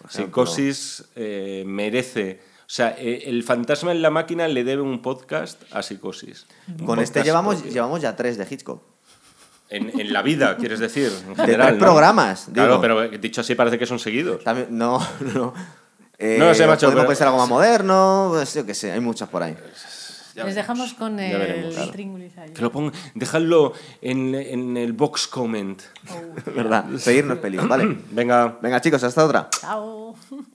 Por ejemplo. Psicosis eh, merece... O sea, eh, el fantasma en la máquina le debe un podcast a Psicosis. Un Con este llevamos, propio. llevamos ya tres de Hitchcock. En, en la vida, *laughs* quieres decir, en De general. ¿no? programas, Claro, digo. pero eh, dicho así parece que son seguidos. También, no, *laughs* no. Eh, No sé, macho, Podemos pero- pensar algo más moderno, pues, yo qué sé, hay muchas por ahí. Ya Les veremos. dejamos con Ya el veremos, claro. Que lo pongan, dejadlo en, en el box comment. *laughs* ¿Verdad? Seguirnos peligro, ¿vale? *clears throat* Venga. Venga, chicos, hasta otra. Chao. *laughs*